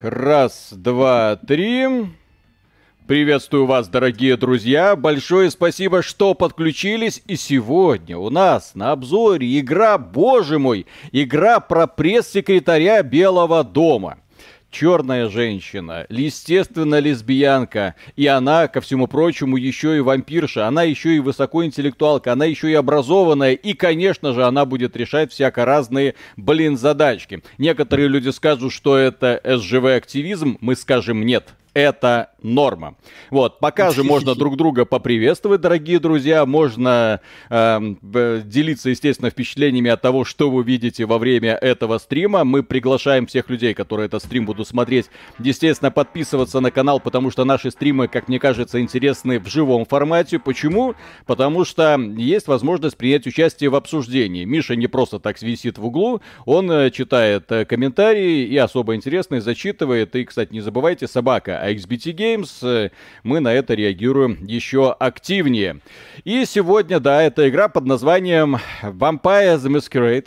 Раз, два, три. Приветствую вас, дорогие друзья. Большое спасибо, что подключились. И сегодня у нас на обзоре игра, боже мой, игра про пресс-секретаря Белого дома черная женщина, естественно, лесбиянка, и она, ко всему прочему, еще и вампирша, она еще и высокоинтеллектуалка, она еще и образованная, и, конечно же, она будет решать всяко разные, блин, задачки. Некоторые люди скажут, что это СЖВ-активизм, мы скажем нет это норма. Вот, пока же можно друг друга поприветствовать, дорогие друзья, можно э, делиться, естественно, впечатлениями от того, что вы видите во время этого стрима. Мы приглашаем всех людей, которые этот стрим будут смотреть, естественно, подписываться на канал, потому что наши стримы, как мне кажется, интересны в живом формате. Почему? Потому что есть возможность принять участие в обсуждении. Миша не просто так висит в углу, он э, читает э, комментарии и особо интересные зачитывает. И, кстати, не забывайте, собака XBT Games, мы на это реагируем еще активнее. И сегодня, да, эта игра под названием Vampire the Masquerade.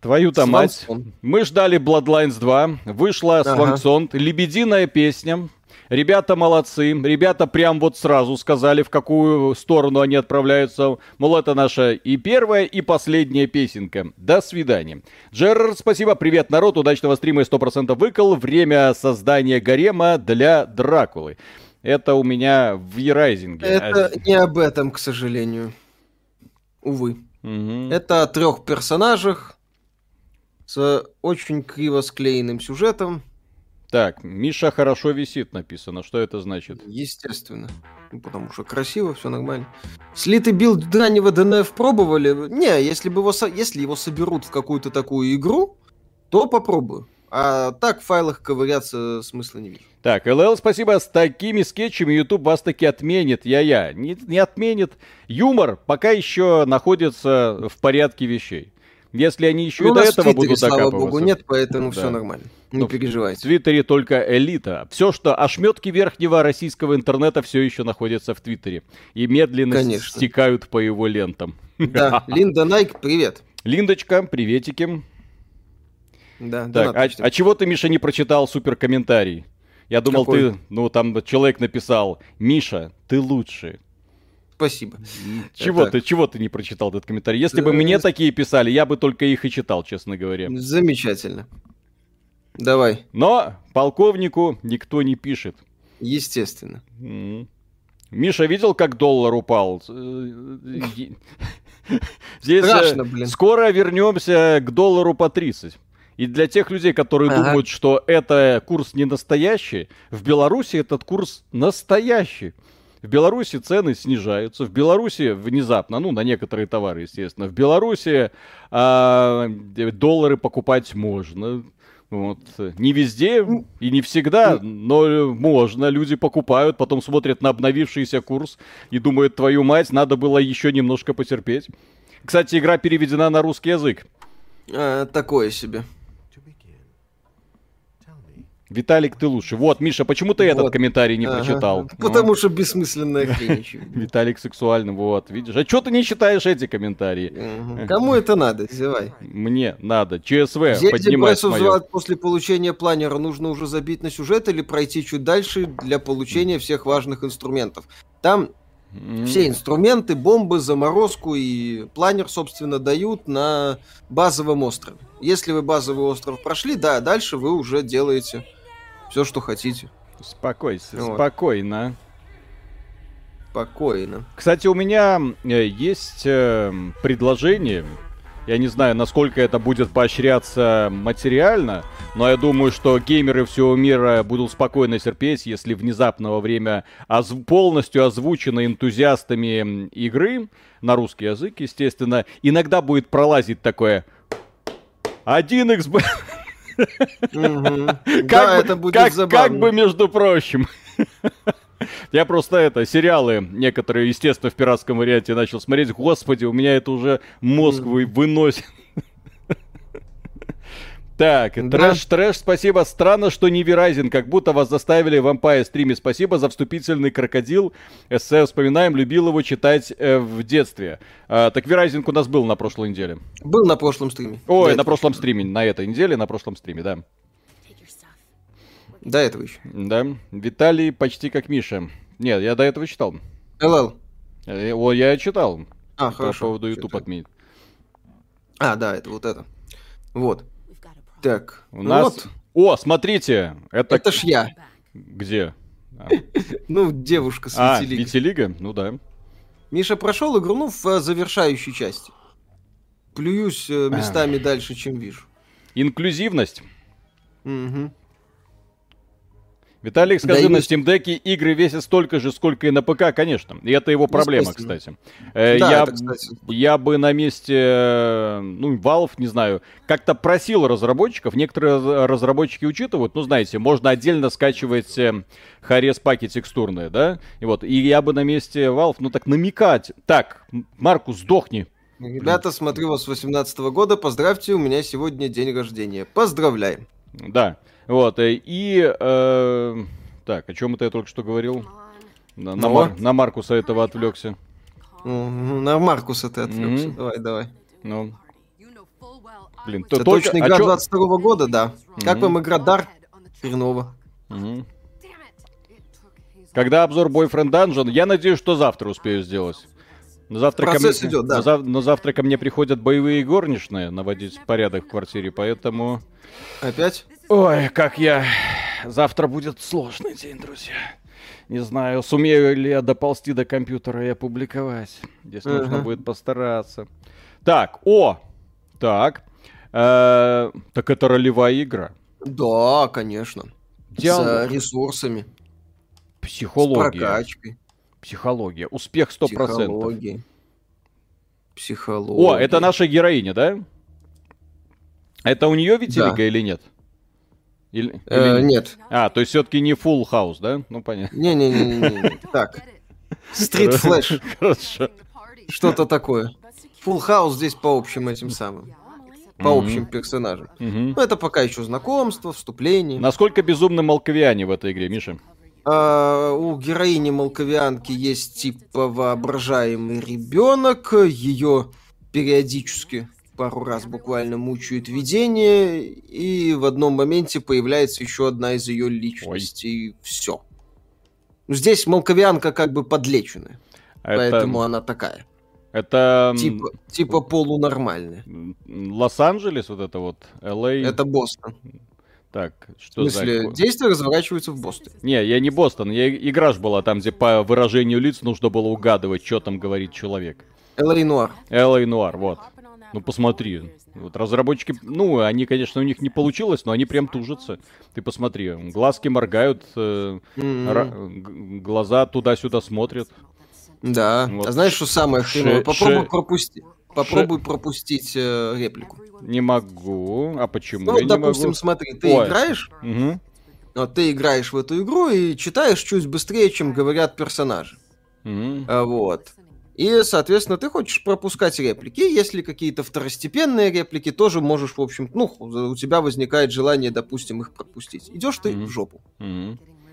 Твою-то мать. Мы ждали Bloodlines 2, вышла ага. Свангсон, лебединая песня, Ребята молодцы, ребята прям вот сразу сказали, в какую сторону они отправляются. Мол, это наша и первая, и последняя песенка. До свидания. Джерр, спасибо, привет, народ, удачного стрима и 100% выкол. Время создания гарема для Дракулы. Это у меня в V Rising е. Это не об этом, к сожалению. Увы. Угу. Это о трех персонажах с очень криво склеенным сюжетом так, Миша хорошо висит написано. Что это значит? Естественно. Ну, потому что красиво, все нормально. Слитый build раннего DNF пробовали? Не, если, бы его, если его соберут в какую-то такую игру, то попробую. А так в файлах ковыряться смысла не вижу. Так, ЛЛ, спасибо. С такими скетчами YouTube вас таки отменит. Я-я. Не, не отменит. Юмор пока еще находится в порядке вещей. Если они еще ну, и до этого Твиттере, будут слава богу, нет, поэтому да. все нормально. Не ну, переживайте. В Твиттере только элита. Все, что ошметки верхнего российского интернета все еще находятся в Твиттере. И медленно Конечно. стекают по его лентам. Да, Линда Найк, привет. Линдочка, приветики. Да, так, а, а чего ты, Миша, не прочитал супер комментарий? Я думал, Какой? ты, ну там человек написал, Миша, ты лучший. Спасибо. Чего Это... ты, чего ты не прочитал этот комментарий? Если бы мне такие писали, я бы только их и читал, честно говоря. Замечательно. Давай. Но полковнику никто не пишет. Естественно. Миша видел, как доллар упал? Здесь э, Страшно, блин. скоро вернемся к доллару по 30. И для тех людей, которые ага. думают, что это курс не настоящий, в Беларуси этот курс настоящий. В Беларуси цены снижаются. В Беларуси внезапно, ну, на некоторые товары, естественно. В Беларуси а, доллары покупать можно. Вот. Не везде и не всегда, но можно. Люди покупают, потом смотрят на обновившийся курс и думают, твою мать, надо было еще немножко потерпеть. Кстати, игра переведена на русский язык. А, такое себе. Виталик, ты лучше. Вот, Миша, почему ты вот. этот комментарий не ага. прочитал? Потому ну. что бессмысленная хрень. Виталик сексуальный, вот, видишь. А что ты не читаешь эти комментарии? Кому это надо? Зевай. Мне надо. ЧСВ поднимать мое. после получения планера нужно уже забить на сюжет или пройти чуть дальше для получения всех важных инструментов. Там все инструменты, бомбы, заморозку и планер, собственно, дают на базовом острове. Если вы базовый остров прошли, да, дальше вы уже делаете все, что хотите. Спокойся, вот. спокойно. Спокойно. Кстати, у меня э, есть э, предложение. Я не знаю, насколько это будет поощряться материально, но я думаю, что геймеры всего мира будут спокойно терпеть, если внезапно во время озв- полностью озвученной энтузиастами игры, на русский язык, естественно, иногда будет пролазить такое... Один xb Да, это будет забавно. Как бы, между прочим. Я просто это, сериалы некоторые, естественно, в пиратском варианте начал смотреть. Господи, у меня это уже мозг выносит. Так, да. трэш, трэш, спасибо. Странно, что не Verizon, как будто вас заставили в Empire стриме. Спасибо за вступительный крокодил. Эссе вспоминаем, любил его читать э, в детстве. А, так Verizon у нас был на прошлой неделе. Был на прошлом стриме. Ой, на прошлом стриме, на этой неделе, на прошлом стриме, да. До этого еще. Да. Виталий почти как Миша. Нет, я до этого читал. ЛЛ. Э, О, я читал. А, По хорошо. поводу YouTube Чё-то. отменить. А, да, это вот это. Вот. Так. У ну нас... вот, О, смотрите! Это... это ж я. Где? А, Ну, девушка с А. Витилига? Ну да. Миша прошел игру, ну, в э, завершающей части. Плююсь э, местами дальше, чем вижу. Инклюзивность. Виталик, скажи, Да, на. Steam Deck игры весят столько же, сколько и на ПК, конечно. И это его проблема, кстати. Э, Да, я, это, кстати. я бы на месте, ну, Valve, не знаю, как-то просил разработчиков, некоторые раз- разработчики учитывают, ну, знаете, можно отдельно скачивать э, Харес паки текстурные, да? И вот, и я бы на месте Valve, ну, так намекать. Так, Маркус, сдохни. Ребята, смотрю вас с 18 года. Поздравьте, у меня сегодня день рождения. Поздравляем. Да, вот, э, и... э, так, о чем это я только что говорил? На, на. Мар- на Маркуса этого отвлекся. На Маркуса ты отвлекся. Мгм. Давай, давай. Ну, блин, Блин, то Это только... точно а игра чё- 22 года, да. Как Мгм. вам игра Дар? Хреново. Мгм. Когда обзор Boyfriend Dungeon, я надеюсь, что завтра успею сделать. Но завтра, ко Процесс мне, идет, да. зав- но завтра ко мне приходят боевые горничные наводить порядок в квартире, поэтому... Опять? Ой, как я... Завтра будет сложный день, друзья. Не знаю, сумею ли я доползти до компьютера и опубликовать. Здесь нужно Ага. будет постараться. Так, о! Так. Э, так это ролевая игра. Да, конечно. С Диалог. э, ресурсами, с Психология. прокачкой, Психология. Успех 100%. психологией. Психология. О, это наша героиня, да? Это у нее Витилига Да. или нет? Или, Э, или- нет. А, то есть все-таки не full house, да? Ну, понятно. Не-не-не. Так, Стрит Флэш. Хорошо. Что-то такое. Full House здесь по общим этим самым. По общим персонажам. Ну, это пока еще знакомство, вступление. Насколько безумны молковиане в этой игре, Миша? А, у героини Молковианки есть типа воображаемый ребенок. Ее периодически пару раз буквально мучают видение, и в одном моменте появляется еще одна из ее личностей. Все. Здесь Молковианка как бы подлеченная, поэтому Это, она такая. это Типа, типа полунормальная. Лос-Анджелес, вот это вот, Л.А. Это Бостон. Так, В что смысле, за... действия разворачиваются в Бостоне. Не, я не Бостон, я игра ж была там, где по выражению лиц нужно было угадывать, что там говорит человек. Элэй Нуар. Л.А. Нуар, вот. Ну посмотри, вот разработчики, ну они, конечно, у них не получилось, но они прям тужатся. Ты посмотри, глазки моргают, э, г- глаза туда-сюда смотрят. Да. Вот. А знаешь, что самое Ше- хреновое? Попробуй ше- пропусти. Попробуй пропустить э, реплику. Не могу. А почему Ну, я допустим, не смотри, ты Ой. играешь, могу? Мгм. вот ты играешь в эту игру и читаешь чуть быстрее, чем говорят персонажи. Мгм. А, Вот. И, соответственно, ты хочешь пропускать реплики. Если какие-то второстепенные реплики, тоже можешь, в общем, ну, у тебя возникает желание, допустим, их пропустить. Идешь ты Мгм. в жопу.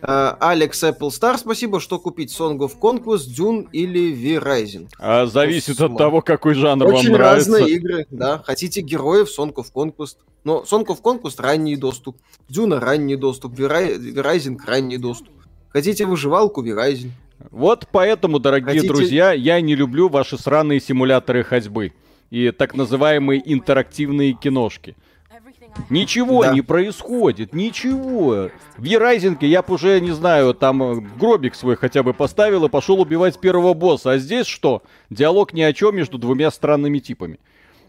А, Алекс Apple Star, спасибо, что купить Song of Conquest, Dune или V-Rising. А зависит от Сма- того, какой жанр вам Очень нравится. разные игры, да. Хотите героев, Song of Conquest. Но Song of Conquest ранний доступ. Дюна ранний доступ. Verizon ранний доступ. Хотите выживалку, Verizon. Вот поэтому, дорогие Хотите- друзья, я не люблю ваши сраные симуляторы ходьбы и так называемые интерактивные киношки. Ничего Да. не происходит, ничего. В Ерайзинге я б уже, не знаю, там э, гробик свой хотя бы поставил и пошел убивать первого босса. А здесь что? Диалог ни о чем между двумя странными типами.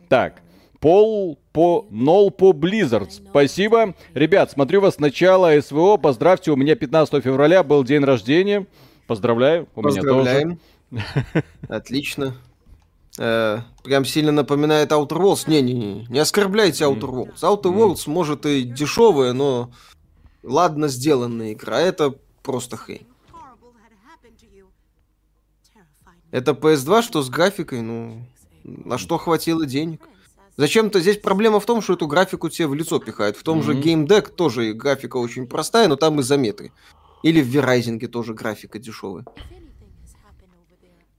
Так, Пол по Нол по Blizzard. Спасибо. Ребят, смотрю вас с начала СВО. Поздравьте, у меня 15 февраля был день рождения. Поздравляю. У меня тоже. Поздравляем. Отлично. Э, прям сильно напоминает Outer Worlds. Не-не-не, не оскорбляйте Outer Worlds. Outer. Worlds может и дешевая, но ладно сделанная игра. Это просто хрень. Это PS2, что с графикой, ну, на что хватило денег. Зачем-то здесь проблема в том, что эту графику тебе в лицо пихают. В том же Мгм. Game Deck тоже графика очень простая, но там изометры. Или в Verizon тоже графика дешевая.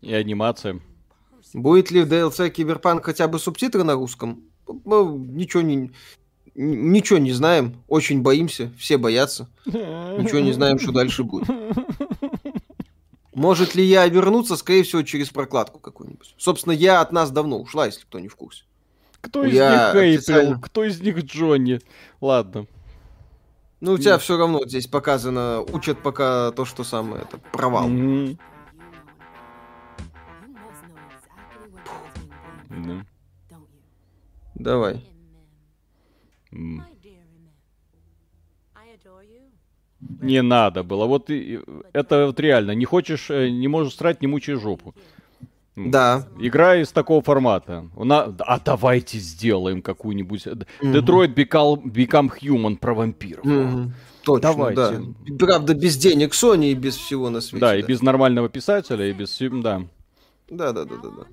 И анимация. Будет ли в DLC Киберпанк хотя бы субтитры на русском? Ну, Ничего не... Ничего не знаем, очень боимся, все боятся. Ничего не знаем, что дальше будет. Может ли я вернуться, скорее всего, через прокладку какую-нибудь. Собственно, я от нас давно ушла, если кто не в курсе. Кто из я них Эйприл, официально... кто из них Джонни? Ладно. Ну, у тебя Нет. все равно здесь показано, учат пока то, что самое, это провал. Mm-hmm. Да. Давай. Не надо было. Вот это вот реально. Не хочешь, э, не можешь срать, не мучай жопу. Да. Игра из такого формата. А давайте сделаем какую-нибудь. Детройт Become, Become Human про вампиров. Угу. Точно, Давайте. да. Правда, без денег Sony и без всего на свете. Да, да. и без нормального писателя, и без... Да. Да, да, да, да, да.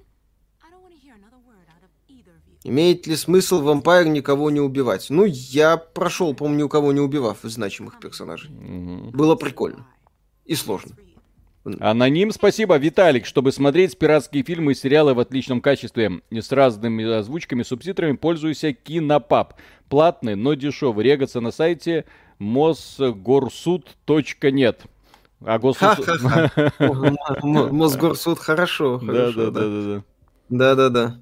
Имеет ли смысл вампир никого не убивать? Ну, я прошел, помню, кого не убивав из значимых персонажей. Угу. Было прикольно. И сложно. Аноним, спасибо. Виталик, чтобы смотреть пиратские фильмы и сериалы в отличном качестве и с разными озвучками, субтитрами, пользуйся Кинопап. Платный, но дешевый. Регаться на сайте mosgorsuд.нет. А госуд... Мосгорсуд хорошо. Да, да, да, да. Да, да, да.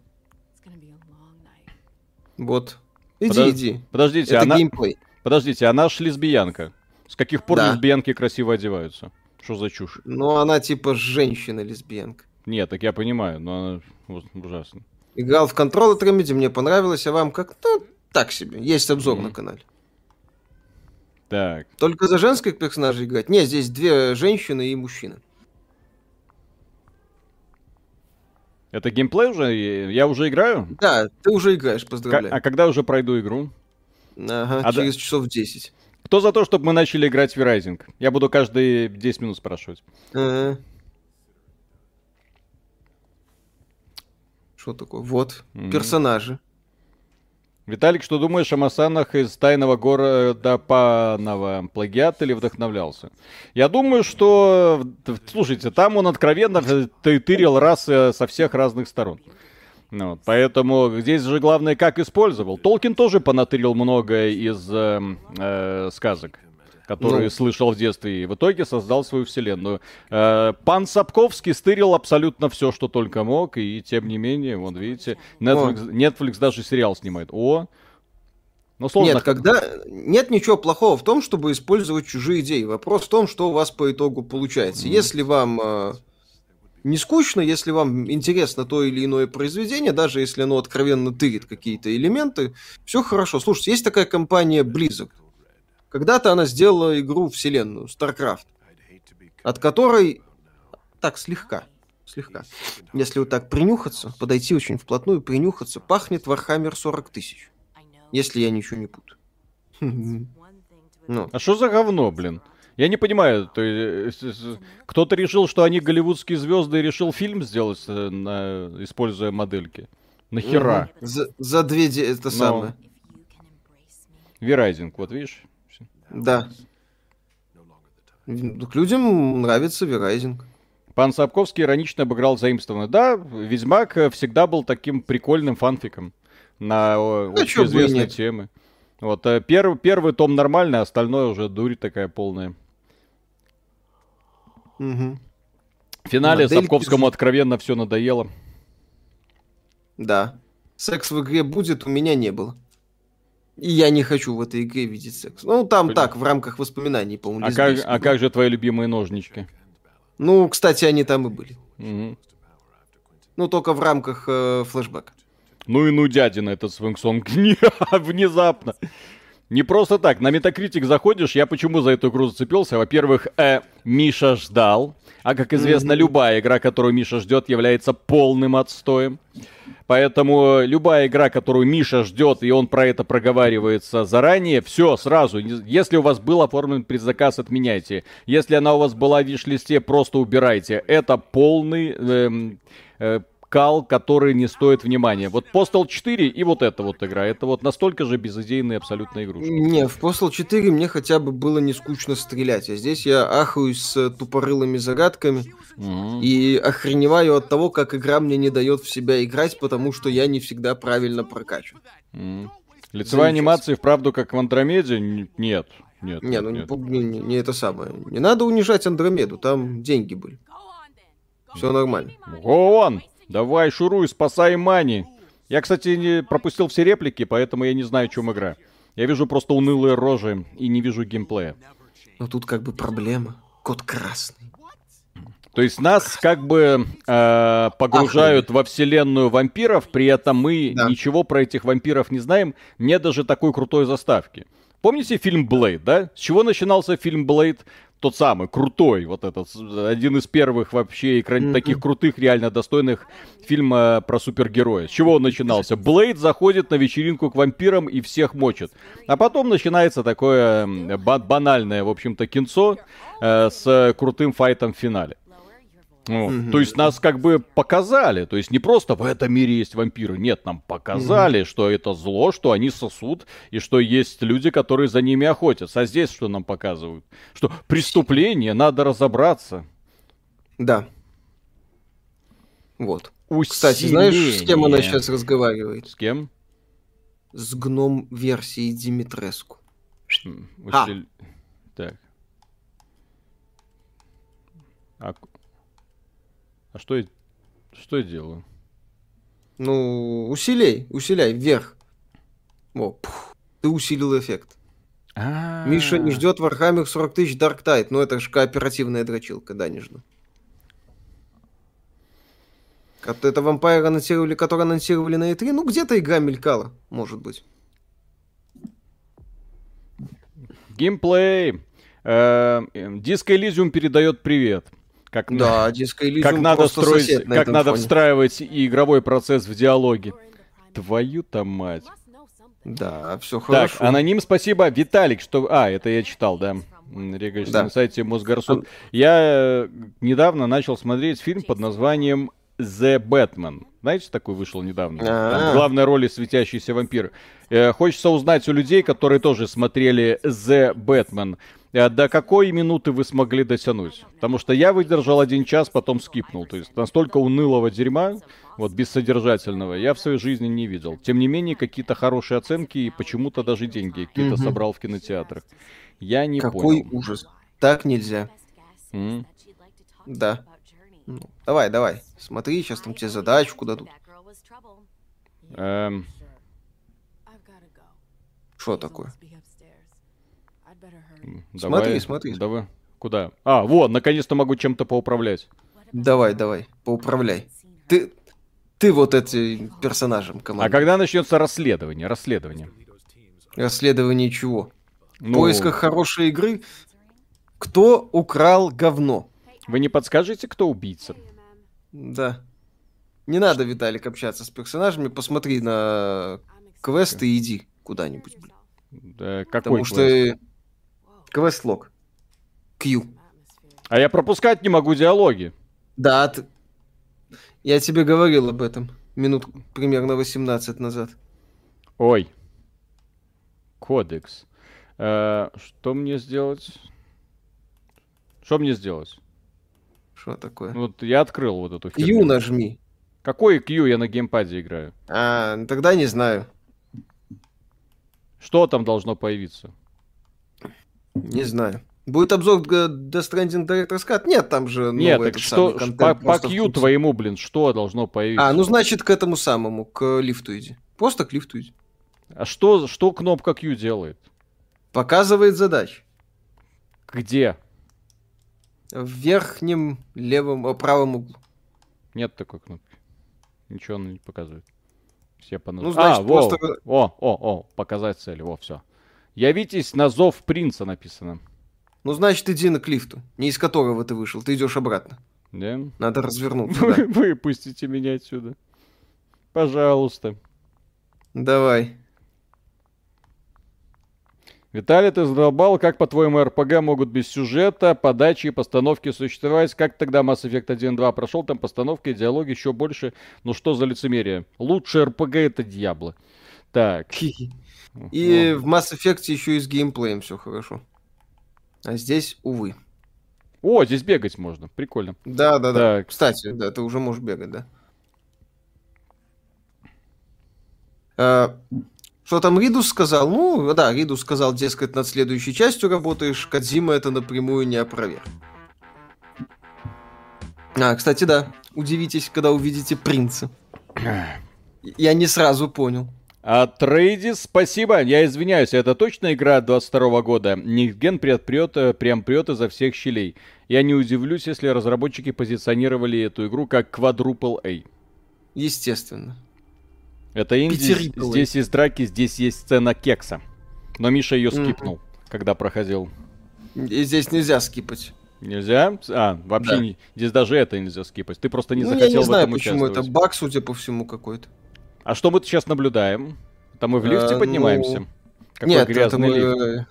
Вот. Иди, иди. Подождите, Это она... геймплей. Подождите, она ж лесбиянка. С каких пор лесбиянки красиво одеваются? Что за чушь? Ну, она типа женщина-лесбиянка. Нет, так я понимаю, но она ужасно. Играл в Control Remedy, мне понравилось, а вам как? Ну, так себе. Есть обзор mm-hmm. на канале. Так. Только за женских персонажей играть? Нет, здесь две женщины и мужчина. Это геймплей уже? Я уже играю? Да, ты уже играешь, поздравляю. а когда уже пройду игру? Ага, а через да... часов 10. Кто за то, чтобы мы начали играть в V-Rising? Я буду каждые 10 минут спрашивать. Ага. Что такое? Вот, mm-hmm. персонажи. Виталик, что думаешь о Масанах из тайного города Панова? Плагиат или вдохновлялся? Я думаю, что... Слушайте, там он откровенно тырил раз со всех разных сторон. Ну, вот, поэтому здесь же главное, как использовал. Толкин тоже понатырил многое из э, э, сказок которые ну. слышал в детстве, и в итоге создал свою вселенную. Э, пан Сапковский стырил абсолютно все, что только мог, и тем не менее, вот видите, Netflix, Netflix даже сериал снимает. О, но сложно. Нет, когда нет ничего плохого в том, чтобы использовать чужие идеи. Вопрос в том, что у вас по итогу получается. Mm. Если вам э, не скучно, если вам интересно то или иное произведение, даже если оно откровенно тырит какие-то элементы, все хорошо. Слушайте, есть такая компания Blizzard. Когда-то она сделала игру вселенную, StarCraft, от которой так слегка, слегка, если вот так принюхаться, подойти очень вплотную, принюхаться, пахнет Warhammer 40 тысяч, если я ничего не путаю. Ну. А что за говно, блин? Я не понимаю, то есть, э, кто-то решил, что они голливудские звезды и решил фильм сделать, э, на, используя модельки. Нахера? Угу. За, за две де... это Но... самое. Верайзинг, вот видишь? Да. К людям нравится Верайзинг. Пан Сапковский иронично обыграл заимствованное. Да, Ведьмак э, всегда был таким прикольным фанфиком на ну, общеизвестные темы. Вот, первый, первый том нормальный, а остальное уже дурь такая полная. Угу. В финале Модельки... Сапковскому откровенно все надоело. Да. Секс в игре будет, у меня не было. И я не хочу в этой игре видеть секс. Ну, там Понятно. так, в рамках воспоминаний, по-моему. А, как, а как же твои любимые ножнички? Ну, кстати, они там и были. Угу. Ну, только в рамках э, флешбэка. Ну и ну дядина этот Свингсонг. Внезапно. Не просто так. На Metacritic заходишь, я почему за эту игру зацепился? Во-первых, э, Миша ждал. А как известно, mm-hmm. любая игра, которую Миша ждет, является полным отстоем. Поэтому любая игра, которую Миша ждет, и он про это проговаривается заранее, все, сразу. Если у вас был оформлен предзаказ, отменяйте. Если она у вас была в виш-листе, просто убирайте. Это полный... Э, э, кал, который не стоит внимания. Вот Postal 4 и вот эта вот игра. Это вот настолько же безыдейные абсолютно игрушки. Не, в Postal 4 мне хотя бы было не скучно стрелять. А здесь я ахаюсь с тупорылыми загадками угу. и охреневаю от того, как игра мне не дает в себя играть, потому что я не всегда правильно прокачиваю. Угу. Лицевая анимация, вправду, как в Андромеде? Нет. Нет. Не, ну нет. не, не- не это самое. Не надо унижать Андромеду, там деньги были. Все нормально. Гоон! Давай, шуруй, спасай Мани. Я, кстати, не пропустил все реплики, поэтому я не знаю, о чем игра. Я вижу просто унылые рожи и не вижу геймплея. Но тут как бы проблема. Кот красный. То есть нас как бы э, погружают во вселенную вампиров, при этом мы Да. ничего про этих вампиров не знаем, нет даже такой крутой заставки. Помните фильм Блейд, да? С чего начинался фильм Блейд? Тот самый, крутой, вот этот, один из первых вообще экран- таких крутых, реально достойных фильма про супергероя. С чего он начинался? Блейд заходит на вечеринку к вампирам и всех мочит. А потом начинается такое банальное, в общем-то, кинцо э, с крутым файтом в финале. Ну, Мгм. То есть нас как бы показали, то есть не просто в этом мире есть вампиры, нет, нам показали, что это зло, что они сосут, и что есть люди, которые за ними охотятся. А здесь что нам показывают? Что преступление, надо разобраться. Да. Вот. Кстати, знаешь, с кем она Усиление. сейчас разговаривает? С кем? С гном версией Димитреску. А. усил- Так. А, а что я... Что я делаю? Ну, усиляй, усиляй, вверх. Во, пух, ты усилил эффект. А. Миша не ждет Warhammer 40 тысяч Dark Tide. Ну, это же кооперативная дрочилка, да, не жду. Как-то Это вампир анонсировали, который анонсировали на E3. Ну, где-то игра мелькала, может быть. Геймплей. Э, Элизиум передает привет. Как, Да, Elysium как надо строить, на как надо фоне. встраивать и игровой процесс в диалоги. Твою-то мать. Да, все Так, хорошо. аноним, спасибо. Виталик, что... А, это я читал, да. М, Регаешь Да. на сайте Мосгорсуд. Я э, недавно начал смотреть фильм под названием The Batman. Знаете, такой вышел недавно? Там А. в главной роли светящийся вампир. Э, Хочется узнать у людей, которые тоже смотрели The Batman, до какой минуты вы смогли дотянуть? Потому что я выдержал один час, потом скипнул. То есть настолько унылого дерьма, вот бессодержательного, я в своей жизни не видел. Тем не менее, какие-то хорошие оценки и почему-то даже деньги какие-то Мгм. собрал в кинотеатрах. Я не Какой понял. ужас. Так нельзя. М? Да. Ну, давай, давай. Смотри, сейчас там тебе задачку дадут. Эм, Что такое? Смотри, смотри. Давай. Куда? А, вот, наконец-то могу чем-то поуправлять. Давай, давай, поуправляй. Ты, ты вот этим персонажем А команды. когда начнется расследование? Расследование. Расследование чего? В Ну, поисках хорошей игры. Кто украл говно? Вы не подскажете, кто убийца? Да. Не надо, Виталик, общаться с персонажами. Посмотри на квест и иди куда-нибудь. Да, какой Потому квест? что квест-лог. Q. А я пропускать не могу диалоги. Да, ты- я тебе говорил об этом минут примерно 18 назад. Ой. Кодекс. Э, что мне сделать? Что мне сделать? Что такое? Вот я открыл вот эту Q херню. нажми. Какой Q я на геймпаде играю? А, ну тогда не знаю. Что там должно появиться? Не знаю. Будет обзор Г- Death Stranding Director's Cut? Нет, там же Нет, новый так этот что самый по, по Q твоему, блин, что должно появиться? А, ну значит к этому самому, к лифту иди. Просто к лифту иди. А что, что кнопка Q делает? Показывает задачи. Где? В верхнем левом, э, правом углу. Нет такой кнопки. Ничего она не показывает. Все по Ну, значит, а, во, просто- о, о, о, показать цель, во, все. Явитесь на зов принца написано. Ну, значит, иди на к лифту, не из которого ты вышел. Ты идешь обратно. Да? Надо развернуться, Вы, да. выпустите меня отсюда. Пожалуйста. Давай. Виталий, ты задолбал, как по-твоему РПГ могут без сюжета, подачи и постановки существовать? Как тогда Mass Effect 1.2 прошел, там постановка и диалог еще больше. Ну что за лицемерие? Лучший РПГ это Дьябло. Так. И в Mass Effect еще и с геймплеем все хорошо. А здесь, увы. О, здесь бегать можно. Прикольно. Да, да, да. Так. Кстати, да, ты уже можешь бегать, да. А, Что там Ридус сказал? Ну, да, Ридус сказал, дескать, над следующей частью работаешь, Кадзима это напрямую не опроверг. А, кстати, да, удивитесь, когда увидите принца. Я не сразу понял. А Трейдис, спасибо. Я извиняюсь, это точно игра 22 года? Никген прет, э, прям прет изо всех щелей. Я не удивлюсь, если разработчики позиционировали эту игру как Quadruple A. Естественно. Это инди, здесь есть драки, здесь есть сцена кекса. Но Миша ее скипнул, mm-hmm. когда проходил. И здесь нельзя скипать. Нельзя? А, вообще да. не, здесь даже это нельзя скипать. Ты просто не ну, захотел я не знаю, в этом почему это баг, судя по всему, какой-то. А что мы сейчас наблюдаем? Там мы в лифте а, поднимаемся? Ну... Какой Нет, это мы, лифт.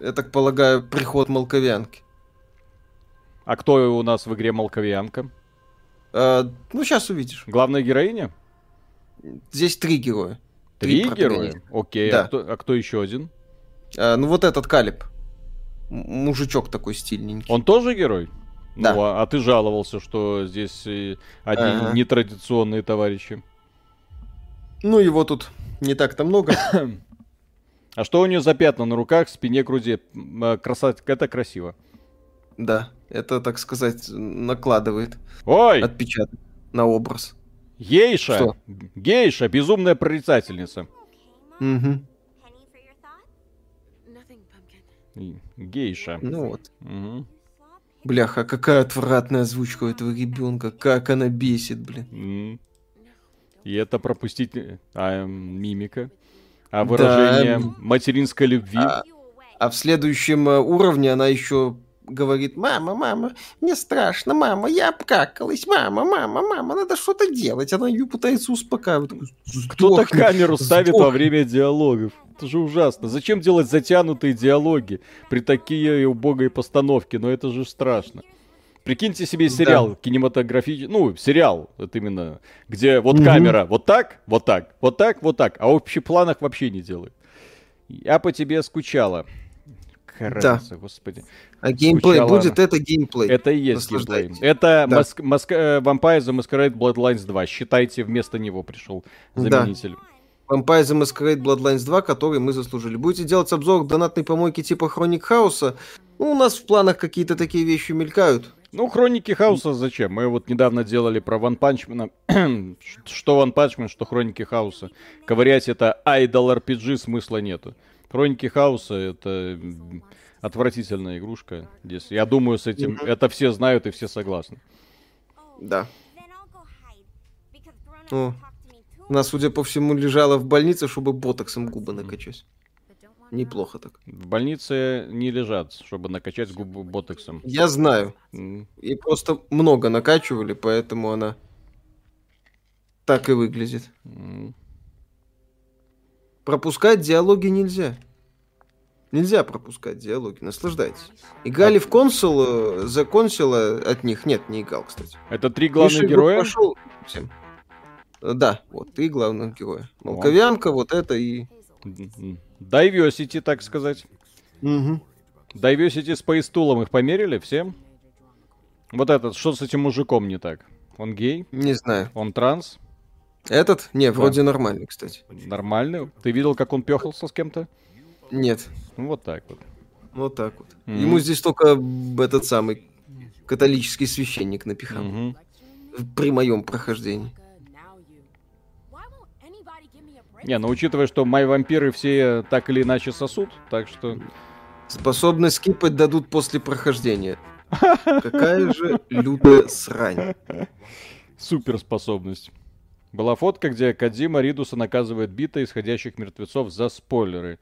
я так полагаю, приход Молковянки. А кто у нас в игре Молковянка? А, ну, сейчас увидишь. Главная героиня? Здесь три героя. Три, три героя? Окей, а да. а, кто, а кто еще один? А, ну, вот этот Калиб. Мужичок такой стильненький. Он тоже герой? Да. Ну, а, а ты жаловался, что здесь одни ага. нетрадиционные товарищи. Ну, его тут не так-то много. А что у нее за пятна на руках, спине, груди? А, красота, это красиво. Да, это, так сказать, накладывает Ой! отпечаток на образ. Гейша! Что? Гейша, безумная прорицательница. Угу. Гейша. Ну вот. Угу. Бляха, какая отвратная озвучка у этого ребенка. Как она бесит, блин. И это пропустить... А, мимика. А выражение да. материнской любви. А, а в следующем э, уровне она еще говорит, мама, мама, мне страшно, мама, я обкакалась, мама, мама, мама, надо что-то делать. Она ее пытается успокаивать. Кто-то камеру ставит во время диалогов. Это же ужасно. Зачем делать затянутые диалоги при такие убогой постановке? Но это же страшно. Прикиньте себе сериал да. кинематографический, ну, сериал, это именно, где вот угу. камера вот так, вот так, вот так, вот так, а в общих планах вообще не делает. Я по тебе скучала. Разница, да. господи. А геймплей Скучала будет, это геймплей. Это и есть геймплей. Это да. Моск... Моск... Э, Vampire the Masquerade Bloodlines 2. Считайте, вместо него пришел заменитель. Да. Vampire the Masquerade Bloodlines 2, который мы заслужили. Будете делать обзор донатной помойки типа Хроник Хауса? Ну, у нас в планах какие-то такие вещи мелькают. Ну, Хроники Хауса зачем? Мы вот недавно делали про Ван Панчмена. что Ван Панчмен, что Хроники Хауса. Ковырять это Idol RPG смысла нету. Хроники Хауса это отвратительная игрушка. Здесь, я думаю, с этим mm-hmm. это все знают и все согласны. Да. О, она, судя по всему, лежала в больнице, чтобы ботоксом губы накачать. Неплохо так. В больнице не лежат, чтобы накачать губы ботоксом. Я знаю. Mm. И просто много накачивали, поэтому она так и выглядит. Mm. Пропускать диалоги нельзя. Нельзя пропускать диалоги, наслаждайтесь. Играли в консул, за консула от них нет, не играл, кстати. Это три главных Миша героя? Пошел всем. Да, вот, три главных героя. Молковянка, вот это и... Diversity, так сказать. Угу. Diversity с поистулом их померили всем? Вот этот, что с этим мужиком не так? Он гей? Не знаю. Он транс? Этот? Не, да. вроде нормальный, кстати. Нормальный? Ты видел, как он пехался с кем-то? Нет. Ну, вот так вот. Вот так вот. Mm-hmm. Ему здесь только этот самый католический священник напихал. Mm-hmm. При моем прохождении. Не, ну учитывая, что мои вампиры все так или иначе сосут, так что... Способны скипать дадут после прохождения. Какая же лютая срань. Суперспособность. Была фотка, где Кадзима Ридуса наказывает бита исходящих мертвецов за спойлеры.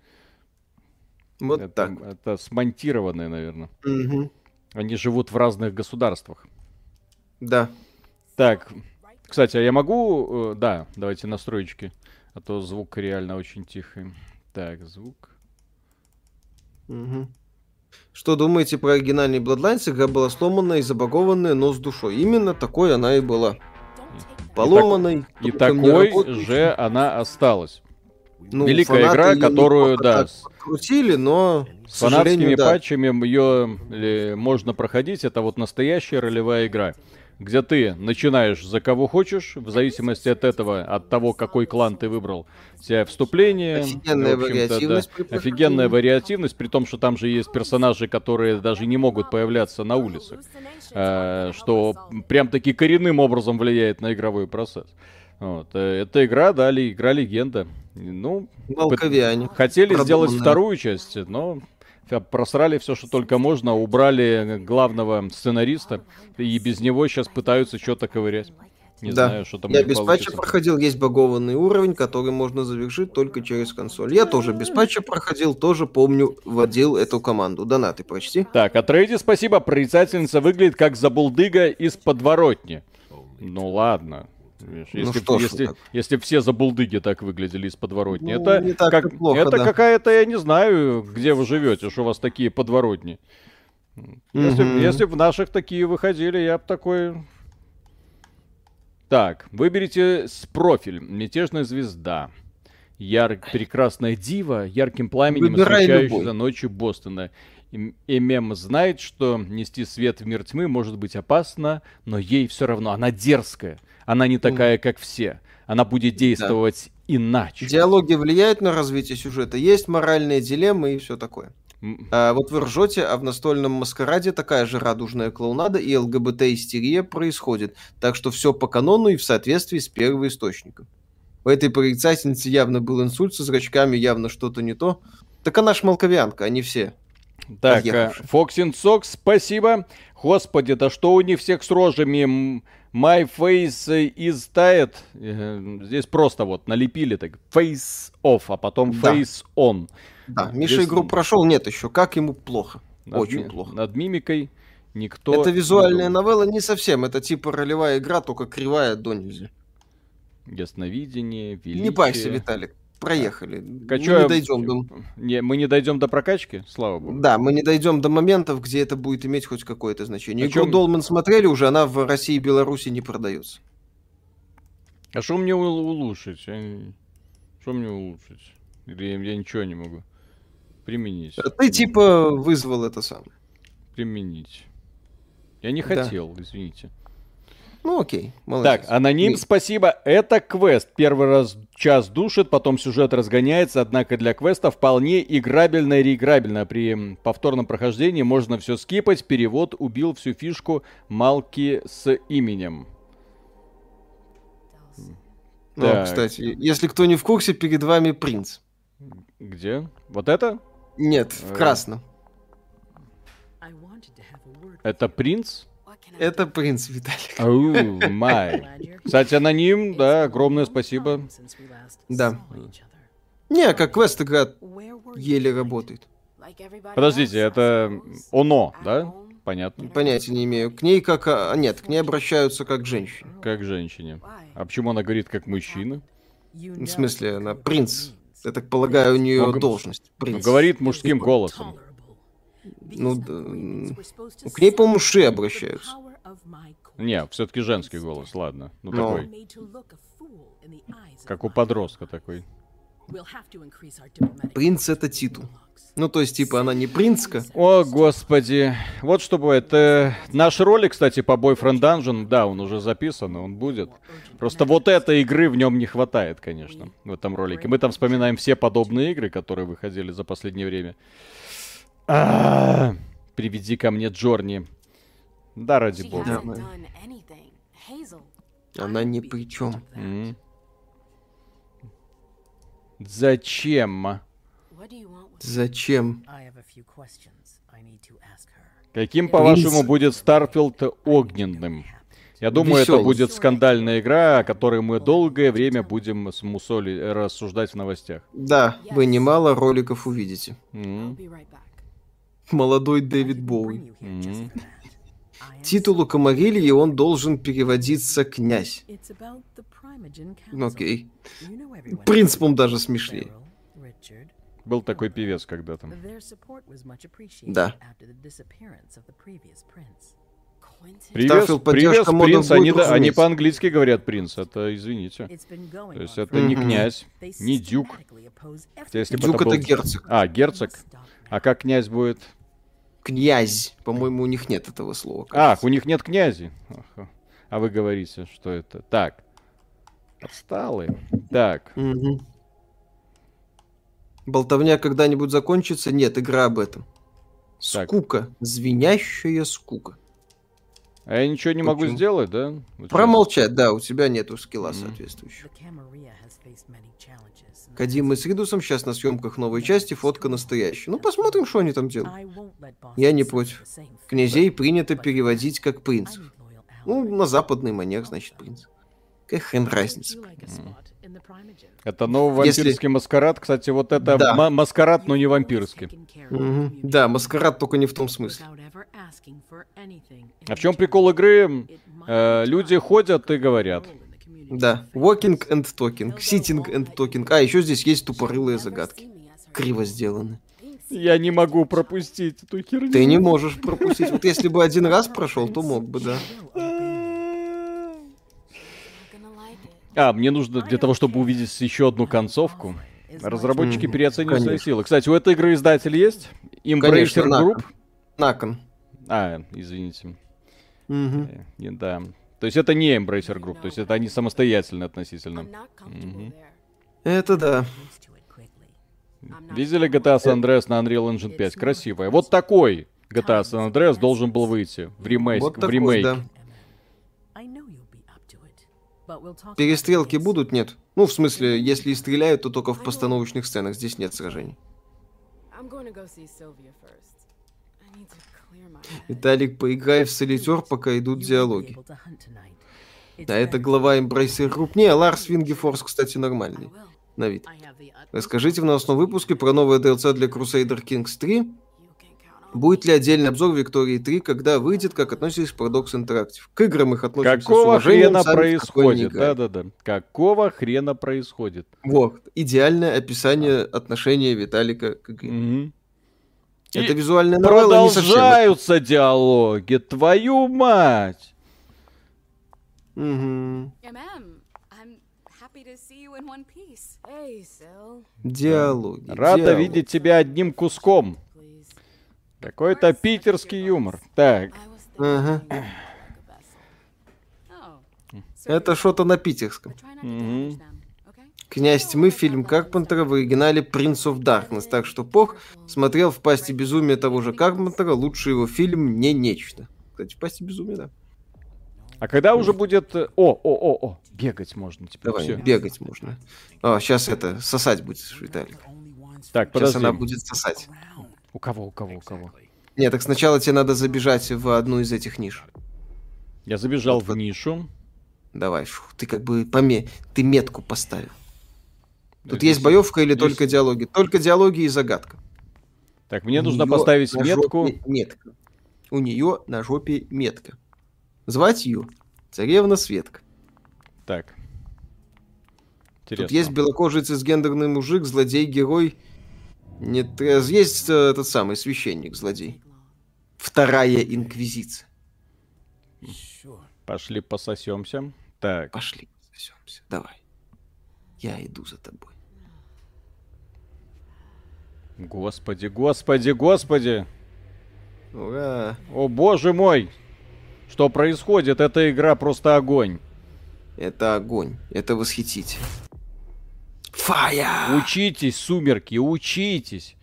Вот это, так. Это смонтированное, наверное. Угу. Они живут в разных государствах. Да. Так, кстати, а я могу... Э, да, давайте настройки. А то звук реально очень тихий. Так, звук. Угу. Что думаете про оригинальный Bloodlines? Игра была сломанная и забагованная, но с душой. Именно такой она и была. Поломанной. И, так, и такой же она осталась. Ну, Великая игра, которую, да, крутили, но с фанатскими да. патчами ее можно проходить. Это вот настоящая ролевая игра. Где ты начинаешь за кого хочешь, в зависимости от этого, от того, какой клан ты выбрал. У тебя вступление. Офигенная вариативность. Да, офигенная вариативность, при том, что там же есть персонажи, которые даже не могут появляться на улицах. Э, что прям таки коренным образом влияет на игровой процесс. Вот. Э, эта игра, да, игра легенда. Ну, Молковиане. хотели Продуманная. сделать вторую часть, но просрали все, что только можно, убрали главного сценариста, и без него сейчас пытаются что-то ковырять. Не да. знаю, что там Я без получится. патча проходил, есть багованный уровень, который можно завершить только через консоль. Я тоже без патча проходил, тоже помню, вводил эту команду. Донаты почти. Так, от Рейди спасибо, прорицательница выглядит как забулдыга из подворотни. Ну ладно. Видишь, ну если, что если, если все забулдыги так выглядели из подворотни. Ну, это как, плохо, это да. какая-то, я не знаю, где вы живете, что у вас такие подворотни. Если, mm если в наших такие выходили, я бы такой... Так, выберите с профиль. Мятежная звезда. Яр... Прекрасная дива, ярким пламенем Выбирай освещающаяся любой. ночью Бостона. Эмем знает, что нести свет в мир тьмы может быть опасно, но ей все равно. Она дерзкая. Она не такая, как все. Она будет действовать да. иначе. Диалоги влияют на развитие сюжета. Есть моральные дилеммы и все такое. А, вот вы ржете, а в настольном маскараде такая же радужная клоунада и ЛГБТ-истерия происходит. Так что все по канону и в соответствии с первоисточником. У этой прорицательницы явно был инсульт со зрачками, явно что-то не то. Так она ж молковянка, а не все. Так, Фоксин Сокс, спасибо. Господи, да что у них всех с рожами? My face is tired. Э, здесь просто вот налепили так face off, а потом face да. on. Да, Миша Здесь... игру прошел, нет еще. Как ему плохо? Над Очень ми... плохо. Над мимикой никто... Это визуальная не новелла не совсем. Это типа ролевая игра, только кривая до нельзя. Ясновидение, величие... Не пайся, Виталик проехали. Качу... Мы не дойдем до... Не, мы не дойдем до прокачки, слава богу. Да, мы не дойдем до моментов, где это будет иметь хоть какое-то значение. Игру чем... Долман смотрели уже, она в России и Беларуси не продается. А что мне улучшить? Что мне улучшить? Или я ничего не могу применить? А ты типа вызвал это сам. Применить. Я не хотел, да. извините. Ну окей, молодец. Так, аноним, Ми... спасибо. Это квест. Первый раз час душит, потом сюжет разгоняется, однако для квеста вполне играбельно и реиграбельно. При повторном прохождении можно все скипать. Перевод убил всю фишку Малки с именем. Ну, так. кстати, если кто не в курсе, перед вами принц. Где? Вот это? Нет, в э. красном. Это принц? Это принц Виталик. Оу, май. Кстати, аноним, да, огромное спасибо. Да. Не, как квест игра еле работает. Подождите, это оно, да? Понятно. Понятия не имею. К ней как... А, нет, к ней обращаются как к женщине. Как к женщине. А почему она говорит как мужчина? В смысле, она принц. Я так полагаю, у нее Он должность. Принц. Говорит мужским голосом. Ну, к ней, по-моему, ши обращаются. Не, все-таки женский голос, ладно. Ну, Но... такой. Как у подростка такой. Принц это титул. Ну, то есть, типа, она не принцка. О, господи. Вот что будет. Э, наш ролик, кстати, по Boyfriend Dungeon, да, он уже записан, он будет. Просто вот этой игры в нем не хватает, конечно, в этом ролике. Мы там вспоминаем все подобные игры, которые выходили за последнее время. А, приведи ко мне Джорни. Да, ради бога. Она ни при чем. Зачем? Зачем? Каким, по-вашему, будет Starfield огненным? Я думаю, Веселый. это будет скандальная игра, о которой мы долгое время будем мусолить рассуждать в новостях. Да, вы немало роликов увидите. Mm-hmm молодой Дэвид Боуи. Mm-hmm. Титулу Камарильи он должен переводиться «князь». Окей. Принципом даже смешнее. Был такой певец когда-то. Да. Привет, привет, принц, они, да, они по-английски говорят принц, это, извините. То есть это mm-hmm. не князь, не дюк. Если дюк это, был... это герцог. А, герцог. А как князь будет? Князь. По-моему, у них нет этого слова. Кажется. Ах, у них нет князи. А вы говорите, что это... Так. Отсталые. Так. Угу. Болтовня когда-нибудь закончится? Нет, игра об этом. Так. Скука. Звенящая скука. А я ничего не могу Почему? сделать, да? Вот Промолчать, да, у тебя нету скилла Мгм. соответствующего. The Camarilla has faced many challenges. and Кадим с Ридусом сейчас на съемках новой части, фотка настоящая. Ну, посмотрим, что они там делают. Я не против. Князей принято переводить как принцев. Ну, на западный манер, значит, принц. Какая хрен разница. You Это новый Если- вампирский маскарад. Кстати, вот это Да. ма- маскарад, но не вампирский. Community Да, маскарад только не в том смысле. А в чем прикол игры? Э, люди ходят и говорят. Да, walking and talking, sitting and talking. А, еще здесь есть тупорылые загадки. Криво сделаны. Я не могу пропустить эту херню. Ты не можешь пропустить. Вот если бы один раз прошел, то мог бы, да. А, мне нужно для того, чтобы увидеть еще одну концовку. Разработчики Мгм, переоценивают свои силы. Кстати, у этой игры издатель есть? Embracer Group? Након. А, извините. Не- Да. То есть это не Embracer Group, то есть это они самостоятельно относительно. Мгм. Это да. Видели GTA San Andreas на Unreal Engine 5? Красивая. Вот такой GTA San Andreas должен был выйти в ремейк. Вот в такой, ремейке. да. Перестрелки будут? Нет. Ну, в смысле, если и стреляют, то только в постановочных сценах. Здесь нет сражений. Виталик, поиграй в солитер, пока идут диалоги. Да, это глава. Embracer Group. Не, Ларс Вингефорс, кстати, нормальный. На вид. Utmost Расскажите в новостном выпуске про новое DLC для Crusader Kings 3. Будет ли отдельный обзор Виктории 3, когда выйдет, как относитесь к Paradox Interactive? К играм их относимся с Какого уважением, хрена происходит? Да-да-да. Какого хрена происходит? Вот, идеальное описание отношения Виталика к игре. Мгм. Это И визуальная новелла не совсем. Продолжаются диалоги, твою мать! Syl, Диалоги. Рада диалоги. видеть тебя одним куском. Какой-то питерский юмор. Так, Ага. Oh, Это что-то на питерском. Князь Тьмы фильм Карпентера в оригинале Prince of Darkness, так что Пох смотрел в «Пасти безумия» того же Карпентера, лучший его фильм «Не нечто». Кстати, в «Пасти безумия», да. а когда уже будет... О, о, о, о, бегать можно теперь. Давай, Все. бегать можно. А, сейчас это, сосать будешь, Виталик. Так, Сейчас подожди. она будет сосать. У кого, у кого, у кого? Нет, так сначала тебе надо забежать в одну из этих ниш. Я забежал Вот в нишу. Давай, фу, ты как бы поме... Ты метку поставил. Тут Здесь- есть боевка или здесь- только диалоги? Только диалоги и загадка. Так, мне У нужно поставить метку. метка. У нее на жопе метка. Звать ее Царевна Светка. Так. Интересно. Тут есть белокожий цисгендерный мужик, злодей-герой. Нет, есть э, этот самый священник-злодей. Вторая инквизиция. Пошли пососемся. Так. Пошли, сосемся. Давай. Я иду за тобой. Господи, господи, господи. Ура! О боже мой. Что происходит? Эта игра просто огонь. Это огонь. Это восхитительно. Фая! Учитесь, сумерки, учитесь.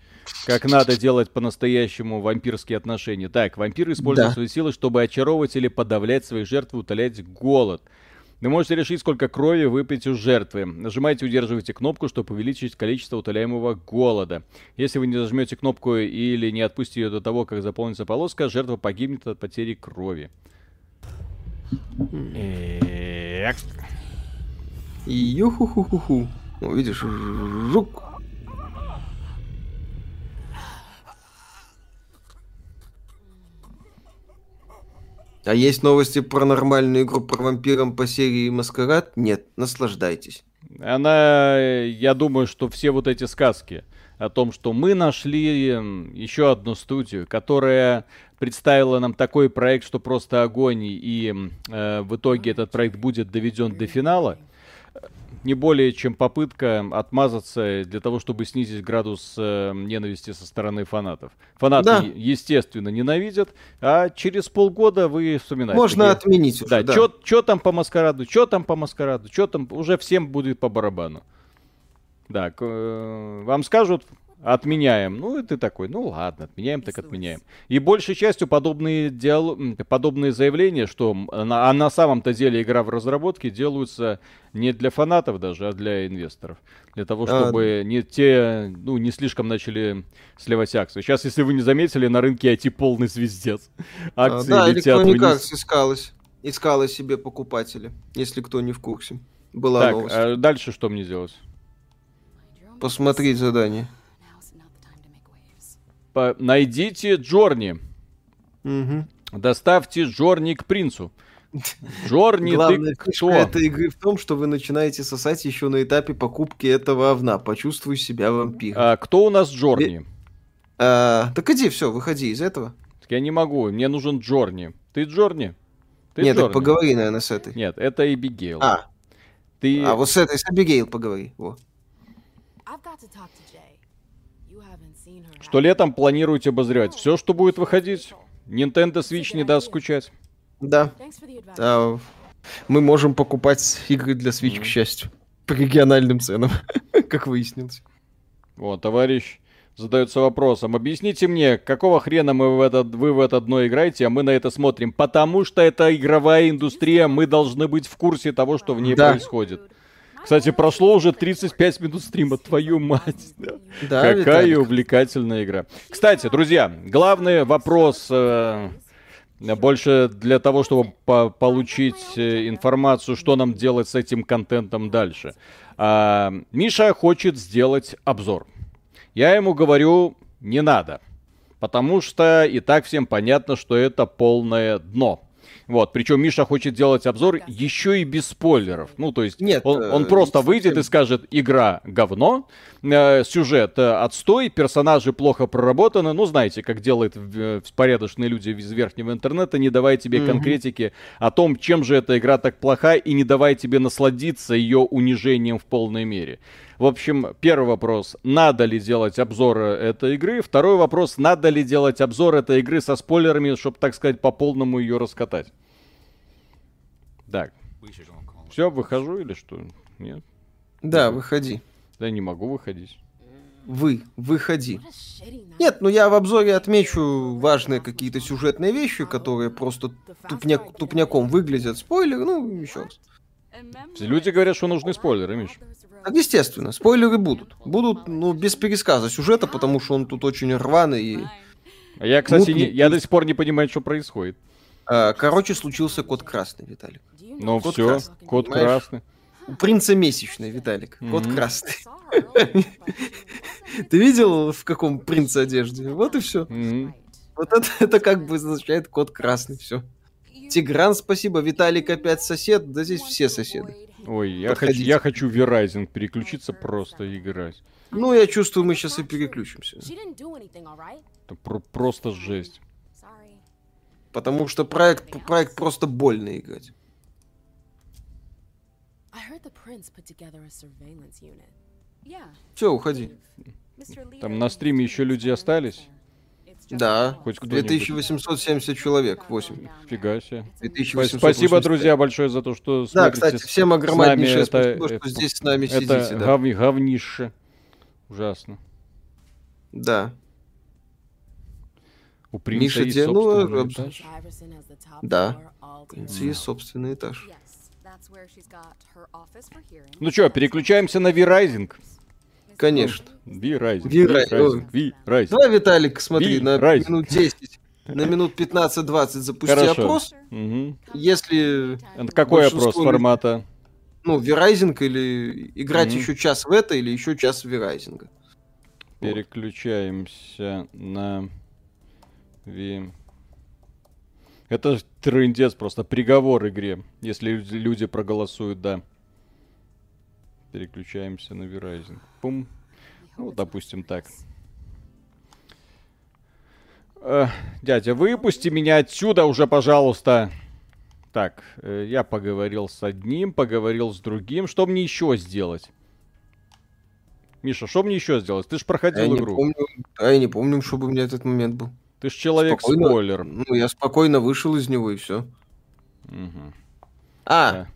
Как надо делать по-настоящему вампирские отношения. Так, вампиры используют Да. свои силы, чтобы очаровывать или подавлять своих жертв и утолять голод. Вы можете решить, сколько крови выпить у жертвы. Нажимайте и удерживайте кнопку, чтобы увеличить количество утоляемого голода. Если вы не зажмете кнопку или не отпустите ее до того, как заполнится полоска, жертва погибнет от потери крови. Ю-ху-ху-ху-ху. Ну, видишь, жук. А есть новости про нормальную игру про вампирам по серии Маскарад? Нет, наслаждайтесь. Она, я думаю, что все вот эти сказки о том, что мы нашли м, еще одну студию, которая представила нам такой проект, что просто огонь, и м, э, в итоге этот проект будет доведен до финала. Не более чем попытка отмазаться для того, чтобы снизить градус э, ненависти со стороны фанатов. Фанаты, Да. естественно, ненавидят, а через полгода вы вспоминаете. Можно такие, отменить уже, Да, да. что там по маскараду, что там по маскараду, что там, уже всем будет по барабану. Да, к- э, вам скажут, отменяем. Ну, и ты такой, ну ладно, отменяем, так отменяем. И большей частью подобные, м, подобные заявления, что на, а на самом-то деле игра в разработке делаются не для фанатов даже, а для инвесторов. Для того, А, чтобы не те, ну, не слишком начали сливать акции. Сейчас, если вы не заметили, на рынке IT полный звездец. А, Акции да, летят вниз. Arts искалась, искала себе покупателя, если кто не в курсе. Была Так, новость. а дальше что мне делать? Посмотреть задание. По- Найдите Джорни. Мгм. Доставьте Джорни к принцу. Джорни, Главная ты кто? этой игры в том, что вы начинаете сосать еще на этапе покупки этого овна. Почувствуй себя вампиром. А, кто у нас Джорни? А, так иди, все, выходи из этого. Так Я не могу, мне нужен Джорни. Ты Джорни? Ты Нет, так Джорни? поговори, наверное, с этой. Нет, это Эбигейл. А, Ты... а вот с этой, с Абигейл поговори. Во. Что летом планируете обозревать? Все, что будет выходить? Nintendo Switch не даст скучать. Да, а, мы можем покупать игры для Switch, к счастью. По региональным ценам, как выяснилось. Вот, товарищ задается вопросом. Объясните мне, какого хрена мы в это, вы в это дно играете, а мы на это смотрим? Потому что это игровая индустрия, мы должны быть в курсе того, что в ней Да. происходит. Кстати, прошло уже 35 минут стрима, твою мать. да. Да, Какая Виталик. увлекательная игра. Кстати, друзья, главный вопрос э, больше для того, чтобы по- получить э, информацию, что нам делать с этим контентом дальше. А, Миша хочет сделать обзор. Я ему говорю, не надо. Потому что и так всем понятно, что это полное дно. Вот, причем Миша хочет делать обзор еще и без спойлеров. Ну, то есть Нет, он, он э, просто выйдет и скажет, игра говно, э, сюжет э, отстой, персонажи плохо проработаны. Ну, знаете, как делают э, порядочные люди из верхнего интернета, не давая тебе Мгм. конкретики о том, чем же эта игра так плоха, и не давая тебе насладиться ее унижением в полной мере. В общем, первый вопрос, надо ли делать обзор э, этой игры? Второй вопрос, надо ли делать обзор этой игры со спойлерами, чтобы, так сказать, по полному ее раскатать? Так, все, выхожу или что? Нет? Да, выходи. Да не могу выходить. Вы, выходи. Нет, ну я в обзоре отмечу важные какие-то сюжетные вещи, которые просто тупняк, тупняком выглядят. Спойлер, ну, еще раз. Люди говорят, что нужны спойлеры, Миш. Так, естественно, спойлеры будут. Будут, ну, без пересказа сюжета, потому что он тут очень рваный. И... А я, кстати, не- я до сих пор не понимаю, что происходит. а, короче, случился код красный, Виталик. Ну Код все, красный, код понимаешь? красный. У принца месячный, Виталик. Код Мгм. красный. Ты видел, в каком принце одежде? Вот и все. Вот это, это как бы означает код красный, все. Тигран, спасибо. Виталик опять сосед. Да здесь все соседы. Ой, я хочу, я хочу Verizon переключиться просто играть. Ну, я чувствую, мы сейчас и переключимся. Это про- просто жесть. Потому что проект, проект просто больно играть. I heard the prince put together a surveillance unit. Yeah. Все, уходи. Mr. Lee Там на стриме еще люди остались? Да, Хоть кто-нибудь. 2870 человек, 8. Фига себе. 2885. Спасибо, друзья, большое за то, что Да, кстати, всем огромнейшее спасибо, что здесь с нами это сидите. Да. гов- говнище. Ужасно. да. У принца Миша, есть ну, собственный обзор. этаж. Да. to принца есть собственный этаж. Ну что, переключаемся на V-Rising. Конечно. V-Rising. V-Rising. V-Rising. Давай, Виталик, смотри, Ви, на минут 10, на минут 15-20 запусти Хорошо. опрос. Мгм. Если, Это Какой опрос формата? ну, Verizon или играть Мгм. еще час в это, или еще час в Verizon. Переключаемся на V. Это ж трындец, просто приговор игре, если люди- проголосуют «да». Переключаемся на Verizon. Пум. Ну, допустим, так. Э, дядя, выпусти меня отсюда уже, пожалуйста. Так, э, я поговорил с одним, поговорил с другим. Что мне еще сделать? Миша, что мне еще сделать? Ты ж Я проходил не игру. помню, а я не помню, чтобы у меня этот момент был. Ты ж человек-спойлер. Спокойно. Ну, я спокойно вышел из него и все. Мгм. А, Да.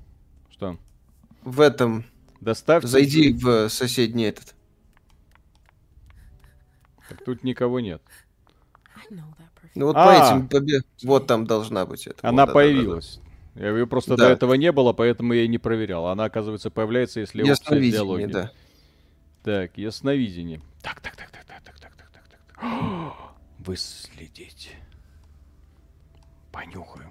Что? в этом. Доставьте... Зайди в соседний этот. Так тут никого нет. Ну вот А. по этим побе... Вот там должна быть это. Она Вот, да, да, да, да. появилась. Я ее просто Да. до этого не было, поэтому я и не проверял. Она, оказывается, появляется, если опция диалоги. да. Так, ясновидение. Так, так, так, так, так, так, так, так, так, так. Выследить. Понюхаю.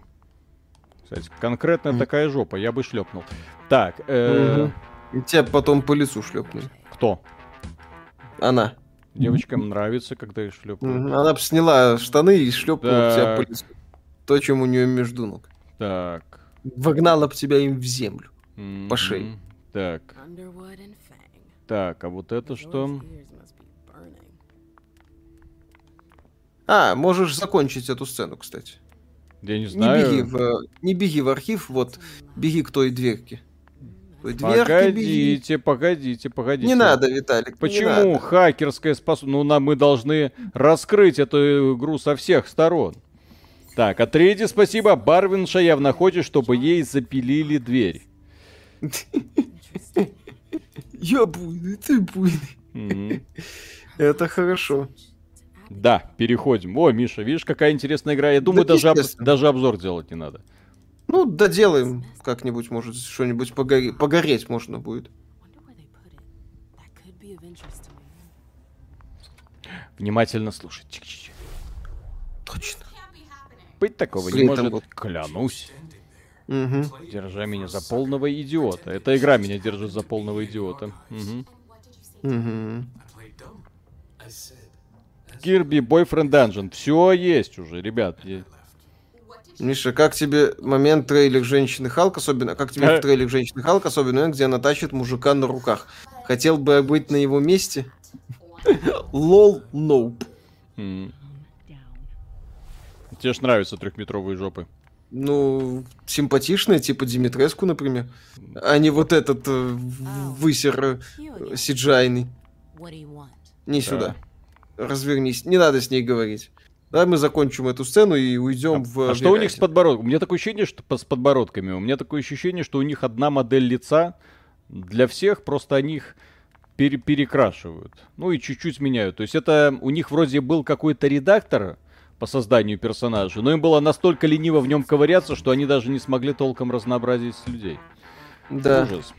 Кстати, конкретно Мгм. такая жопа, я бы шлепнул. Так, э. И тебя потом по лицу шлепнули. кто? Она. Девочкам нравится, когда я шлепаю. Мгм. Она бы сняла штаны и шлепнула тебя по лицу. То, чем у нее между ног. Так. Вогнала бы тебя им в землю. мгм. По шее. Так, так, а вот это что? А, можешь закончить эту сцену, кстати. Я не Не знаю. беги, в, не беги в архив, вот беги к той дверке. Той дверке беги. Погодите, погодите, погодите. Не надо, Виталик. не Почему надо. хакерская способность? Ну, нам мы должны раскрыть эту игру со всех сторон. Так, а третье спасибо. Барвинша явно хочет, чтобы ей запилили дверь. Я буйный, ты буйный. Это хорошо. Да, переходим. О, Миша, видишь, какая интересная игра. Я думаю, Да, даже, об- даже обзор делать не надо. Ну, доделаем как-нибудь, может, что-нибудь погоре- погореть можно будет. Внимательно слушать. Чик-чик. Точно. Быть такого не Блин, там может. вот- Клянусь. Мгм. Держа меня за полного идиота. Эта игра меня держит за полного идиота. Мгм. Мгм. Кирби Бойфренд Данжен. Все есть уже, ребят. Миша, как тебе момент трейлер женщины Халк, особенно, как тебе Э. трейлер женщины Халк, особенно момент, где она тащит мужика на руках? Хотел бы быть на его месте? Лол, ноуп. Тебе ж нравятся трехметровые жопы. Ну, симпатичная, типа Димитреску, например. А не вот этот э, высер э, сиджайный. Не сюда. Развернись. Не надо с ней говорить. Давай мы закончим эту сцену и уйдем в... А что у них с подбородком? У меня такое ощущение, что с подбородками. У меня такое ощущение, что у них одна модель лица для всех, просто они их пере- перекрашивают. Ну и чуть-чуть меняют. То есть это у них вроде был какой-то редактор по созданию персонажа, но им было настолько лениво в нем ковыряться, что они даже не смогли толком разнообразить людей. Да. Ужас.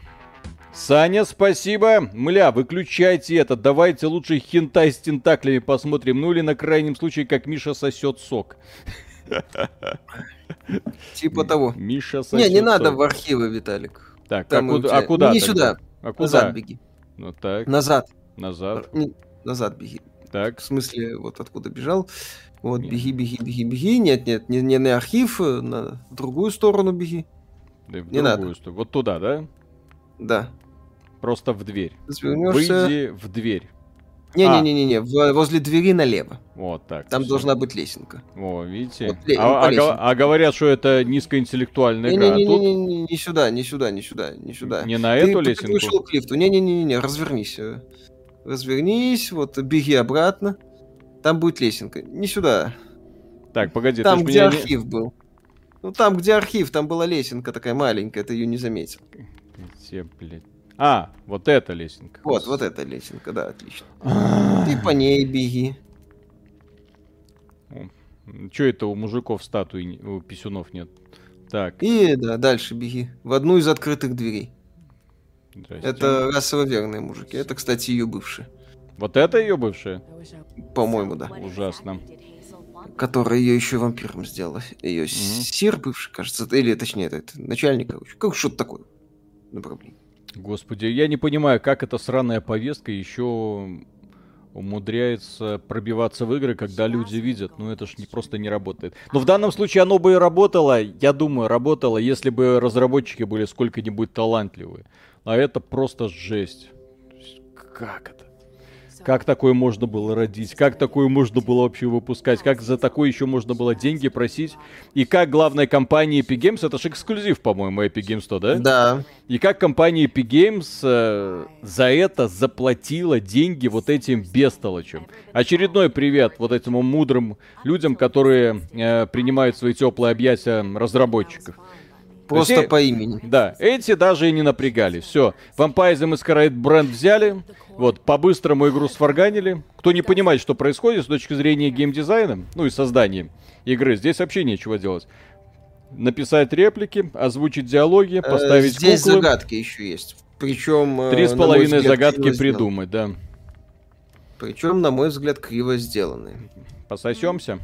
Саня, спасибо. Мля, выключайте это. Давайте лучше хентай с тентаклями посмотрим. Ну или на крайнем случае, как Миша сосет сок. Типа того. Миша Не, сосет не надо сок. в архивы, Виталик. Так, а, куда, а куда Не сюда. А куда? Назад беги. Ну так, Назад. назад. Не- Назад беги. Так. В смысле, вот откуда бежал. Вот, Не. беги, беги, беги, беги. Нет, нет, не, не на архив, э, на другую сторону беги. Да и в Не надо. другую сторону. Вот туда, да? Да. Просто в дверь. Развернешься. Выйди в дверь. Не-не-не-не, в- возле двери налево. Вот так. Там всё. должна быть лесенка. О, видите? Вот ле- а, по а а говорят, что это низкоинтеллектуальная игра. а Не-не-не, не сюда, не сюда, не сюда, не сюда. не на Ты- эту ты лесенку. вышел к лифту. Не-не-не, развернись. э. Развернись, вот, беги обратно. Там будет лесенка. Не сюда. Так, погоди, там, ты где меня архив был. Ну, там, где архив, там была лесенка такая маленькая, ты ее не заметил. Где, блядь? А, вот эта лесенка. Вот, вот эта лесенка, да, отлично. Ты по ней беги. Че это у мужиков статуи, у писюнов нет? Так, И, да, дальше беги. В одну из открытых дверей. здрасте. Это расово верные мужики. Это, кстати, ее бывшие. Вот это ее бывшая? По-моему, да. Ужасно. Которая ее еще вампиром сделала. Ее сир бывший, кажется. Или, точнее, это, это начальник, короче. Как что-то такое. Направление. Господи, я не понимаю, как эта сраная повестка еще умудряется пробиваться в игры, когда люди видят. Ну это ж не, просто не работает. Но в данном случае оно бы и работало, я думаю, работало, если бы разработчики были сколько-нибудь талантливые. А это просто жесть. Как это? Как такое можно было родить? Как такое можно было вообще выпускать? Как за такое еще можно было деньги просить? И как главная компания Epic Games, это же эксклюзив, по-моему, Epic Games 100, да? Да. И как компания Epic Games э, за это заплатила деньги вот этим бестолочам. Очередной привет вот этим мудрым людям, которые э, принимают свои теплые объятия разработчиков. Просто есть, по имени. Да, эти даже и не напрягали. Все, Vampire the Masquerade бренд взяли, вот, по-быстрому игру сварганили. Кто не понимает, что происходит с точки зрения геймдизайна, ну и создания игры, здесь вообще нечего делать. Написать реплики, озвучить диалоги, Э, поставить Здесь куклы. загадки еще есть. Причем... э, Три с половиной загадки сделаны. придумать, да. Причем, на мой взгляд, криво сделанные. Пососемся?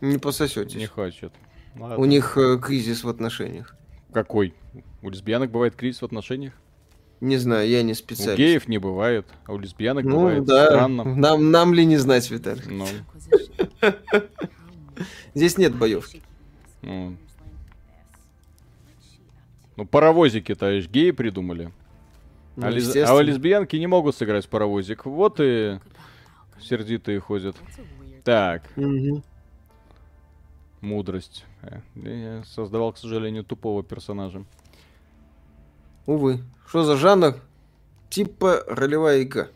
Не пососетесь. Не хочет. Ладно. У них э, кризис в отношениях. Какой? У лесбиянок бывает кризис в отношениях? Не знаю, я не У специалист. геев не бывает, а у лесбиянок ну бывает. да, Странно. Нам, нам ли не знать, Виталий? Ну. Здесь нет боевки. ну. Ну, паровозики-то аж геи придумали. Ну, а, а лесбиянки не могут сыграть в паровозик. Вот и сердитые ходят. Так. Мудрость. Э, Я создавал, к сожалению, тупого персонажа. Увы. Что за жанр? Типа ролевая игра.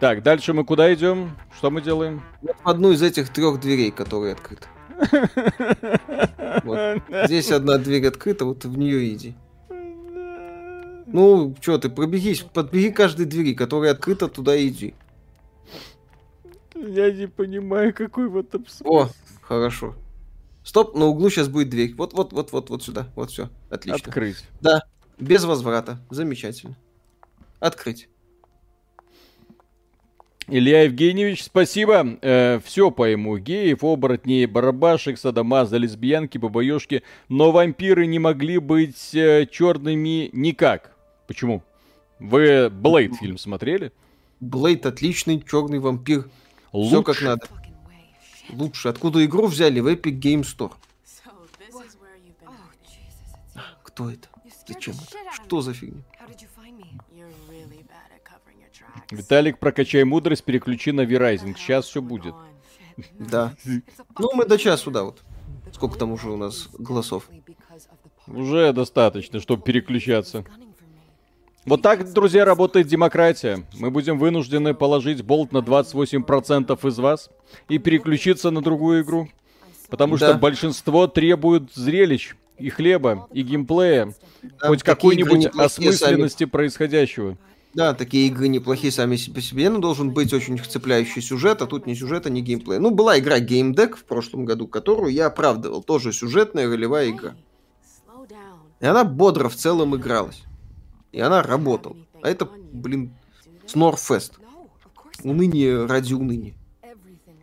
Так, дальше мы куда идем? Что мы делаем? Вот в одну из этих трех дверей, которые открыты. Вот. Здесь одна дверь открыта, вот в нее иди. Ну, что ты, пробегись, подбеги каждой двери, которая открыта, туда иди. Я не понимаю, какой в этом О, хорошо. Стоп, на углу сейчас будет дверь. Вот, вот, вот, вот, вот сюда. Вот все. Отлично. Открыть. Да, без возврата. Замечательно. Открыть. Илья Евгеньевич, спасибо. все пойму. Геев, оборотней, барабашек, садомаза, лесбиянки, бабаешки. Но вампиры не могли быть э, черными никак. Почему? Вы Блейд фильм смотрели? Блейд отличный, черный вампир. Все Лучше. как надо. Лучше. Откуда игру взяли? В Epic Game Store. Кто это? Зачем это? Что за фигня? Виталик, прокачай мудрость, переключи на Верайзинг. Сейчас все будет. Да. Ну, мы до часу, да, вот. Сколько там уже у нас голосов? Уже достаточно, чтобы переключаться. Вот так, друзья, работает демократия. Мы будем вынуждены положить болт на 28% из вас и переключиться на другую игру. Потому что Да. большинство требует зрелищ и хлеба, и геймплея, Да, хоть какой-нибудь неплохие сами. осмысленности происходящего. Да, такие игры неплохие сами по себе, но должен быть очень цепляющий сюжет, а тут ни сюжета, ни геймплея. Ну, была игра Game Deck в прошлом году, которую я оправдывал. Тоже сюжетная ролевая игра. И она бодро в целом игралась. И она работала. А это, блин, Снорфест. Уныние ради уныния.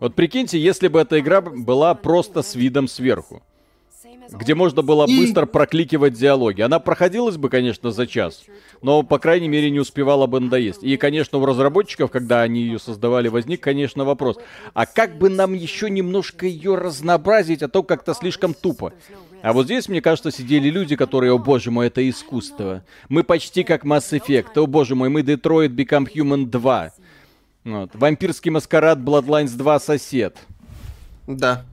Вот прикиньте, если бы эта игра была просто с видом сверху, где можно было И- быстро прокликивать диалоги. Она проходилась бы, конечно, за час, но, по крайней мере, не успевала бы надоесть. И, конечно, у разработчиков, когда они ее создавали, возник, конечно, вопрос, а как бы нам еще немножко ее разнообразить, а то как-то слишком тупо. А вот здесь, мне кажется, сидели люди, которые, о боже мой, это искусство. Мы почти как Mass Effect, о боже мой, мы Detroit Become Human 2. Вот. Вампирский маскарад Bloodlines 2 сосед. Да.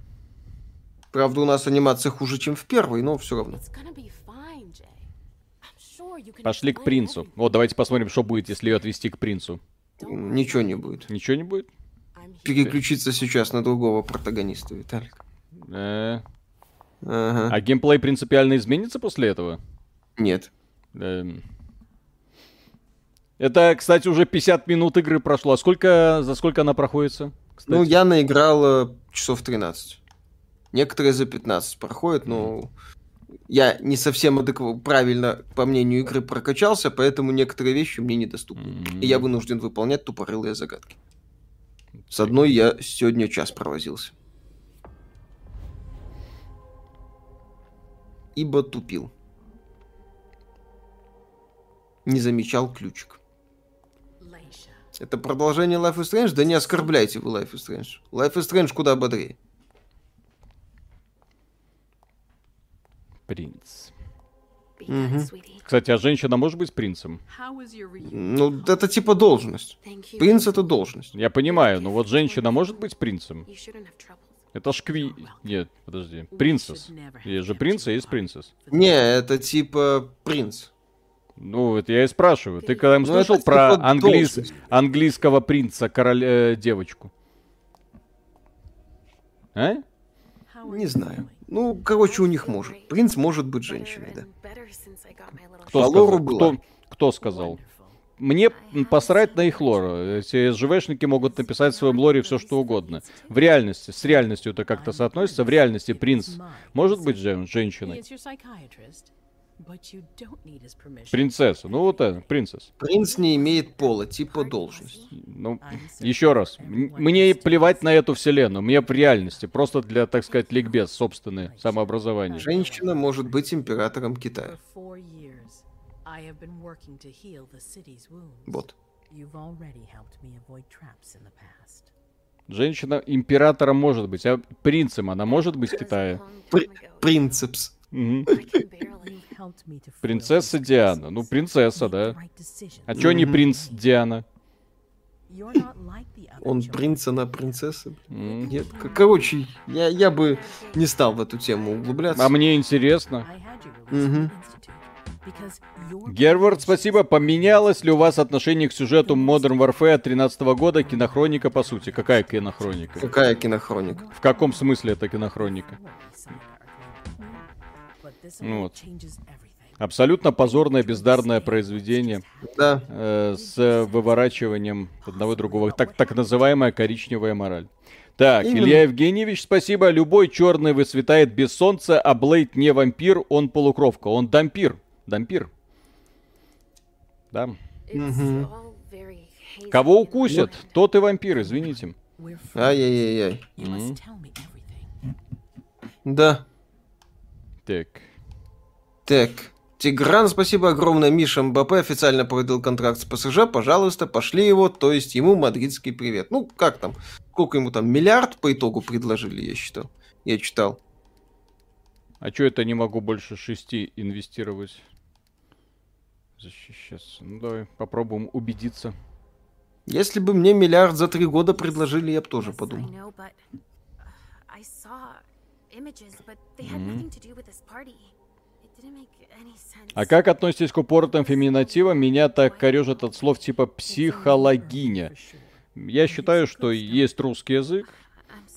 Правда, у нас анимация хуже, чем в первой, но все равно. Пошли к принцу. Вот, давайте посмотрим, что будет, если ее отвести к принцу. Ничего не будет. Ничего не будет? Переключиться сейчас на другого протагониста, Виталик. Э, Ага. А геймплей принципиально изменится после этого? Нет. Эм. Это, кстати, уже 50 минут игры прошло. А сколько, за сколько она проходится? Кстати? Ну, я наиграл э, часов 13. Некоторые за 15 проходят, но я не совсем адекв- правильно, по мнению игры, прокачался, поэтому некоторые вещи мне недоступны. М. И я вынужден выполнять тупорылые загадки. С одной я сегодня час провозился. Ибо тупил. Не замечал ключик. Это продолжение Life is Strange? Да не оскорбляйте вы Life is Strange. Life is Strange куда бодрее. Принц. Sweetie. Кстати, а женщина может быть принцем? Ну, это типа должность. Принц это должность. Я понимаю, но вот женщина может быть принцем? Это ж кви... Нет, подожди. Принцесс. Есть же принц, а есть принцесс. Не, это типа принц. Ну, вот я и спрашиваю. Ты когда Ну, слышал это про типа английс- английского принца, король... э, девочку? А? Не знаю. Ну, короче, у них может. Принц может быть женщиной, да. Кто По сказал? Кто, кто сказал? Мне посрать на их лор. Эти СЖВшники могут написать в своем лоре все, что угодно. В реальности, с реальностью это как-то соотносится. В реальности принц может быть женщиной. Принцесса. Ну вот это, принцесс. Принц не имеет пола, типа должность. Ну, еще раз. Мне плевать на эту вселенную. Мне в реальности. Просто для, так сказать, ликбез, собственное самообразование. Женщина может быть императором Китая. I have been working to heal the city's wounds. Вот. You've already helped me avoid traps in the past. Женщина императором может быть, а принцем она может быть в Китае. При- принцепс. Принцесса Диана. Ну, принцесса, да. А чё не принц Диана? Он принц, она принцесса. Нет, короче, я, я бы не стал в эту тему углубляться. А мне интересно. I Гервард, спасибо. Поменялось ли у вас отношение к сюжету Modern Warfare 13 года? Кинохроника, по сути. Какая кинохроника? Какая кинохроника? В каком смысле это кинохроника? Ну вот. Абсолютно позорное, бездарное произведение Да. э, с выворачиванием одного и другого. Так, так называемая коричневая мораль. Так, Именно. Илья Евгеньевич, спасибо. Любой черный высветает без солнца, а Блейд не вампир, он полукровка. Он дампир. Дампир. Да. Кого укусят, тот и вампир, извините. Ай-яй-яй-яй. Да. Так. Так. Тигран, спасибо огромное. Миша МБП официально проводил контракт с ПСЖ. Пожалуйста, пошли его, то есть ему мадридский привет. Ну, как там? Сколько ему там? Миллиард по итогу предложили, я считал. Я читал. А чё это не могу больше шести инвестировать? Защищаться. Ну давай попробуем убедиться. Если бы мне миллиард за три года предложили, я бы тоже подумал. А как относитесь к упоротым феминативам? Меня так корежит от слов типа психологиня. Я считаю, что есть русский язык,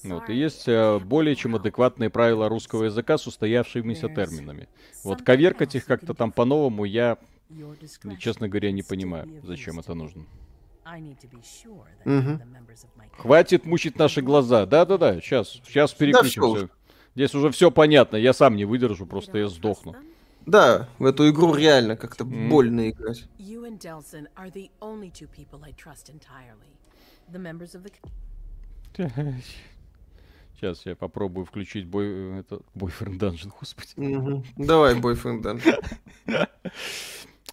вот, и есть э, более чем адекватные правила русского языка с устоявшимися терминами. Вот коверкать их как-то там по-новому я, Your discretion честно говоря, не понимаю, зачем это нужно. My Хватит мучить наши глаза. Да-да-да, сейчас, сейчас переключим всё все. уже. Здесь уже все понятно, я сам не выдержу, просто я сдохну. Да, в эту игру реально как-то М. больно играть. Сейчас я попробую включить бой, это, Boyfriend Dungeon, господи. Мгм. Давай, бойфренд, да.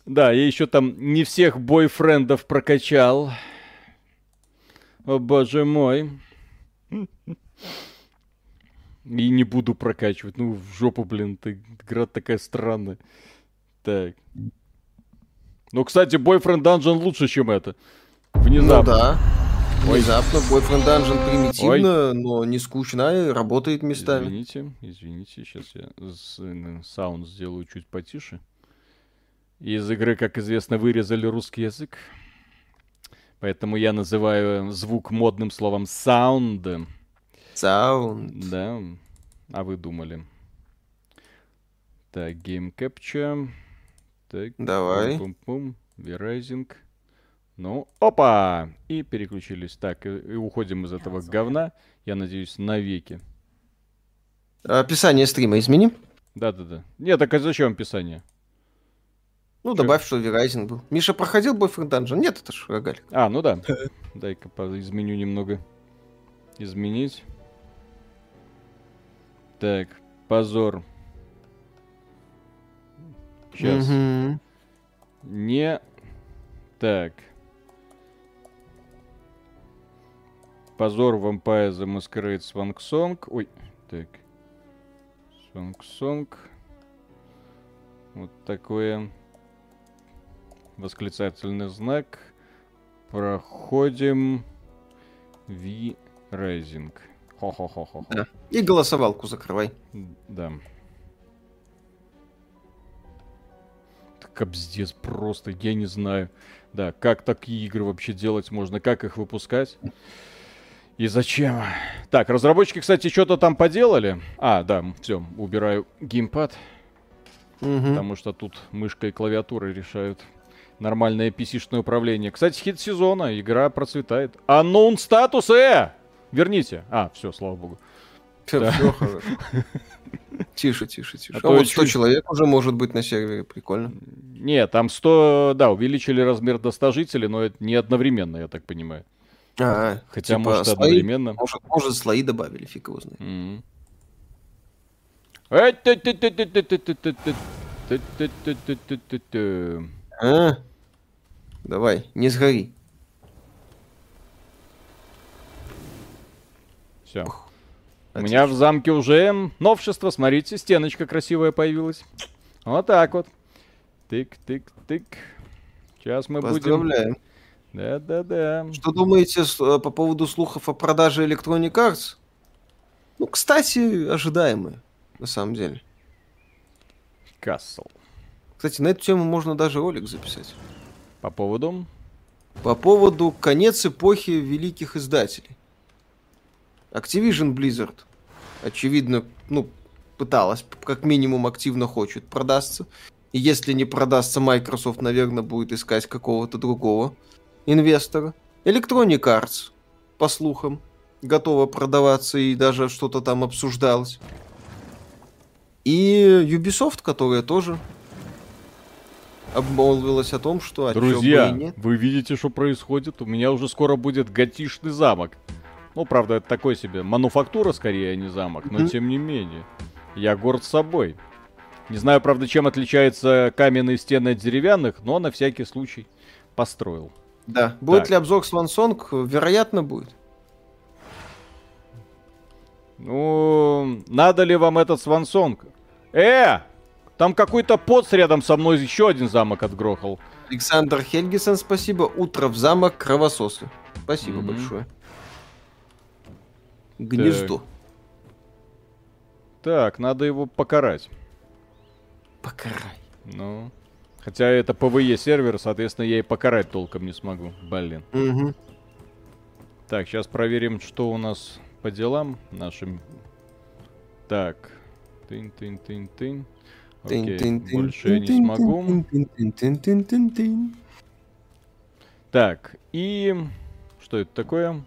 Да, я еще там не всех бойфрендов прокачал. О боже мой. И не буду прокачивать. Ну, в жопу, блин, ты, игра такая странная. Так. Ну, кстати, Boyfriend Dungeon лучше, чем это. Ну Внезапно. да. Внезапно Boyfriend Dungeon примитивно, но не скучно и работает местами. Извините, извините, сейчас я э, саунд сделаю чуть потише. Из игры, как известно, вырезали русский язык. Поэтому я называю звук модным словом sound. Саунд. Да. А вы думали? Так, Game Capture. Так. Давай. Пум-пум-пум. V-Rising. Ну, опа! И переключились. Так, и, и уходим из этого говна. Я надеюсь, навеки. Описание стрима измени. Да-да-да. Нет, так а зачем описание? Ну, Чё? добавь, что Verizon был. Миша проходил Boyfriend Dungeon? Нет, это ж рогаль. А, ну да. Дай-ка изменю немного. Изменить. Так, позор. Сейчас. Мгм. Не. Так. Позор Vampire the Masquerade Swank Song. Ой, так. Swank Song. Вот такое восклицательный знак. Проходим Рейзинг. Хо-хо-хо-хо. Да. И голосовалку закрывай. Да. Так кобздец просто, я не знаю. Да, как такие игры вообще делать можно, как их выпускать? И зачем? Так, разработчики, кстати, что-то там поделали. А, да, все, убираю геймпад, Мгм. потому что тут мышка и клавиатура решают нормальное PC-шное управление. Кстати, хит сезона, игра процветает. Unknown статусы! Верните. А, все, слава богу. Все, да. все хорошо. Тише, тише, тише. А, а то вот 100 чуть... человек уже может быть на сервере, прикольно. Не, там 100, да, увеличили размер до 100 жителей, но это не одновременно, я так понимаю. А, Хотя, типа может, слои, одновременно. Может, может, слои добавили, фиг его знает. Mm-hmm. А? Давай, не сгори. Всё. У меня в замке уже новшество, смотрите, стеночка красивая появилась. Вот так вот. Тык-тык-тык. Сейчас мы будем... Поздравляем. Да-да-да. Что думаете э, по поводу слухов о продаже Electronic Arts? Ну, кстати, ожидаемые, на самом деле. Кассел. Кстати, на эту тему можно даже ролик записать. По поводу... По поводу конец эпохи великих издателей. Activision Blizzard, очевидно, ну, пыталась, как минимум активно хочет продаться. И если не продастся, Microsoft, наверное, будет искать какого-то другого инвестора. Electronic Arts, по слухам, готова продаваться и даже что-то там обсуждалось. И Ubisoft, которая тоже обмолвилась о том, что а Друзья, нет. вы видите, что происходит? У меня уже скоро будет готишный замок. Ну, правда, это такой себе мануфактура скорее, а не замок, но тем не менее. Я горд собой. Не знаю, правда, чем отличаются каменные стены от деревянных, но на всякий случай построил. Да. Будет Так. ли обзор Swansong? Вероятно, будет. Ну, надо ли вам этот Swansong? Э! Там какой-то поц рядом со мной еще один замок отгрохал. Александр Хельгисон, спасибо. Утро в замок Кровососы. Спасибо Мгм. большое. Гнездо. Так, надо его покарать. Покарай. Ну. Хотя это PvE сервер, соответственно, я и покарать толком не смогу. Блин. Мгм. Так, сейчас проверим, что у нас по делам нашим. Так. Тынь-тынь-тынь-тынь. Окей, больше я не смогу. Так, и... Что это такое?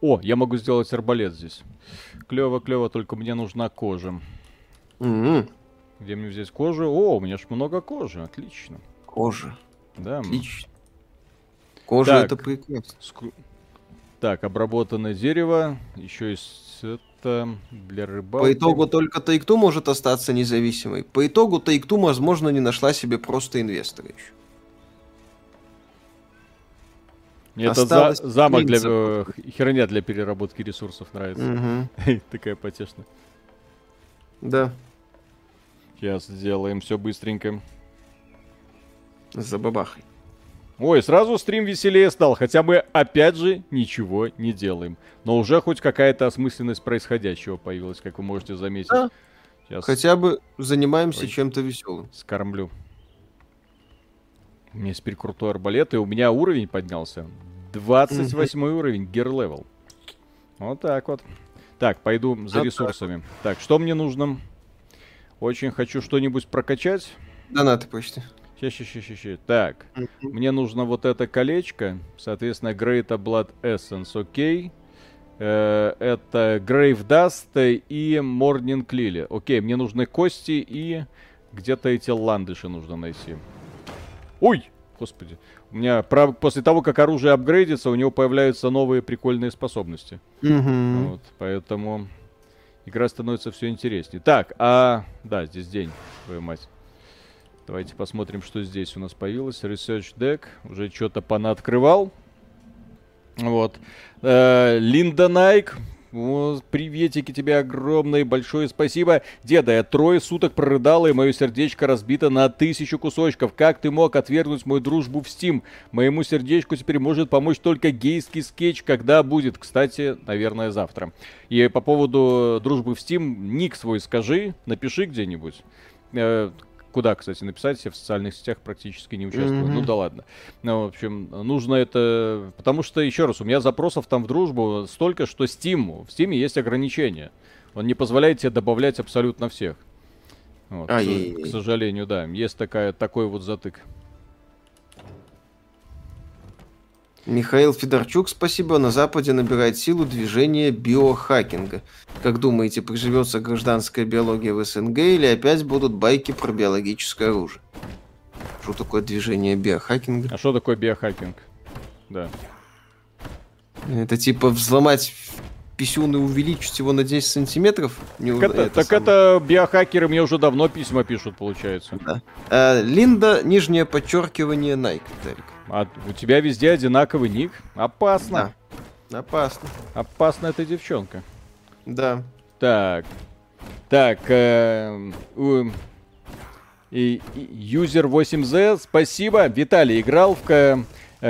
О, я могу сделать арбалет здесь. Клево, клево, только мне нужна кожа. Мгм. Где мне взять кожу? О, у меня ж много кожи, отлично. Кожа. Да. Отлично. Кожа Так. это прекрасно. Так, обработанное дерево. Еще есть это для рыбалки. По итогу только Take-Two может остаться независимой. По итогу Take-Two, возможно, не нашла себе просто инвестора еще. Этот за- замок для... э, херня для переработки ресурсов нравится. Мгм. Такая потешная. Да. Сейчас сделаем все быстренько. За бабахой. Ой, сразу стрим веселее стал, хотя мы опять же ничего не делаем. Но уже хоть какая-то осмысленность происходящего появилась, как вы можете заметить. Да. Сейчас Хотя бы занимаемся Ой. чем-то веселым. скормлю. У меня теперь крутой арбалет, и у меня уровень поднялся. 28 уровень, gear level. Вот так вот. Так, пойду за так ресурсами. Так, что мне нужно? Очень хочу что-нибудь прокачать. Донаты почти. Ща, ща, ща, ща, ща. Так, мне нужно вот это колечко. Соответственно, Great Blood Essence, окей. Э, это Grave Dust и Morning Lily. Окей, мне нужны кости и где-то эти ландыши нужно найти. Ой! Господи. У меня прав- после того, как оружие апгрейдится, у него появляются новые прикольные способности. Мгм. Вот, поэтому игра становится все интереснее. Так, а... Да, здесь день, твою мать. Давайте посмотрим, что здесь у нас появилось. Research Deck. Уже что-то понаоткрывал. Вот. Э, Линда Найк. Приветики тебе огромное, большое спасибо. Деда, я трое суток прорыдала, и мое сердечко разбито на тысячу кусочков. Как ты мог отвергнуть мою дружбу в Steam? Моему сердечку теперь может помочь только гейский скетч. Когда будет? Кстати, наверное, завтра. И по поводу дружбы в Steam, ник свой скажи, напиши где-нибудь. Куда, кстати, написать, я в социальных сетях практически не участвую. Мгм. Ну да ладно. Ну, в общем, нужно это... Потому что, еще раз, у меня запросов там в дружбу столько, что Steam, в Steam есть ограничения. Он не позволяет тебе добавлять абсолютно всех. Вот, Ай-яй-яй. к сожалению, да. Есть такая, такой вот затык. Михаил Федорчук, спасибо. На Западе набирает силу движение биохакинга. Как думаете, приживется гражданская биология в СНГ или опять будут байки про биологическое оружие? Что такое движение биохакинга? А что такое биохакинг? Да. Это типа взломать писюн и увеличить его на 10 сантиметров? Не Так, уже- это, так самое. это биохакеры мне уже давно письма пишут, получается. А, Линда, нижнее подчеркивание, Nike, Виталик. А у тебя везде одинаковый ник? Опасно. Да. Опасно. Опасна эта девчонка. Да. Так. Так. э, у- и, и- user 8Z, спасибо. Виталий играл в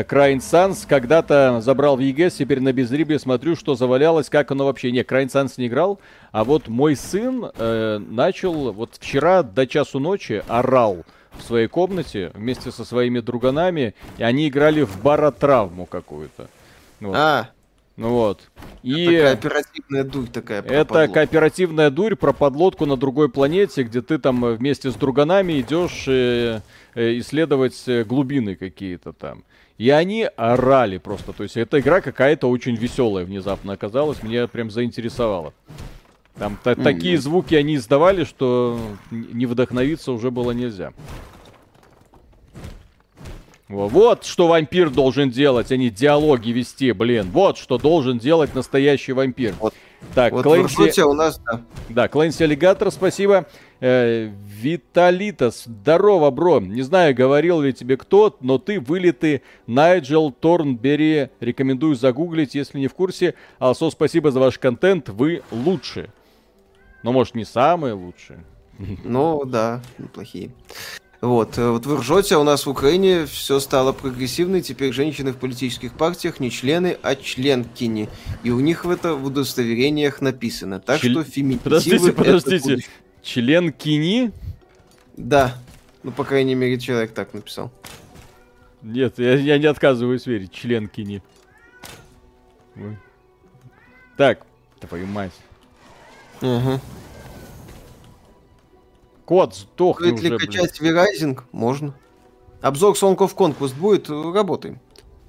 К- э, Suns, когда-то забрал в EGS, теперь на безрыбье смотрю, что завалялось, как оно вообще. Не, Crying Suns не играл, а вот мой сын э, начал вот вчера до часу ночи орал в своей комнате вместе со своими друганами, и они играли в баротравму какую-то. Вот. А, Ну вот. И... такая оперативная дурь такая. Это кооперативная дурь про подлодку на другой планете, где ты там э, вместе с друганами идешь э, э, исследовать э, глубины какие-то там. И они орали просто. То есть эта игра какая-то очень веселая внезапно оказалась. Меня прям заинтересовало. Там та- такие звуки они издавали, что не вдохновиться уже было нельзя. Во- Вот что вампир должен делать, а не диалоги вести, блин. Вот что должен делать настоящий вампир. Вот. Так, Вот в Клэнси... Иркуте у нас, да. Да, Клэнси Аллигатор, спасибо. Э, Виталитас, здорово, бро. Не знаю, говорил ли тебе кто, но ты вылитый Найджел Торнбери. Рекомендую загуглить, если не в курсе. Алсо, спасибо за ваш контент, вы лучшие. Но, может, не самые лучшие. Ну, да, неплохие. Вот, э, вот вы ржете, а у нас в Украине все стало прогрессивно, и теперь женщины в политических партиях не члены, а членкини. И у них в это в удостоверениях написано. Так Чел- что феминитивы... Подождите, это подождите. будущее. Член Кини? Да. Ну, по крайней мере, человек так написал. Нет, я, я не отказываюсь верить. Член Кини. Ой. Так, твою мать. Ага. Кот, сдохни Стоит ли уже, блин. качать V-Rising? Можно. Обзор Song of Conquest будет? Работаем.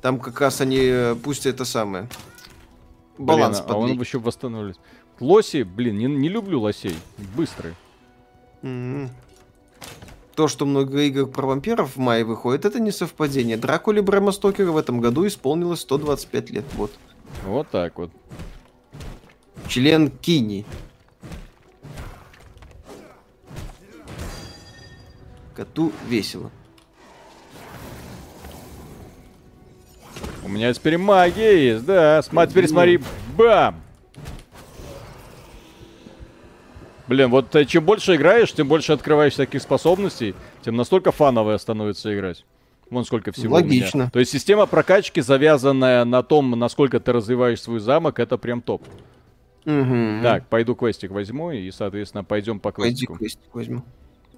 Там как раз они, э, пусть это самое. Баланс Блин, а он еще восстанавливается. Лоси, блин, не, не люблю лосей. Быстрые. Мгм. То, что много игр про вампиров в мае выходит, это не совпадение. Дракуле Брэма Стокера в этом году исполнилось 125 лет. Вот. Вот так вот. Член Кини. Коту весело. У меня теперь магия есть, да. Сма, теперь смотри. Бам! Блин, вот э, чем больше играешь, тем больше открываешь таких способностей, тем настолько фановая становится играть. Вон сколько всего у меня. Логично. То есть система прокачки, завязанная на том, насколько ты развиваешь свой замок, это прям топ. Мгм. Так, пойду квестик возьму и, соответственно, пойдем по Пойди квестику. квестик возьму.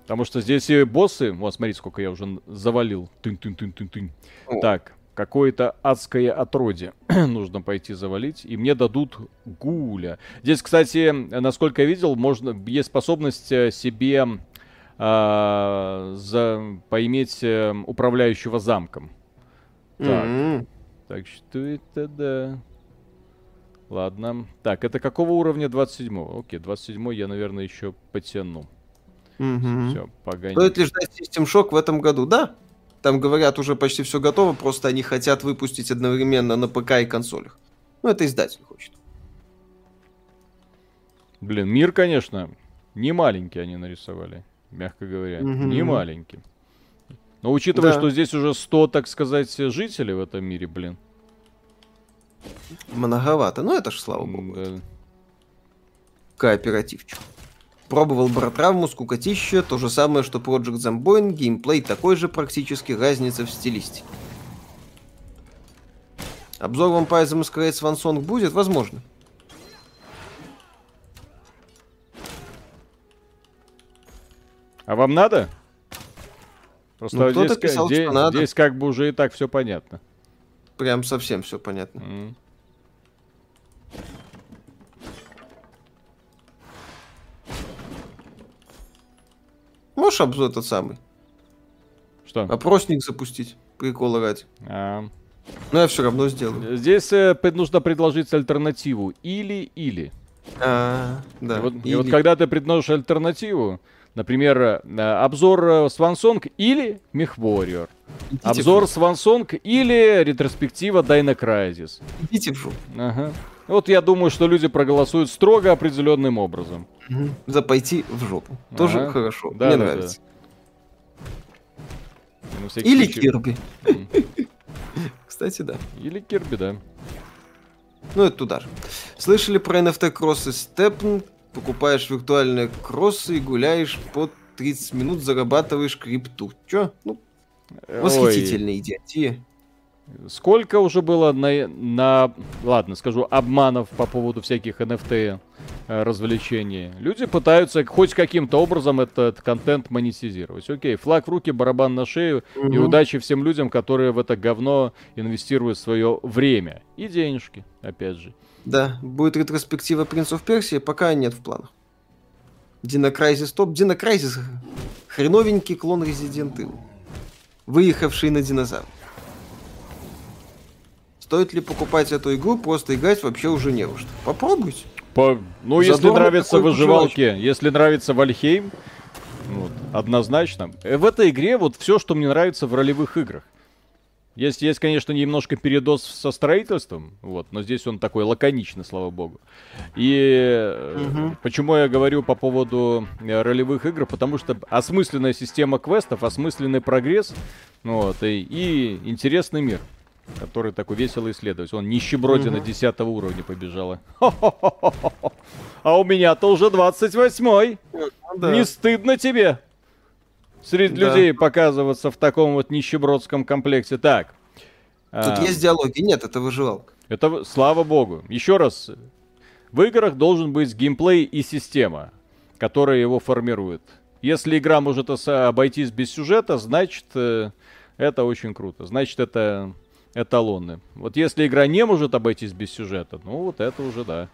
Потому что здесь и боссы... Вот, смотрите, сколько я уже завалил. Тынь-тынь-тынь-тынь-тынь. О. Так, какое-то адское отродье нужно пойти завалить. И мне дадут гуля. Здесь, кстати, насколько я видел, можно, есть способность э, себе а, за, поиметь э, управляющего замком. Так. Мгм. Так что это да. Ладно. Так, это какого уровня 27 Окей, 27 я, наверное, еще потяну. Мгм. Все, погони. Стоит ли ждать System Shock в этом году? Да. Там говорят, уже почти все готово, просто они хотят выпустить одновременно на ПК и консолях. Ну, это издатель хочет. Блин, мир, конечно, не маленький они нарисовали, мягко говоря. Мгм. Не маленький. Но учитывая, Да. что здесь уже 100, так сказать, жителей в этом мире, блин. Многовато. Ну, это ж слава богу. да. кооперативчик. Пробовал баротравму, скукотища, то же самое, что Project Zomboid, геймплей такой же практически, разница в стилистике. Обзор Vampire the Masquerade Swan будет? Возможно. А вам надо? Просто Ну, кто-то здесь, писал, здесь- что надо. здесь как бы уже и так все понятно. Прям совсем все понятно. М. Можешь обзор тот самый? Что? Опросник запустить. Прикола ради. А, Но я все равно сделаю. Здесь э, нужно предложить альтернативу. Или-или. А, да. И вот, и Или- вот когда ты предложишь альтернативу, например, э, обзор э, Swan Song или Мехвориор, обзор Song или ретроспектива Crisis. жопу. Идите в жопу. Ага. Вот я думаю, что люди проголосуют строго определенным образом. За пойти в жопу. Тоже Ага. хорошо. Да, Мне да, нравится. Всякий Или случай. Кирби. Кстати, да. Или Кирби, да. Ну, это туда же. Слышали про NFT кроссы Степн? Покупаешь виртуальные кроссы и гуляешь по 30 минут, зарабатываешь крипту. Чё? Ну, Ой, восхитительная идиотия. Сколько уже было на, на, ладно, скажу, обманов по поводу всяких NFT э, развлечений. Люди пытаются хоть каким-то образом этот контент монетизировать. Окей, флаг в руки, барабан на шею и Мгм. удачи всем людям, которые в это говно инвестируют свое время и денежки, опять же. Да, будет ретроспектива Принц of Персии, пока нет в планах. Динокрайзис топ. Динокрайзис хреновенький клон Resident Evil. Выехавший на динозавр. Стоит ли покупать эту игру, просто играть вообще уже не во что. Попробуйте. По- ну, если Задорно нравится такой выживалки, если нравится Вальхейм, вот, однозначно. Э, В этой игре вот все, что мне нравится в ролевых играх. Есть, есть, конечно, немножко передоз со строительством, вот, но здесь он такой лаконичный, слава богу. И Мгм. почему я говорю по поводу э, ролевых игр, потому что осмысленная система квестов, осмысленный прогресс, вот, и, и интересный мир, который такой весело исследовать. Он нищеброди на 10 уровне побежала. А у меня-то уже 28-й. Ну да. Не стыдно тебе среди Да. людей показываться в таком вот нищебродском комплекте. Так. Тут а, есть диалоги. Нет, это выживалка. Это слава богу. Еще раз. В играх должен быть геймплей и система, которая его формирует. Если игра может обойтись без сюжета, значит э, это очень круто. Значит это эталонны. Вот если игра не может обойтись без сюжета, ну вот это уже да.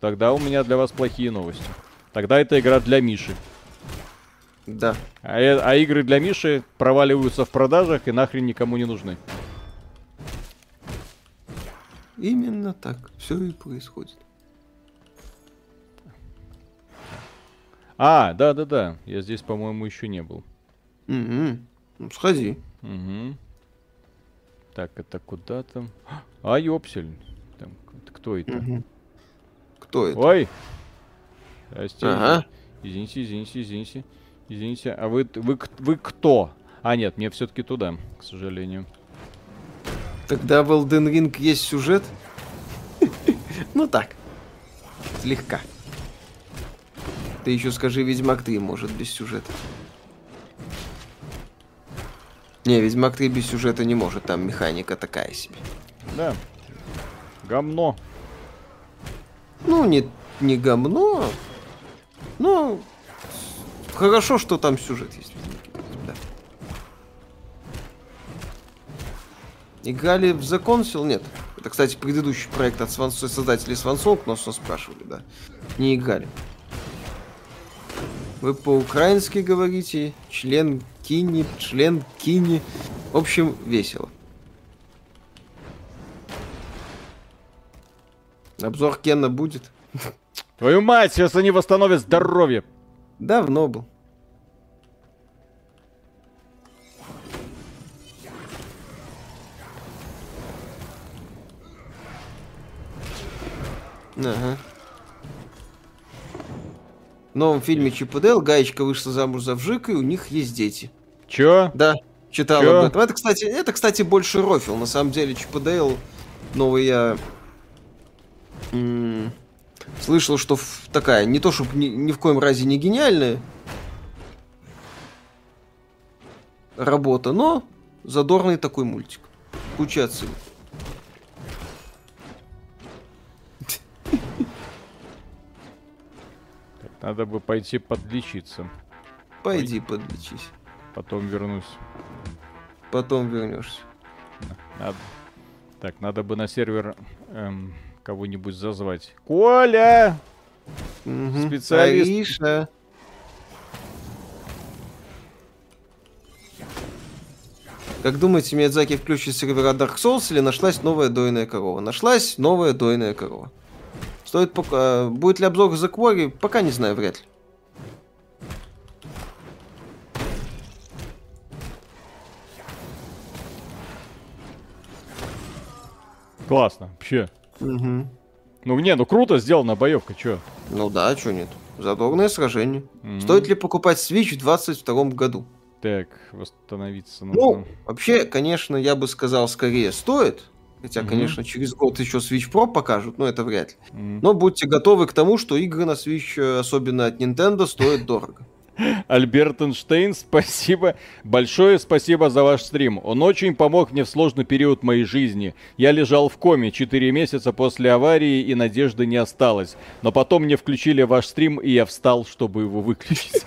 Тогда у меня для вас плохие новости. Тогда это игра для Миши. Да. А, э- а игры для Миши проваливаются в продажах и нахрен никому не нужны. Именно так все и происходит. А, да-да-да. Я здесь, по-моему, еще не был. Мгм. Ну, сходи. Угу. Так, это куда там? А, ёпсель. Там, кто это? Мгм. Кто это? Ой! Здрасте. Ага. Извините, извините, извините. Извините, а вы, вы, вы кто? А, нет, мне все-таки туда, к сожалению. Тогда в Elden Ring есть сюжет? Ну так. Слегка. Ты еще скажи, Ведьмак 3 может без сюжета. Не, Ведьмак 3 без сюжета не может, там механика такая себе. Да. Гомно. Ну, не, не говно. Ну, хорошо, что там сюжет есть. да. Играли в The Council? Нет. Это, кстати, предыдущий проект от Сван... создателей Свансонг, нас спрашивали, да. Не играли. Вы по-украински говорите, член Кини, член Кини. В общем, весело. Обзор Кена будет? Твою мать, сейчас они восстановят здоровье. Давно был. Ага. В новом фильме Дейл Гаечка вышла замуж за Вжика, и у них есть дети. Чё? Да, читал Чё? об этом. Это, кстати, это, кстати, больше рофил. На самом деле, Дейл, новый я... м, Слышал, что такая, не то чтобы ни, ни в коем разе не гениальная работа, но задорный такой мультик. Куча отсылок. Надо бы пойти подлечиться. Пойди подлечись. Потом вернусь. Потом вернешься. Надо... Так, надо бы на сервер эм, кого-нибудь зазвать. Коля! Мгм. Специалист. Ариша. Как думаете, Миядзаки включит сервера Dark Souls или нашлась новая дойная корова? Нашлась новая дойная корова. Стоит пока... Будет ли обзор The Quarry? Пока не знаю, вряд ли. Классно, вообще. Мгм. Ну не, ну круто сделана боевка, чё? Ну да, что нет. Задорное сражение. М. Стоит ли покупать Switch в 22 году? Так, восстановиться Ну, нужно. вообще, конечно, я бы сказал, скорее стоит. Хотя, Мгм. конечно, через год еще Switch Pro покажут, но это вряд ли. М. Но будьте готовы к тому, что игры на Switch, э, особенно от Nintendo, стоят дорого. Альберт Эйнштейн, спасибо. Большое спасибо за ваш стрим. Он очень помог мне в сложный период моей жизни. Я лежал в коме 4 месяца после аварии и надежды не осталось. Но потом мне включили ваш стрим, и я встал, чтобы его выключить.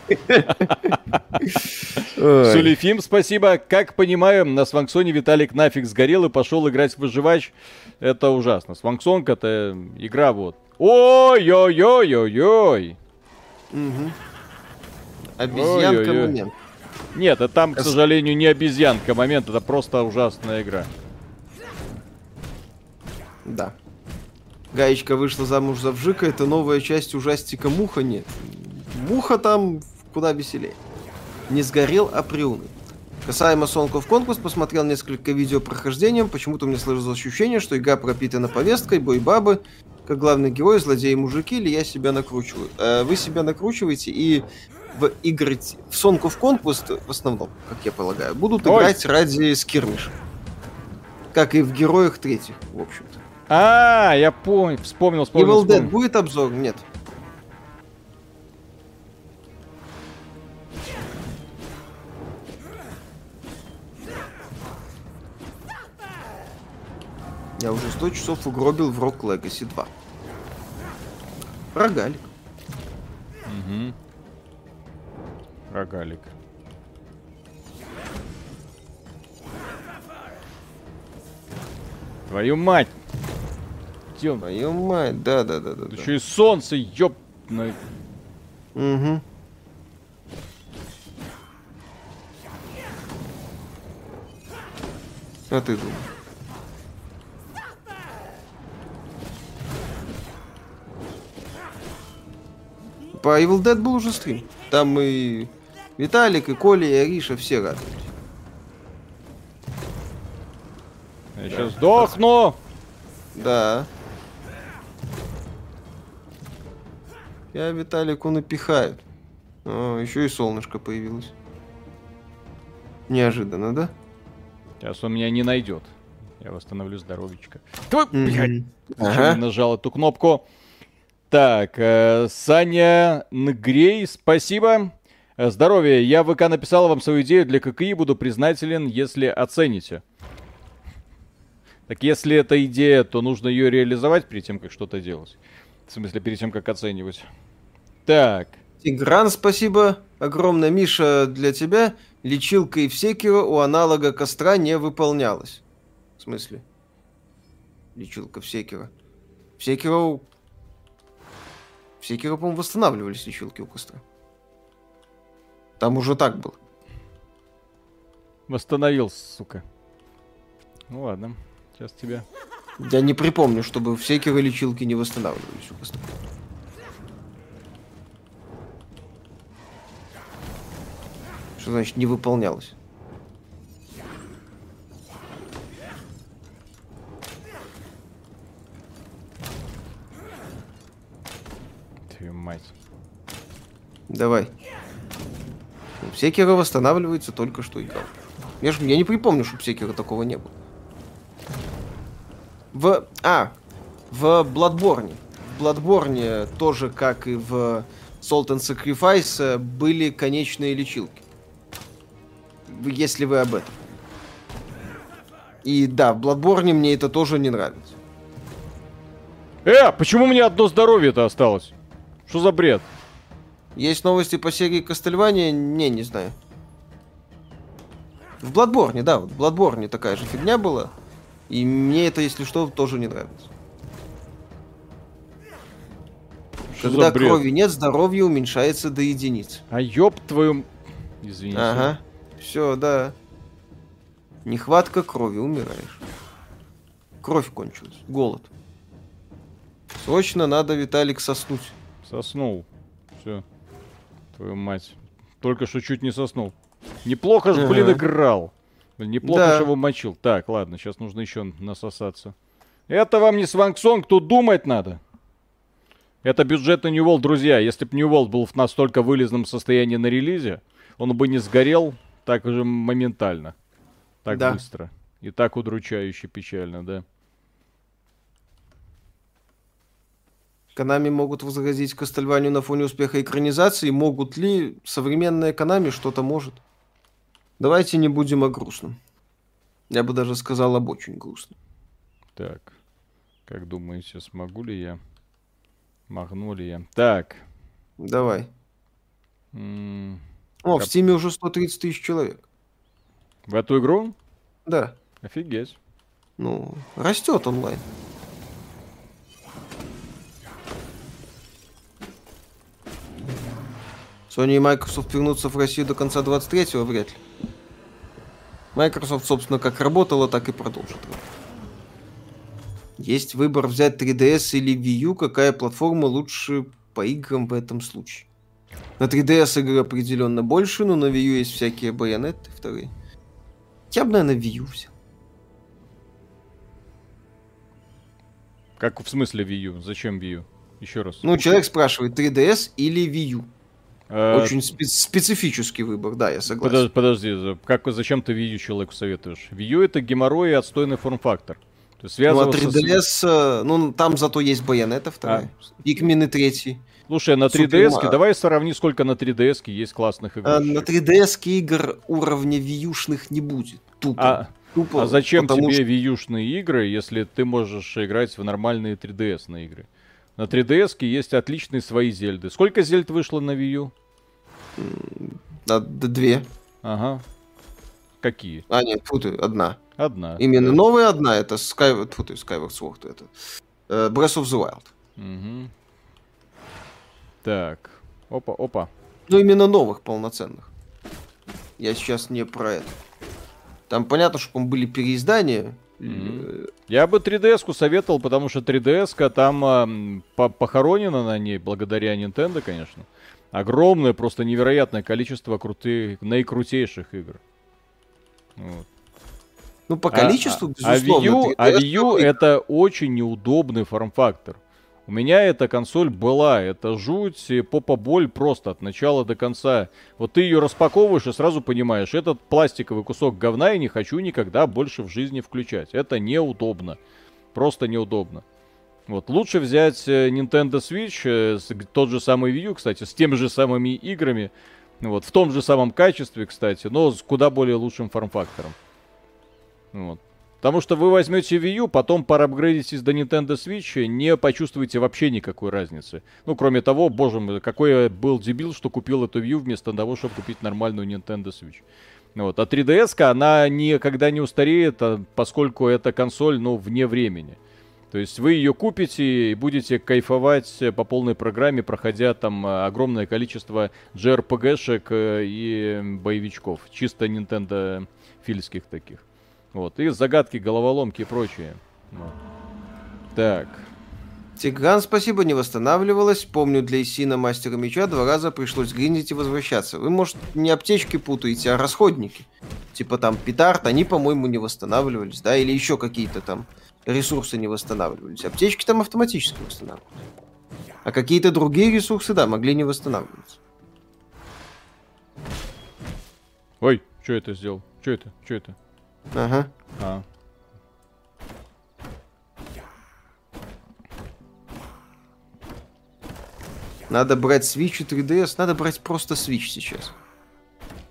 Сулифим, спасибо. Как понимаю, на Сванксоне Виталик нафиг сгорел и пошел играть в выживач. Это ужасно. Сванксонг это игра вот. Ой-ой-ой-ой-ой. Мгм. Обезьянка Ой-ой-ой. момент. Нет, это там, к сожалению, не обезьянка момент, это просто ужасная игра. Да. Гаечка вышла замуж за Вжика, это новая часть ужастика Муха нет. Муха там куда веселее. Не сгорел, а приуныл. Касаемо Song of Conquest, посмотрел несколько видео прохождением, почему-то у меня сложилось ощущение, что игра пропитана повесткой, бой-бабы, как главный герой, злодеи-мужики, или я себя накручиваю. Э, вы себя накручиваете и в игры в Song of Conquest, в основном, как я полагаю, будут Ой. играть ради скирмиша. Как и в героях третьих, в общем-то. А, я понял, вспомнил, вспомнил. Evil Dead вспомнил. будет обзор? Нет. Я уже 100 часов угробил в Rock Legacy 2. Рогалик. Мгм. Рогалик. Твою мать! Он? Твою мать, да-да-да-да. Еще и солнце, на- Угу. А ты думаешь? По Evil Dead был уже стрим. Там и Виталик, и Коля, и Ариша все радовались. Я сейчас сдохну! Да. Я Виталику напихают. О, еще и солнышко появилось. Неожиданно, да? Сейчас он меня не найдет. Я восстановлю здоровечко. Твой, блядь, Ага. нажал эту кнопку? Так, э, Саня Нгрей, спасибо. Э, Здоровья. Я в ВК написал вам свою идею для ККИ. Буду признателен, если оцените. Так если это идея, то нужно ее реализовать перед тем, как что-то делать. В смысле, перед тем, как оценивать. Так. Тигран, спасибо. Огромное, Миша, для тебя. Лечилка и в Секиро у аналога костра не выполнялась. В смысле? Лечилка в Секиро. В Секиро... В Секиро, по-моему, восстанавливались лечилки у костра. Там уже так было. Восстановил, сука. Ну ладно. Сейчас тебя. Я не припомню, чтобы в Секиро лечилки не восстанавливались у костра. Что значит не выполнялось? Твою мать. Давай. В Секиро восстанавливается только что играл. Я, ж- я не припомню, чтобы в Секиро такого не было. В... А, в Бладборне. В Bloodborne тоже, как и в Salt and Sacrifice, были конечные лечилки. Если вы об этом. И да, в Bloodborne мне это тоже не нравится. Э, почему у меня одно здоровье-то осталось? Что за бред? Есть новости по серии Кастельвания? Не, не знаю. В Bloodborne, да, вот в Bloodborne такая же фигня была. И мне это, если что, тоже не нравится. Что Когда крови нет, здоровье уменьшается до единиц. А ёб твою... Извините. Ага. Все, да. Нехватка крови, умираешь. Кровь кончилась. Голод. Срочно надо, Виталик, соснуть. Соснул. Все. Твою мать. Только что чуть не соснул. Неплохо же, блин, играл. Неплохо Да. же его мочил. Так, ладно, сейчас нужно еще насосаться. Это вам не свангсонг, тут думать надо. Это бюджетный New World, друзья. Если бы New World был в настолько вылезном состоянии на релизе, он бы не сгорел так же моментально. Так Да. быстро. И так удручающе печально, да. Канами могут возразить Кастельванию на фоне успеха экранизации. Могут ли современная Канами что-то может? Давайте не будем о грустном. Я бы даже сказал об очень грустном. Так, как думаете, смогу ли я? Могу ли я? Так. Давай. м, О, в Кап- Стиме уже 130 тысяч человек. В эту игру? Да. Офигеть. Ну, растет онлайн. Sony и Microsoft вернутся в Россию до конца 23-го вряд ли. Microsoft, собственно, как работала, так и продолжит. Есть выбор взять 3DS или Wii U, какая платформа лучше по играм в этом случае. На 3DS игры определенно больше, но на Wii U есть всякие байонеты вторые. Я бы, наверное, Wii U взял. Как в смысле Wii U? Зачем Wii U? Еще раз. Ну, человек спрашивает, 3DS или Wii U? Э, Очень спе- специфический выбор, да, я согласен. подож- Подожди, за- как, зачем ты Wii U человеку советуешь? Wii U это геморрой и отстойный форм-фактор. То есть Ну, а связываться с- 3DS, э, ну, там зато есть Байонета вторая. Пикмин и третий. Слушай, на Супер 3DS, Ма- давай сравни, сколько на 3DS есть классных игр. А на 3DS игр уровня Wii не будет. Тупо. А, Тупо, а зачем тебе что- Wii игры, если ты можешь играть в нормальные 3DS на игры? На 3DS есть отличные свои зельды. Сколько зельд вышло на Wii U? А, две. Ага. Какие? А, нет, ты, одна. Одна. Именно новая одна, это Sky... Ты, Skyward Sword, это. э, Breath of the Wild. Мгм. Так. Опа, опа. Ну, именно новых полноценных. Я сейчас не про это. Там понятно, что там были переиздания. Э, Я бы 3DS-ку советовал, потому что 3DS-ка там ам, по- похоронена на ней, благодаря Nintendo, конечно. Огромное, просто невероятное количество крутых, наикрутейших игр. Вот. Ну, по А- количеству, а, а безусловно. Wii U, а 3DS Wii U это очень неудобный форм-фактор. У меня эта консоль была, это жуть, и попа-боль просто от начала до конца. Вот ты ее распаковываешь и сразу понимаешь, этот пластиковый кусок говна я не хочу никогда больше в жизни включать. Это неудобно. Просто неудобно. Вот, лучше взять э, Nintendo Switch, э, тот же самый Wii U, кстати, с теми же самыми играми, вот, в том же самом качестве, кстати, но с куда более лучшим форм-фактором. Вот. Потому что вы возьмете Wii U, потом парапгрейдитесь до Nintendo Switch, не почувствуете вообще никакой разницы. Ну, кроме того, боже мой, какой я был дебил, что купил эту Wii U вместо того, чтобы купить нормальную Nintendo Switch. Вот. А 3DS, она никогда не устареет, а поскольку эта консоль, ну, вне времени. То есть вы ее купите и будете кайфовать по полной программе, проходя там э, огромное количество JRPG-шек э, и боевичков. Чисто Nintendo фильских таких. Вот. И загадки, головоломки и прочее. Вот. Так. Тигран, спасибо, не восстанавливалась. Помню, для Исина Мастера Меча два раза пришлось гриндить и возвращаться. Вы, может, не аптечки путаете, а расходники. Типа там петард, они, по-моему, не восстанавливались, да? Или еще какие-то там ресурсы не восстанавливались. Аптечки там автоматически восстанавливались. А какие-то другие ресурсы, да, могли не восстанавливаться. Ой, что это сделал? Что это? Что это? Ага. А. Надо брать Switch и 3DS, надо брать просто Switch сейчас.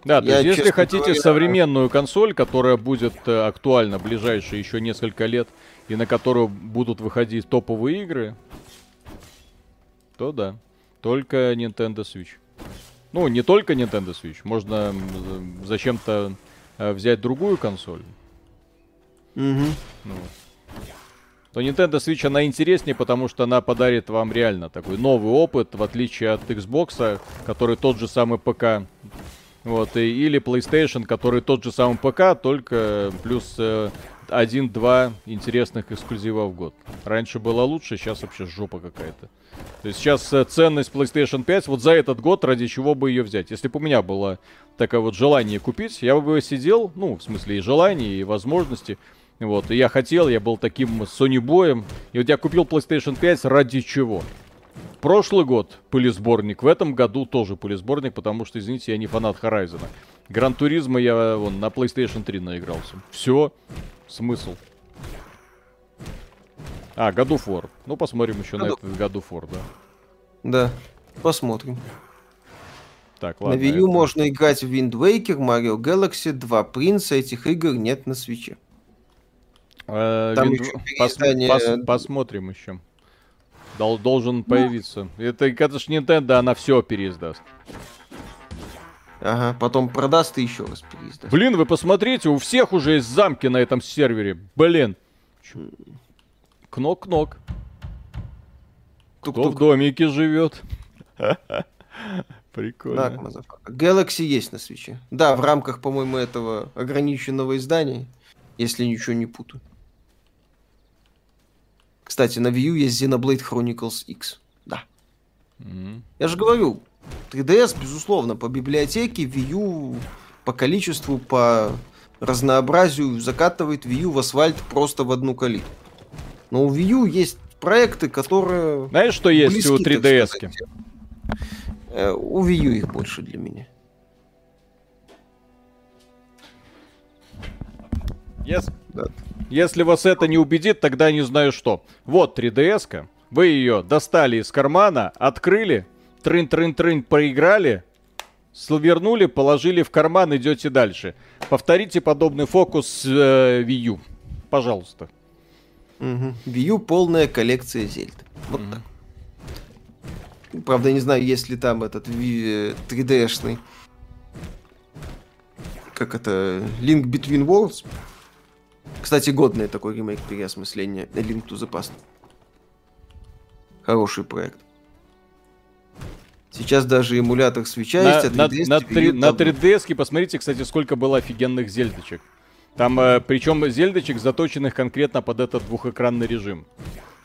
Да, то Я, есть если хотите говоря, современную консоль, которая будет э, актуальна ближайшие еще несколько лет, и на которую будут выходить топовые игры, то да, только Nintendo Switch. Ну, не только Nintendo Switch, можно зачем-то взять другую консоль. Мгм. Ну, то Nintendo Switch она интереснее, потому что она подарит вам реально такой новый опыт, в отличие от Xbox, который тот же самый ПК. Вот, и, или PlayStation, который тот же самый ПК, только плюс э, один-два интересных эксклюзива в год. Раньше было лучше, сейчас вообще жопа какая-то. То есть сейчас э, ценность PlayStation 5 вот за этот год, ради чего бы ее взять. Если бы у меня было такое вот желание купить, я бы сидел, ну, в смысле и желание, и возможности. Вот, и я хотел, я был таким Sony боем. И вот я купил PlayStation 5 ради чего? Прошлый год пылесборник, в этом году тоже пылесборник, потому что, извините, я не фанат Horizon. Гран Туризма я вон на PlayStation 3 наигрался. Все, смысл. А, War. Ну, посмотрим еще на этот War, да. Да, посмотрим. Так, ладно. на Wii U это- можно играть в Wind Waker, Mario Galaxy 2 Принца. Этих игр нет на свече. Э, Там Вин- еще пос- переиздание- пос- Посмотрим еще. Дол- должен появиться. Это, это ж Nintendo, она все переиздаст. Ага, потом продаст и еще раз переиздаст. Блин, вы посмотрите, у всех уже есть замки на этом сервере. Блин. Knock-knock. Кто в домике живет? Так, Прикольно. motherfucker. Galaxy есть на Switch е. Да, в рамках, по-моему, этого ограниченного издания, если ничего не путаю. Кстати, на U есть Xenoblade Chronicles X. Да. Мгм. Я же говорю, 3DS, безусловно, по библиотеке Wii U, по количеству, по разнообразию закатывает Wii U в асфальт просто в одну калитку. Но у Wii U есть проекты, которые... Знаешь, что есть близки, у так 3DS? сказать. Э, У Wii U их больше для меня. Yes. Да. Если вас это не убедит, тогда не знаю что. Вот 3DS-ка. Вы ее достали из кармана, открыли, трын-трын-трын проиграли, свернули, положили в карман, идете дальше. Повторите подобный фокус с э, Wii U. Пожалуйста. Мгм. Wii U полная коллекция Зельд. Вот так. Правда, не знаю, есть ли там этот Wii, э, 3D-шный. Как это? Link Between Worlds. Кстати, годный такой ремейк переосмысления Link to the Past. Хороший проект. Сейчас даже эмулятор свеча На, есть, а на, 3DS на, Wii U на давно. 3DS, посмотрите, кстати, сколько было офигенных зельдочек. Там, э, причем зельдочек, заточенных конкретно под этот двухэкранный режим,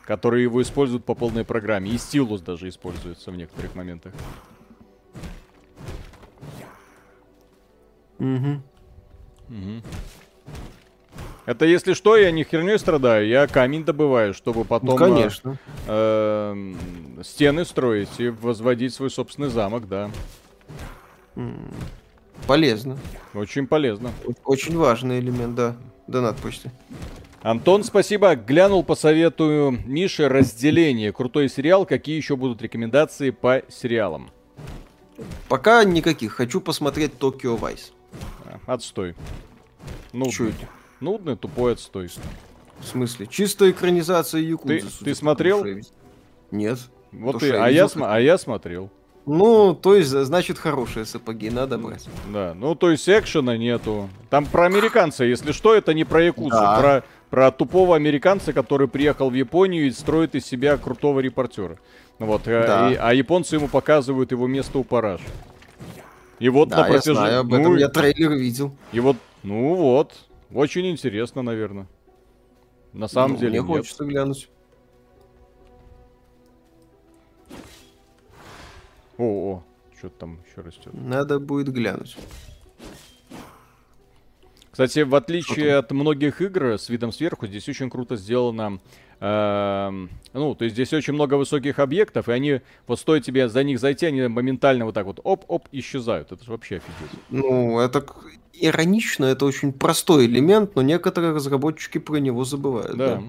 который его используют по полной программе. И стилус даже используется в некоторых моментах. Мгм. Это если что, я не херней страдаю, я камень добываю, чтобы потом Ну, конечно. э, эм, стены строить и возводить свой собственный замок, да. Полезно. Очень полезно. Очень важный элемент, да. Донат почты. Антон, спасибо. Глянул по совету Миши разделение. Крутой сериал. Какие еще будут рекомендации по сериалам? Пока никаких. Хочу посмотреть Токио Вайс. А, Отстой. Нудный. Чё это? Нудный, тупой отстой. В смысле? Чистая экранизация Якудзы. Ты- ты смотрел? я. Нет. Вот я а, я см- а я смотрел. Ну, то есть, значит, хорошие сапоги, надо брать. Да, ну то есть экшена нету. Там про американца, если что, это не про якудзу, Да. про, про тупого американца, который приехал в Японию и строит из себя крутого репортера. Вот, э, Да. и- а японцы ему показывают его место у параж. И вот Да, на я протяжении... знаю, об ну, этом и- я трейлер видел. И вот, ну вот, очень интересно, наверное. На самом Ну, деле Мне нет. хочется глянуть. О, о, что там еще растет. Надо будет глянуть. Кстати, в отличие от многих игр с видом сверху, здесь очень круто сделано. эм, ну, то есть здесь очень много высоких объектов, и они, вот стоит тебе за них зайти, они моментально вот так вот оп-оп исчезают. Это же вообще офигеть. Ну, это иронично, это очень простой элемент, но некоторые разработчики про него забывают. Да. Да.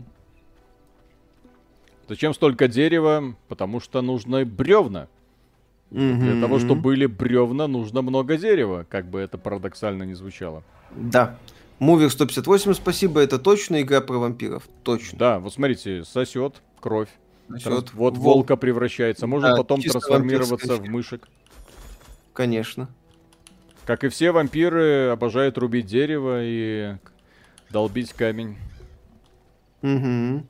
Зачем столько дерева? Потому что нужны бревна. Для того, чтобы были бревна, нужно много дерева, как бы это парадоксально не звучало. Да. Мувер 158, спасибо, это точно игра про вампиров. Точно. Да, вот смотрите, сосет кровь. Насчет Трans- Вот волк, волка превращается. Может Да, потом трансформироваться в мышек. Конечно. Как и все вампиры, обожают рубить дерево и долбить камень. Мгм.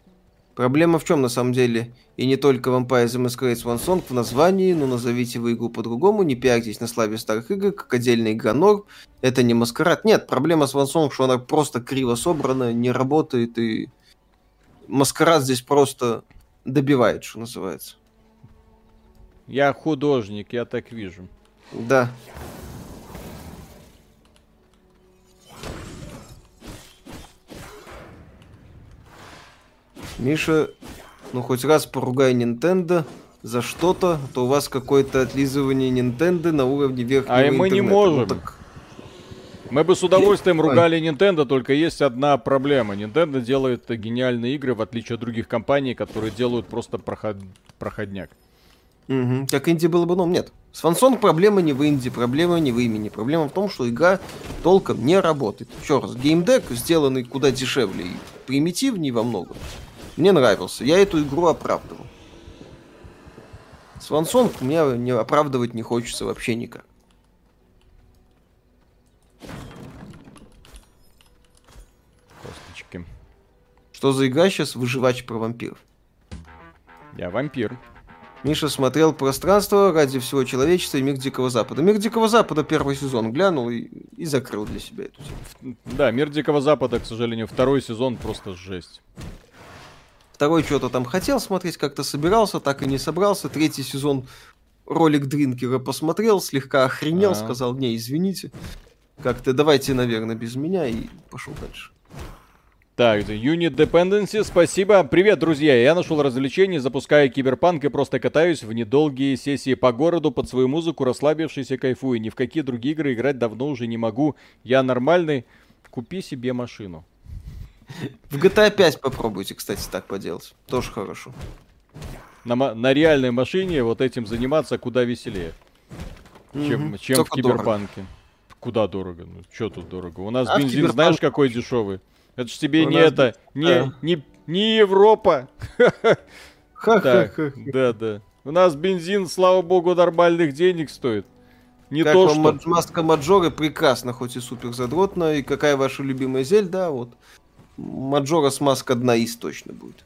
Проблема в чем на самом деле? И не только Vampire the Masquerade Swan Song в названии, но назовите вы игру по-другому, не пиарьтесь на славе старых игр, как отдельная игра норм. Это не маскарад. Нет, проблема с Song, что она просто криво собрана, не работает, и маскарад здесь просто добивает, что называется. Я художник, я так вижу. Да. Миша, ну хоть раз поругай Nintendo за что-то, а то у вас какое-то отлизывание Nintendo на уровне верхнего А и мы не интернета. можем. Ну так Мы бы с удовольствием ругали Nintendo, только есть одна проблема. Nintendo делает гениальные игры, в отличие от других компаний, которые делают просто проход... проходняк. Мгм. Как инди было бы, но нет. С Фансонг проблема не в инди, проблема не в имени. Проблема в том, что игра толком не работает. Еще раз, геймдек, сделанный куда дешевле и примитивнее во многом, мне нравился. Я эту игру оправдывал. С Фансонг мне не оправдывать не хочется вообще никак. Косточки. Что за игра сейчас? Выживач про вампиров. Я вампир. Миша смотрел пространство ради всего человечества и мир Дикого Запада. Мир Дикого Запада первый сезон глянул и, и закрыл для себя эту тему. Да, Мир Дикого Запада, к сожалению, второй сезон просто жесть. Второй что-то там хотел смотреть, как-то собирался, так и не собрался. Третий сезон ролик Дринкера посмотрел, слегка охренел, А. сказал, не, извините. Как-то давайте, наверное, без меня и пошел дальше. Так, Unit Dependency, спасибо. Привет, друзья. Я нашел развлечение, запускаю киберпанк и просто катаюсь в недолгие сессии по городу под свою музыку, расслабившись и кайфую. Ни в какие другие игры играть давно уже не могу. Я нормальный. Купи себе машину. В GTA 5 попробуйте, кстати, так поделать. Тоже хорошо. На, на реальной машине вот этим заниматься куда веселее, чем, Мгм. чем в Только дорого. киберпанке. Куда дорого? Ну, что тут дорого? У нас А бензин, Киберпанке знаешь, какой дешевый? Это ж тебе У не нас- это, не, да. не, не Европа. Так, Ха-ха-ха. да, да. У нас бензин, слава богу, нормальных денег стоит. Не Как то, вам что... Маска Маджоры прекрасно, хоть и супер задротно. И какая ваша любимая зель, да, вот. Маджора с маска одна из точно будет.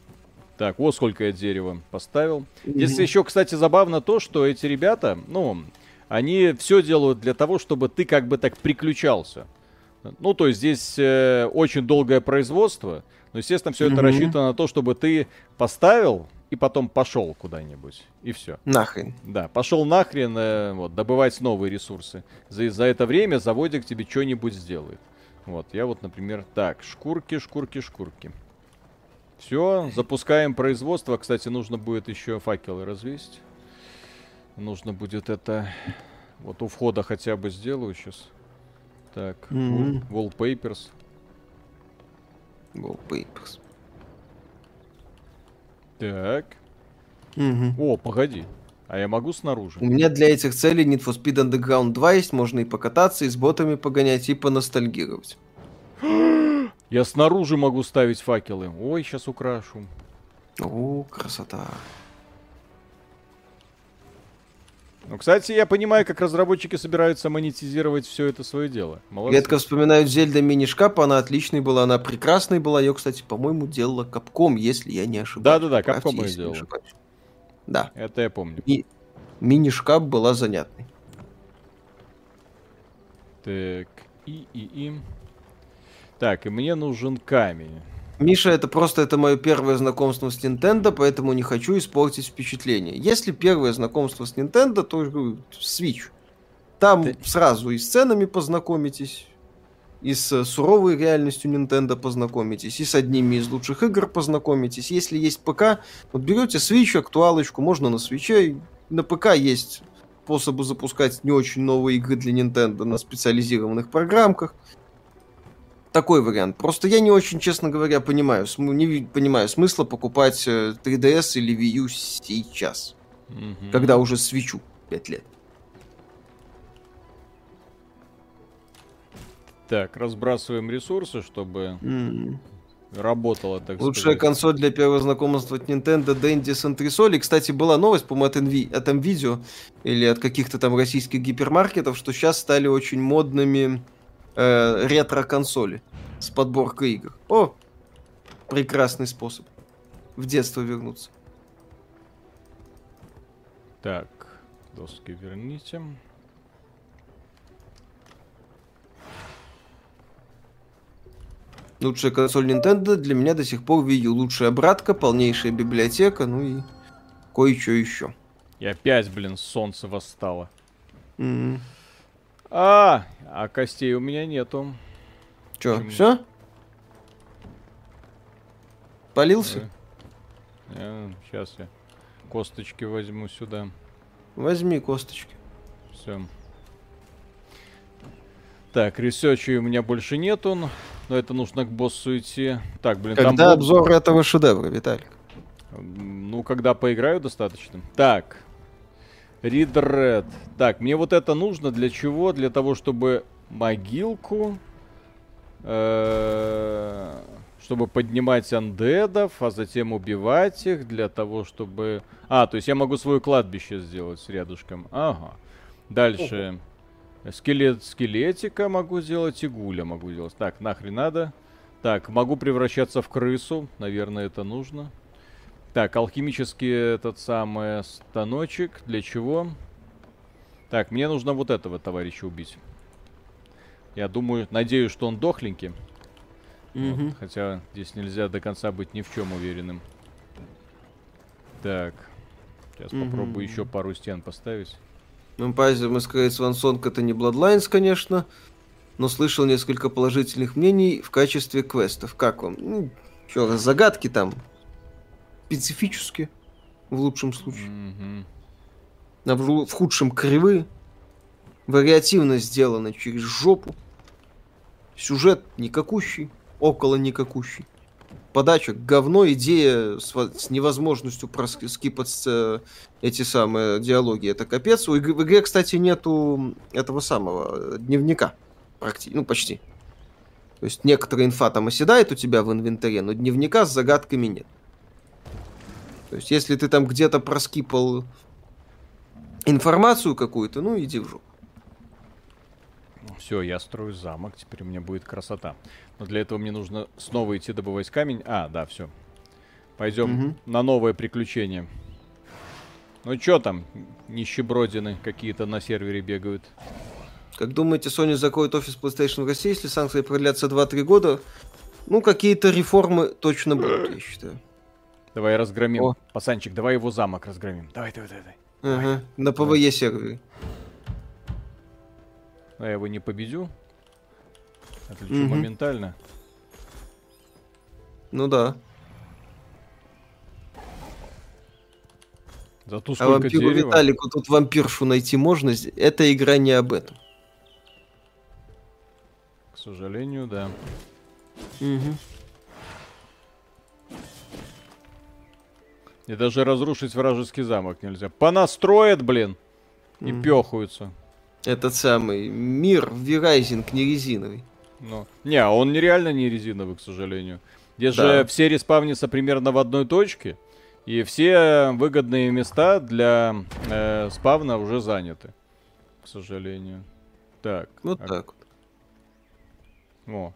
Так, вот сколько я дерева поставил. Здесь еще, кстати, забавно то, что эти ребята, ну, они все делают для того, чтобы ты как бы так приключался. Ну, то есть здесь э, очень долгое производство, но, естественно, все это Мгм. рассчитано на то, чтобы ты поставил и потом пошел куда-нибудь. И все. Нахрен. Да, пошел нахрен э, вот, добывать новые ресурсы. За, за это время заводик тебе что-нибудь сделает. Вот, я вот, например, так, шкурки, шкурки, шкурки. Все, запускаем производство. Кстати, нужно будет еще факелы развесить. Нужно будет это... Вот у входа хотя бы сделаю сейчас. Так, Мгм. wall- wallpapers. Wallpapers. Так. Мгм. О, погоди. А я могу снаружи? У меня для этих целей Need for Speed Underground 2 есть, можно и покататься, и с ботами погонять, и поностальгировать. Я снаружи могу ставить факелы. Ой, сейчас украшу. О, красота. Ну, кстати, я понимаю, как разработчики собираются монетизировать все это свое дело. Молодцы. Редко вспоминают Зельда мини-шкаф, она отличной была, она прекрасной была. Ее, кстати, по-моему, делала Капком, если я не ошибаюсь. Да-да-да, если не делала. Да, Это я помню. мини-шкаф была занятной. Так, и, и, и. Так, и мне нужен камень. Миша, это просто это мое первое знакомство с Nintendo, поэтому не хочу испортить впечатление. Если первое знакомство с Nintendo, то говорю, Switch. Там Ты- сразу и с ценами познакомитесь, и с суровой реальностью Nintendo познакомитесь, и с одними из лучших игр познакомитесь. Если есть ПК, вот берете Switch, актуалочку, можно на Switch, на ПК есть способы запускать не очень новые игры для Nintendo на специализированных программках. Такой вариант. Просто я не очень, честно говоря, понимаю, см- не понимаю смысла покупать э, 3DS или Wii U сейчас, Мгм. когда уже свечу 5 лет. Так, разбрасываем ресурсы, чтобы М. работало, так Лучшая сказать. консоль для первого знакомства от Nintendo Dendy с антресолей. Кстати, была новость, по-моему, от, Nvi- от Nvidia или от каких-то там российских гипермаркетов, что сейчас стали очень модными э, ретро-консоли с подборкой игр. О, прекрасный способ в детство вернуться. Так, доски верните. Лучшая консоль Nintendo для меня до сих пор Wii U. Лучшая братка, полнейшая библиотека, ну и кое-что еще. И опять, блин, солнце восстало. М. А, а костей у меня нету. Почему? все? Полился? Сейчас я косточки возьму сюда. Возьми косточки. Все. Так, research ей у меня больше нету, но это нужно к боссу идти. Так, блин, там Когда боб- обзор этого шедевра, Виталик? Ну, когда поиграю достаточно. Так. Read Red. Так, мне вот это нужно для чего? Для того, чтобы могилку... э, Чтобы поднимать undead ов, а затем убивать их, для того, чтобы... А, то есть я могу свое кладбище сделать с рядышком. Ага. Дальше. Скелет скелетика могу сделать, и гуля могу сделать. Так, нахрен надо. Так, могу превращаться в крысу. Наверное, это нужно. Так, алхимический этот самый станочек. Для чего? Так, мне нужно вот этого товарища убить. Я думаю, надеюсь, что он дохленький. Вот, хотя здесь нельзя до конца быть ни в чем уверенным. Так. Сейчас Мгм. попробую еще пару стен поставить. Masquerade Swan Song это не Bloodlines, конечно, но слышал несколько положительных мнений в качестве квестов. Как вам? Ну, раз, загадки там специфические, в лучшем случае. Мгм. А в, в худшем кривые. Вариативно сделано через жопу. Сюжет никакущий, около никакущий. Подача говно, идея с, с невозможностью проскипать э, эти самые диалоги. Это капец. У в игре, кстати, нету этого самого э, дневника. Практи- ну, почти. То есть некоторая инфа там оседает у тебя в инвентаре, но дневника с загадками нет. То есть если ты там где-то проскипал информацию какую-то, ну иди в жопу. Все, я строю замок, теперь у меня будет красота. Но для этого мне нужно снова идти добывать камень. А, да, все. Пойдем Мгм. на новое приключение. Ну чё там, нищебродины какие-то на сервере бегают? Как думаете, Sony закроет офис PlayStation в России, если санкции продлятся 2-3 года? Ну, какие-то реформы точно будут, я считаю. Давай разгромим. О. Пацанчик, давай его замок разгромим. Давай, давай, давай. давай. Ага, на PvE сервере. Но я его не победю. Отлечу Мгм. моментально. Ну да. Зато А сколько вампиру дерева. Виталику тут вампиршу найти можно? Эта игра не об этом. К сожалению, да. И даже разрушить вражеский замок нельзя. Понастроят, блин, и Мгм. пехаются. Этот самый мир Вирайзинг не резиновый. Ну, не, а он нереально не резиновый, к сожалению. Здесь Да. же все респавнятся примерно в одной точке, и все выгодные места для э, спавна уже заняты, к сожалению. Так. Вот а- так вот. О,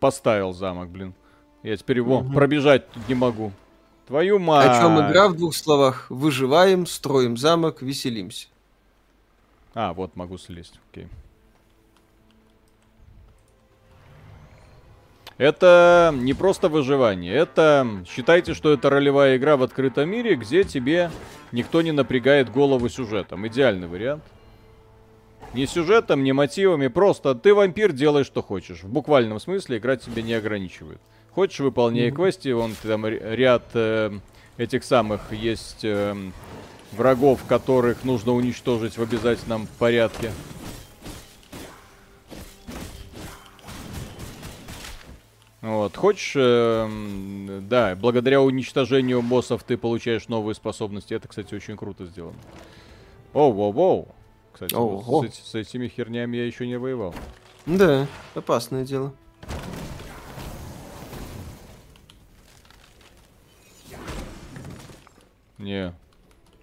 поставил замок, блин. Я теперь его Мгм. пробежать тут не могу. Твою мать. О чем игра в двух словах? Выживаем, строим замок, веселимся. А, вот могу слезть, окей. Это не просто выживание, это считайте, что это ролевая игра в открытом мире, где тебе никто не напрягает голову сюжетом. Идеальный вариант. Ни сюжетом, ни мотивами, просто ты вампир, делай что хочешь. В буквальном смысле игра тебя не ограничивает. Хочешь, выполняй квести, вон там ряд э, этих самых есть эм, врагов, которых нужно уничтожить в обязательном порядке. Вот, хочешь, эм, да, благодаря уничтожению боссов ты получаешь новые способности. Это, кстати, очень круто сделано. Оу, воу, воу. Кстати, вот Ого. с, с этими хернями я еще не воевал. Да, опасное дело. Не.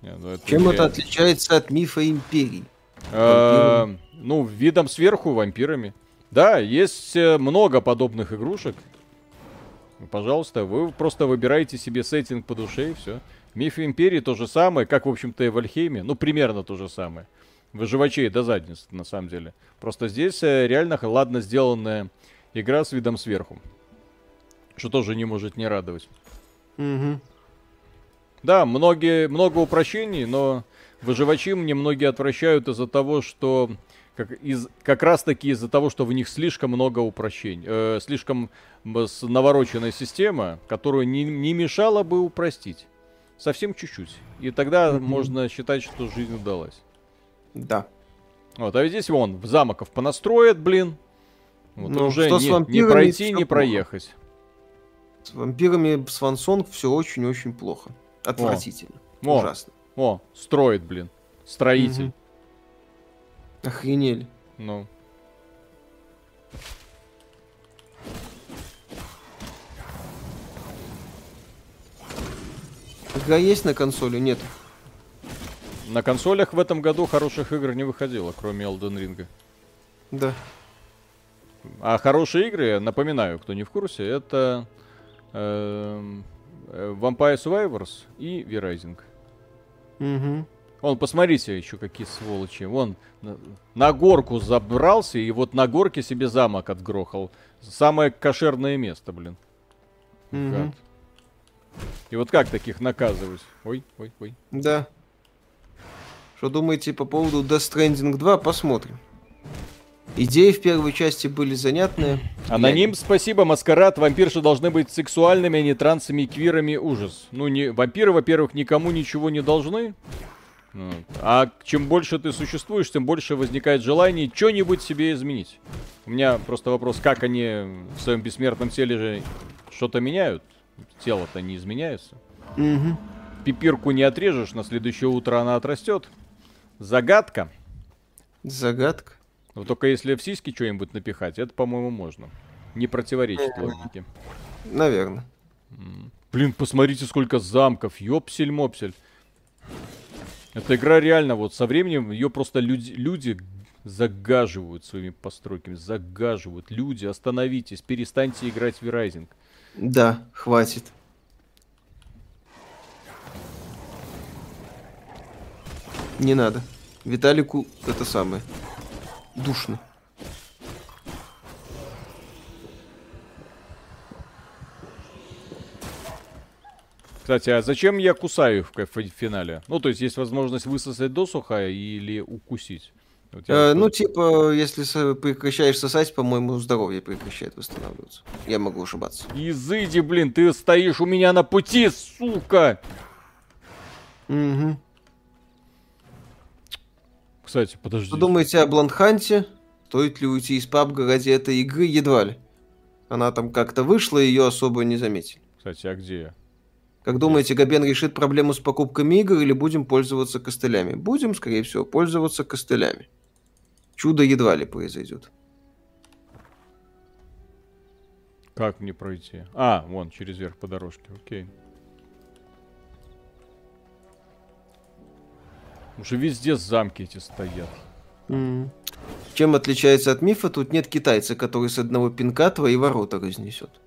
Не, ну это Чем не- это отличается от мифа империй? Э, Ну, видом сверху вампирами. Да, есть э, много подобных игрушек. Пожалуйста, вы просто выбираете себе сеттинг по душе и все. Миф Империи то же самое, как, в общем-то, и в Альхейме. Ну, примерно то же самое. Выживачей до задниц, на самом деле. Просто здесь э, реально ладно сделанная игра с видом сверху. Что тоже не может не радовать. Мгм. Да, многие, много упрощений, но выживачи мне многие отвращают из-за того, что как, из, как раз таки из-за того, что в них слишком много упрощений, э, слишком с- навороченная система, которую не, не мешало бы упростить. Совсем чуть-чуть. И тогда можно считать, что жизнь удалась. Да. Вот, а ведь здесь вон, замков понастроят, блин. Вот Ну, уже что с не, не пройти, не проехать. С вампирами Свансонг все очень-очень плохо. Отвратительно. О. Ужасно. О, строит, блин. Строитель. Мгм. Охренели. Ну. Игра есть на консоли? Нет. На консолях в этом году хороших игр не выходило, кроме Elden Ring. Да. А хорошие игры, напоминаю, кто не в курсе, это эм, э, Vampire Survivors и V-Rising. Угу. Вон, посмотрите еще какие сволочи. Вон, на, на горку забрался и вот на горке себе замок отгрохал. Самое кошерное место, блин. Гад. И вот как таких наказывать? Ой, ой, ой. Да. Что думаете по поводу Death Stranding 2? Посмотрим. Идеи в первой части были занятные. Аноним, спасибо, маскарад. Вампирши должны быть сексуальными, а не трансами и квирами. Ужас. Ну, не, вампиры, во-первых, никому ничего не должны. Вот. А чем больше ты существуешь, тем больше возникает желание что-нибудь себе изменить. У меня просто вопрос, как они в своем бессмертном теле же что-то меняют? Тело-то не изменяется. Мгм. Пипирку не отрежешь, на следующее утро она отрастет. Загадка. Загадка. Вот только если в сиськи что-нибудь напихать, это, по-моему, можно. Не противоречит логике. Наверное. Блин, посмотрите, сколько замков. Ёпсель-мопсель. Эта игра реально, вот со временем ее просто люди, люди загаживают своими постройками. Загаживают. Люди, остановитесь, перестаньте играть в V-Rising. Да, хватит. Не надо. Виталику это самое. Душно. Кстати, а зачем я кусаю в финале? Ну, то есть есть возможность высосать досуха или укусить. Вот Э, ну, типа, если прекращаешь сосать, по-моему, здоровье прекращает восстанавливаться. Я могу ошибаться. Изыди, блин, ты стоишь у меня на пути, сука! Угу. Кстати, подожди. Что думаете о Бландханте? Стоит ли уйти из пабга ради этой игры? Едва ли. Она там как-то вышла, ее особо не заметили. Кстати, а где я? Как думаете, Габен решит проблему с покупками игр или будем пользоваться костылями? Будем, скорее всего, пользоваться костылями. Чудо едва ли произойдет. Как мне пройти? А, вон, через верх по дорожке, окей. Уже везде замки эти стоят. М. Чем отличается от мифа, тут нет китайца, который с одного пинка твои ворота разнесет.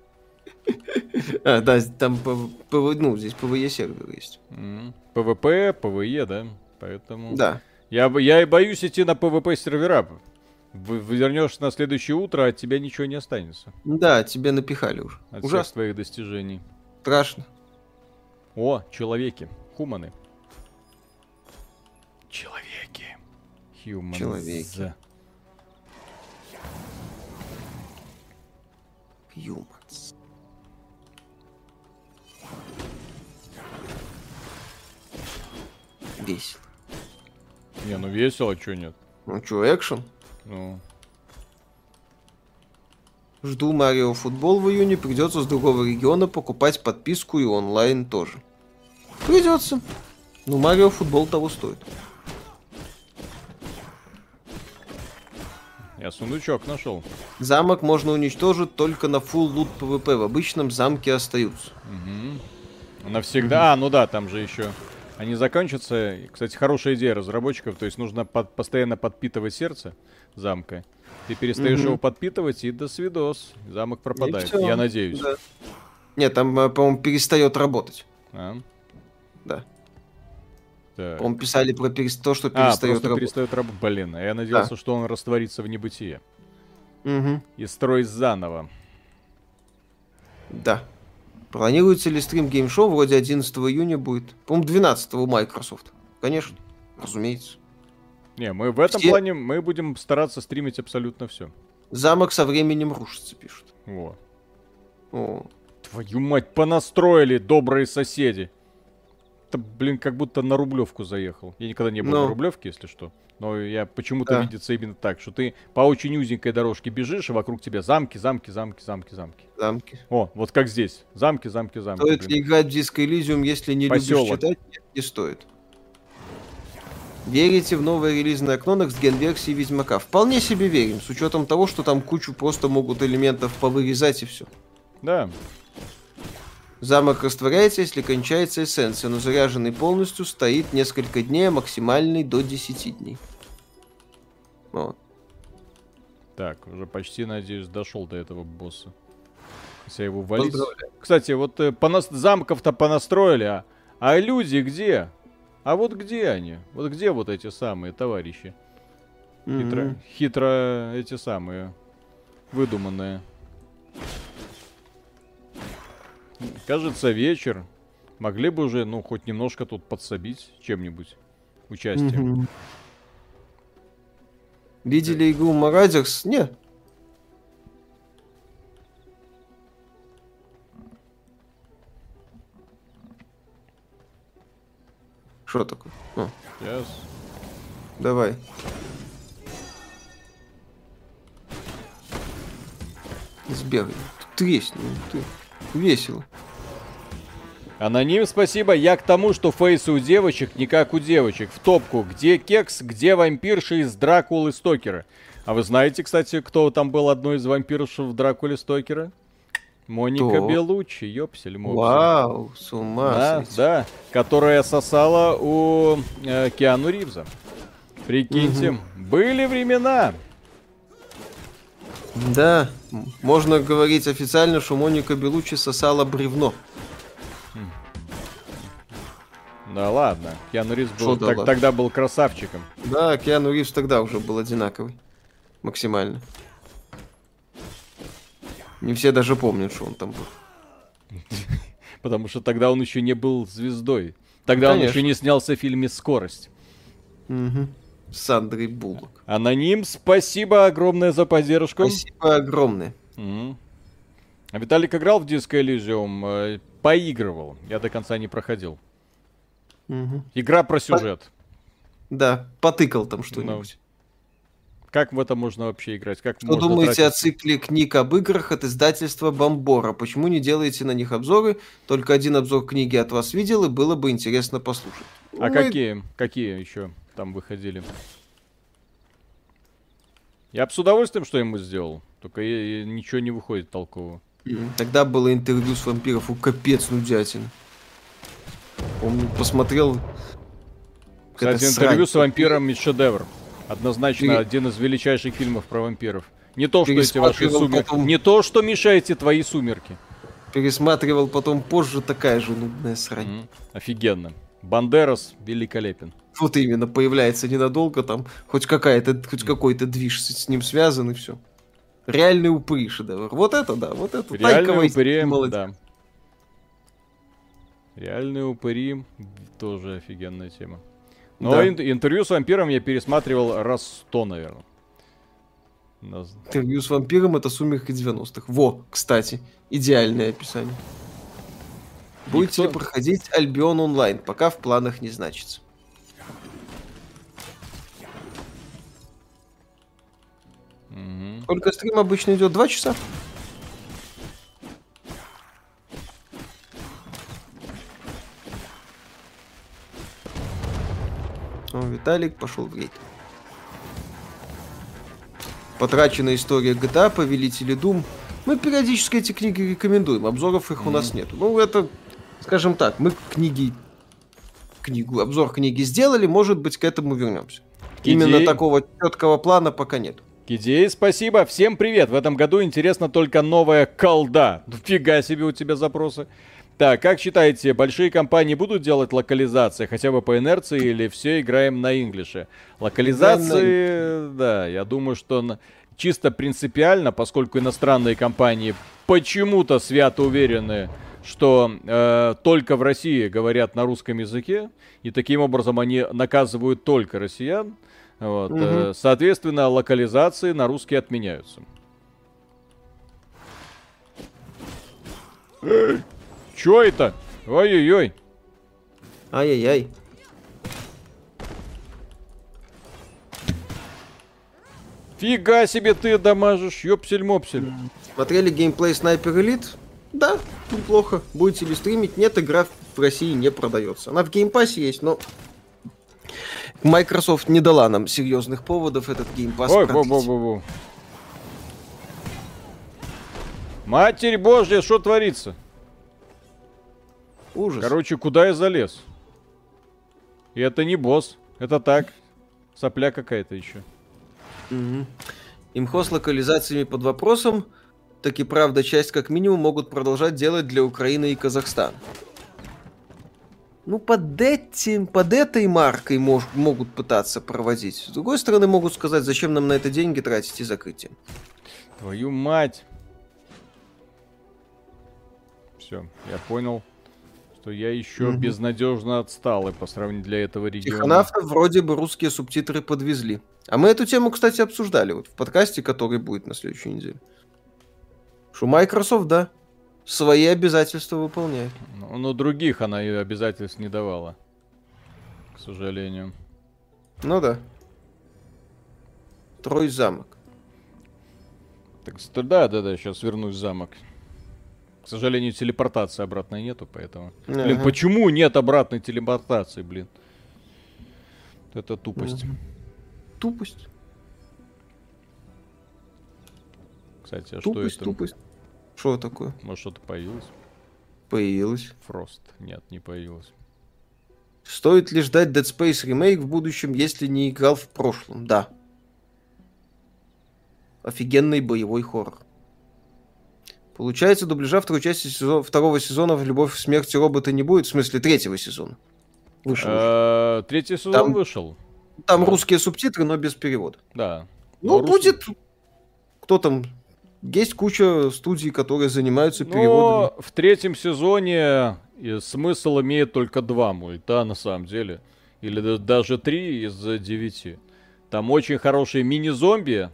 А, да, там ну, здесь PvE сервер есть. PvP, PvE, да? Поэтому... Да. Я, я и боюсь идти на PvP сервера. Вернешься на следующее утро, от тебя ничего не останется. Да, тебе напихали уже. От всех Ужасно. твоих достижений. Страшно. О, человеки. Хуманы. Человеки. Humans. Человеки. Humans. Весело. Не, ну весело, чё нет? Ну чё, экшен? Ну, Жду Марио Футбол в июне, придется с другого региона покупать подписку и онлайн тоже. Придется. Ну, Марио Футбол того стоит. Я сундучок нашел. Замок можно уничтожить только на full loot PvP. В обычном замке остаются. Навсегда. А, ну да, там же еще. Они закончатся. Кстати, хорошая идея разработчиков. То есть нужно под- постоянно подпитывать сердце замка. Ты перестаешь Мгм. его подпитывать, и до свидос. Замок пропадает. Я надеюсь. Да. Нет, там, э, по-моему, перестает работать. А? Да. Так. По-моему, писали про перес- то, что А, перестает просто работать. перестает работать. Блин, а я надеялся, что он растворится в небытие. Мгм. И строить заново. Да. Планируется ли стрим геймшоу? Вроде 11 июня будет. По-моему, 12 у Microsoft. Конечно, разумеется. Не, мы в этом Все- плане мы будем стараться стримить абсолютно все. Замок со временем рушится, пишут. Во. О. Твою мать, понастроили добрые соседи. Это, блин, как будто на Рублевку заехал. Я никогда не был Ну. на Рублевке, если что. Но я почему-то Да. видится именно так, что ты по очень узенькой дорожке бежишь, и вокруг тебя замки, замки, замки, замки, замки. Замки. О, вот как здесь. Замки, замки, замки. Стоит блин. ли играть в Disco Elysium, если не Посёлок. любишь читать? Нет, не стоит. Верите в новое релизное окно Next Gen версии Ведьмака? Вполне себе верим, с учетом того, что там кучу просто могут элементов повырезать и все. Да. Замок растворяется, если кончается эссенция, но заряженный полностью стоит несколько дней, а максимальный до 10 дней. Вот. Так, уже почти, надеюсь, дошел до этого босса. Если я его валить... Кстати, вот э, понас- замков-то понастроили, а... а люди где? А вот где они? Вот где вот эти самые товарищи? Хитро, Мгм. хитро эти самые выдуманные. Кажется, вечер. Могли бы уже, ну, хоть немножко тут подсобить чем-нибудь. Участием. Мгм. Видели игру Марадерс? Не. Что такое? О, Сейчас. давай. Сбегай. Тресни. Ты. Весело. Аноним, спасибо. Я к тому, что фейсы у девочек не как у девочек. В топку. Где кекс, где вампирши из Дракулы Стокера? А вы знаете, кстати, кто там был одной из вампирш в Дракуле Стокера? Моника Кто? Белучи, ёпсель мопсель. Вау, с ума Да, сойти. да, которая сосала у э, Киану Ривза. Прикиньте, были времена. Да, можно говорить официально, что Моника Белучи сосала бревно. Да ладно, Киану Ривз был, да так- тогда был красавчиком. Да, Киану Ривз тогда уже был одинаковый. Максимально. Не все даже помнят, что он там был. Потому что тогда он еще не был звездой. Тогда он Конечно. еще не снялся в фильме «Скорость». Мгм. Сандрой Буллок. Аноним, спасибо огромное за поддержку. Спасибо огромное. А Виталик играл в Disco Elysium? Э, Поигрывал. Я до конца не проходил. Мгм. Игра про сюжет. Да, потыкал там что-нибудь. Как в это можно вообще играть? Как Что думаете о тратить- цикле книг об играх от издательства Бомбора? Почему не делаете на них обзоры? Только один обзор книги от вас видел, и было бы интересно послушать. А Мы- какие? Какие еще там выходили? Я бы с удовольствием что ему сделал. Только и- и ничего не выходит толкового. Мгм. Тогда было интервью с вампиров, у капец нудятина. Помню, посмотрел... Кстати, интервью срань. с вампиром шедевр. Однозначно Пере- один из величайших фильмов про вампиров. Не то, что эти ваши сумерки. потом. Не то, что мешаете твои сумерки. Пересматривал потом позже, такая же нудная срань. М, Офигенно. Бандерас великолепен. Вот именно, появляется ненадолго, там хоть какая-то, хоть какой-то движ с, с ним связан, и все. Реальный упырь шедевр. Вот это да, вот это. Вайтити, упыри, молодец. да. Реальные упыри тоже офигенная тема. Но Да. ин- интервью с вампиром я пересматривал раз сто, наверное. Интервью с вампиром это сумерки 90-х. Во, кстати, идеальное описание. Будете Никто- проходить Альбион онлайн? Пока в планах не значится. Мгм. Сколько стрим обычно идет? Два часа? О, Виталик пошел в рейд. потраченная история GTA, Повелители Дум. Мы периодически эти книги рекомендуем, обзоров их у нас нет. Ну, это, скажем так, мы книги, книгу, обзор книги сделали, может быть, к этому вернемся. Именно Идеи? такого четкого плана пока нет. Идеи, спасибо. Всем привет. В этом году интересно только новая колда. Фига себе у тебя запросы. Так, как считаете, большие компании будут делать локализации хотя бы по инерции или все играем на инглише? Локализации, да, я думаю, что на- чисто принципиально, поскольку иностранные компании почему-то свято уверены, что э, только в России говорят на русском языке, и таким образом они наказывают только россиян. Вот, э, соответственно, локализации на русский отменяются. Чё это? Ой-ой-ой. Ай-яй-яй. Фига себе ты дамажишь, ёпсель-мопсель. Смотрели геймплей Sniper Elite? Да, неплохо. Будете ли стримить? Нет, игра в России не продается. Она в геймпассе есть, но Microsoft не дала нам серьезных поводов этот геймпасс Ой, продлить. бу-бу-бу-бу. Матерь Божья, что творится? Ужас. Короче, куда я залез? И это не босс. Это так. Сопля какая-то еще. Мгм. Имхо с локализациями под вопросом, так и правда часть как минимум могут продолжать делать для Украины и Казахстана. Ну, под этим, под этой маркой мож- могут пытаться проводить. С другой стороны, могут сказать, зачем нам на это деньги тратить и закрытие. Твою мать. Все, я понял, что я еще Мгм. безнадежно отсталый по сравнению для этого региона. Тихонавтов вроде бы русские субтитры подвезли. А мы эту тему, кстати, обсуждали вот в подкасте, который будет на следующей неделе. Что Microsoft, да, свои обязательства выполняет. Ну, но других она и обязательств не давала. К сожалению. Ну да. Трой замок. Так, да, да, да, сейчас вернусь в замок. К сожалению, телепортации обратной нету, поэтому. Блин, Ага. почему нет обратной телепортации, блин? Это тупость. Тупость. Кстати, а Тупость, что это? тупость. Что такое? Может, что-то появилось? Появилось. Фрост. Нет, не появилось. Стоит ли ждать Dead Space ремейк в будущем, если не играл в прошлом? Да. Офигенный боевой хоррор. Получается, дубляжа второй части сезо- второго сезона в «Любовь, смерть и роботы» не будет? В смысле, третьего сезона. Вышел. Э, Третий сезон Там- вышел. Там русские субтитры, но без перевода. Да. Ну, Но рус- будет... Кто там? Есть куча студий, которые занимаются переводами. Но в третьем сезоне и смысл имеет только два мульта, на самом деле. Или да- даже три из девяти. Там очень хорошие мини-зомби.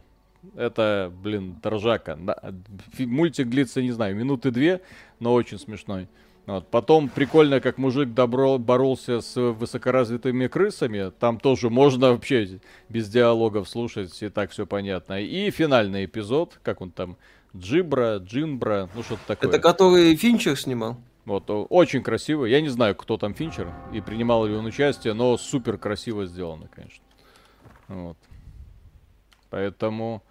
Это, блин, торжака. Мультик длится, не знаю, минуты две, но очень смешной. Вот. Потом прикольно, как мужик добро, боролся с высокоразвитыми крысами. Там тоже можно вообще без диалогов слушать, и так все понятно. И финальный эпизод, как он там, Джибра, Джинбра, ну что-то такое. Это который Финчер снимал? Вот, очень красиво. Я не знаю, кто там Финчер и принимал ли он участие, но супер красиво сделано, конечно. Вот. Поэтому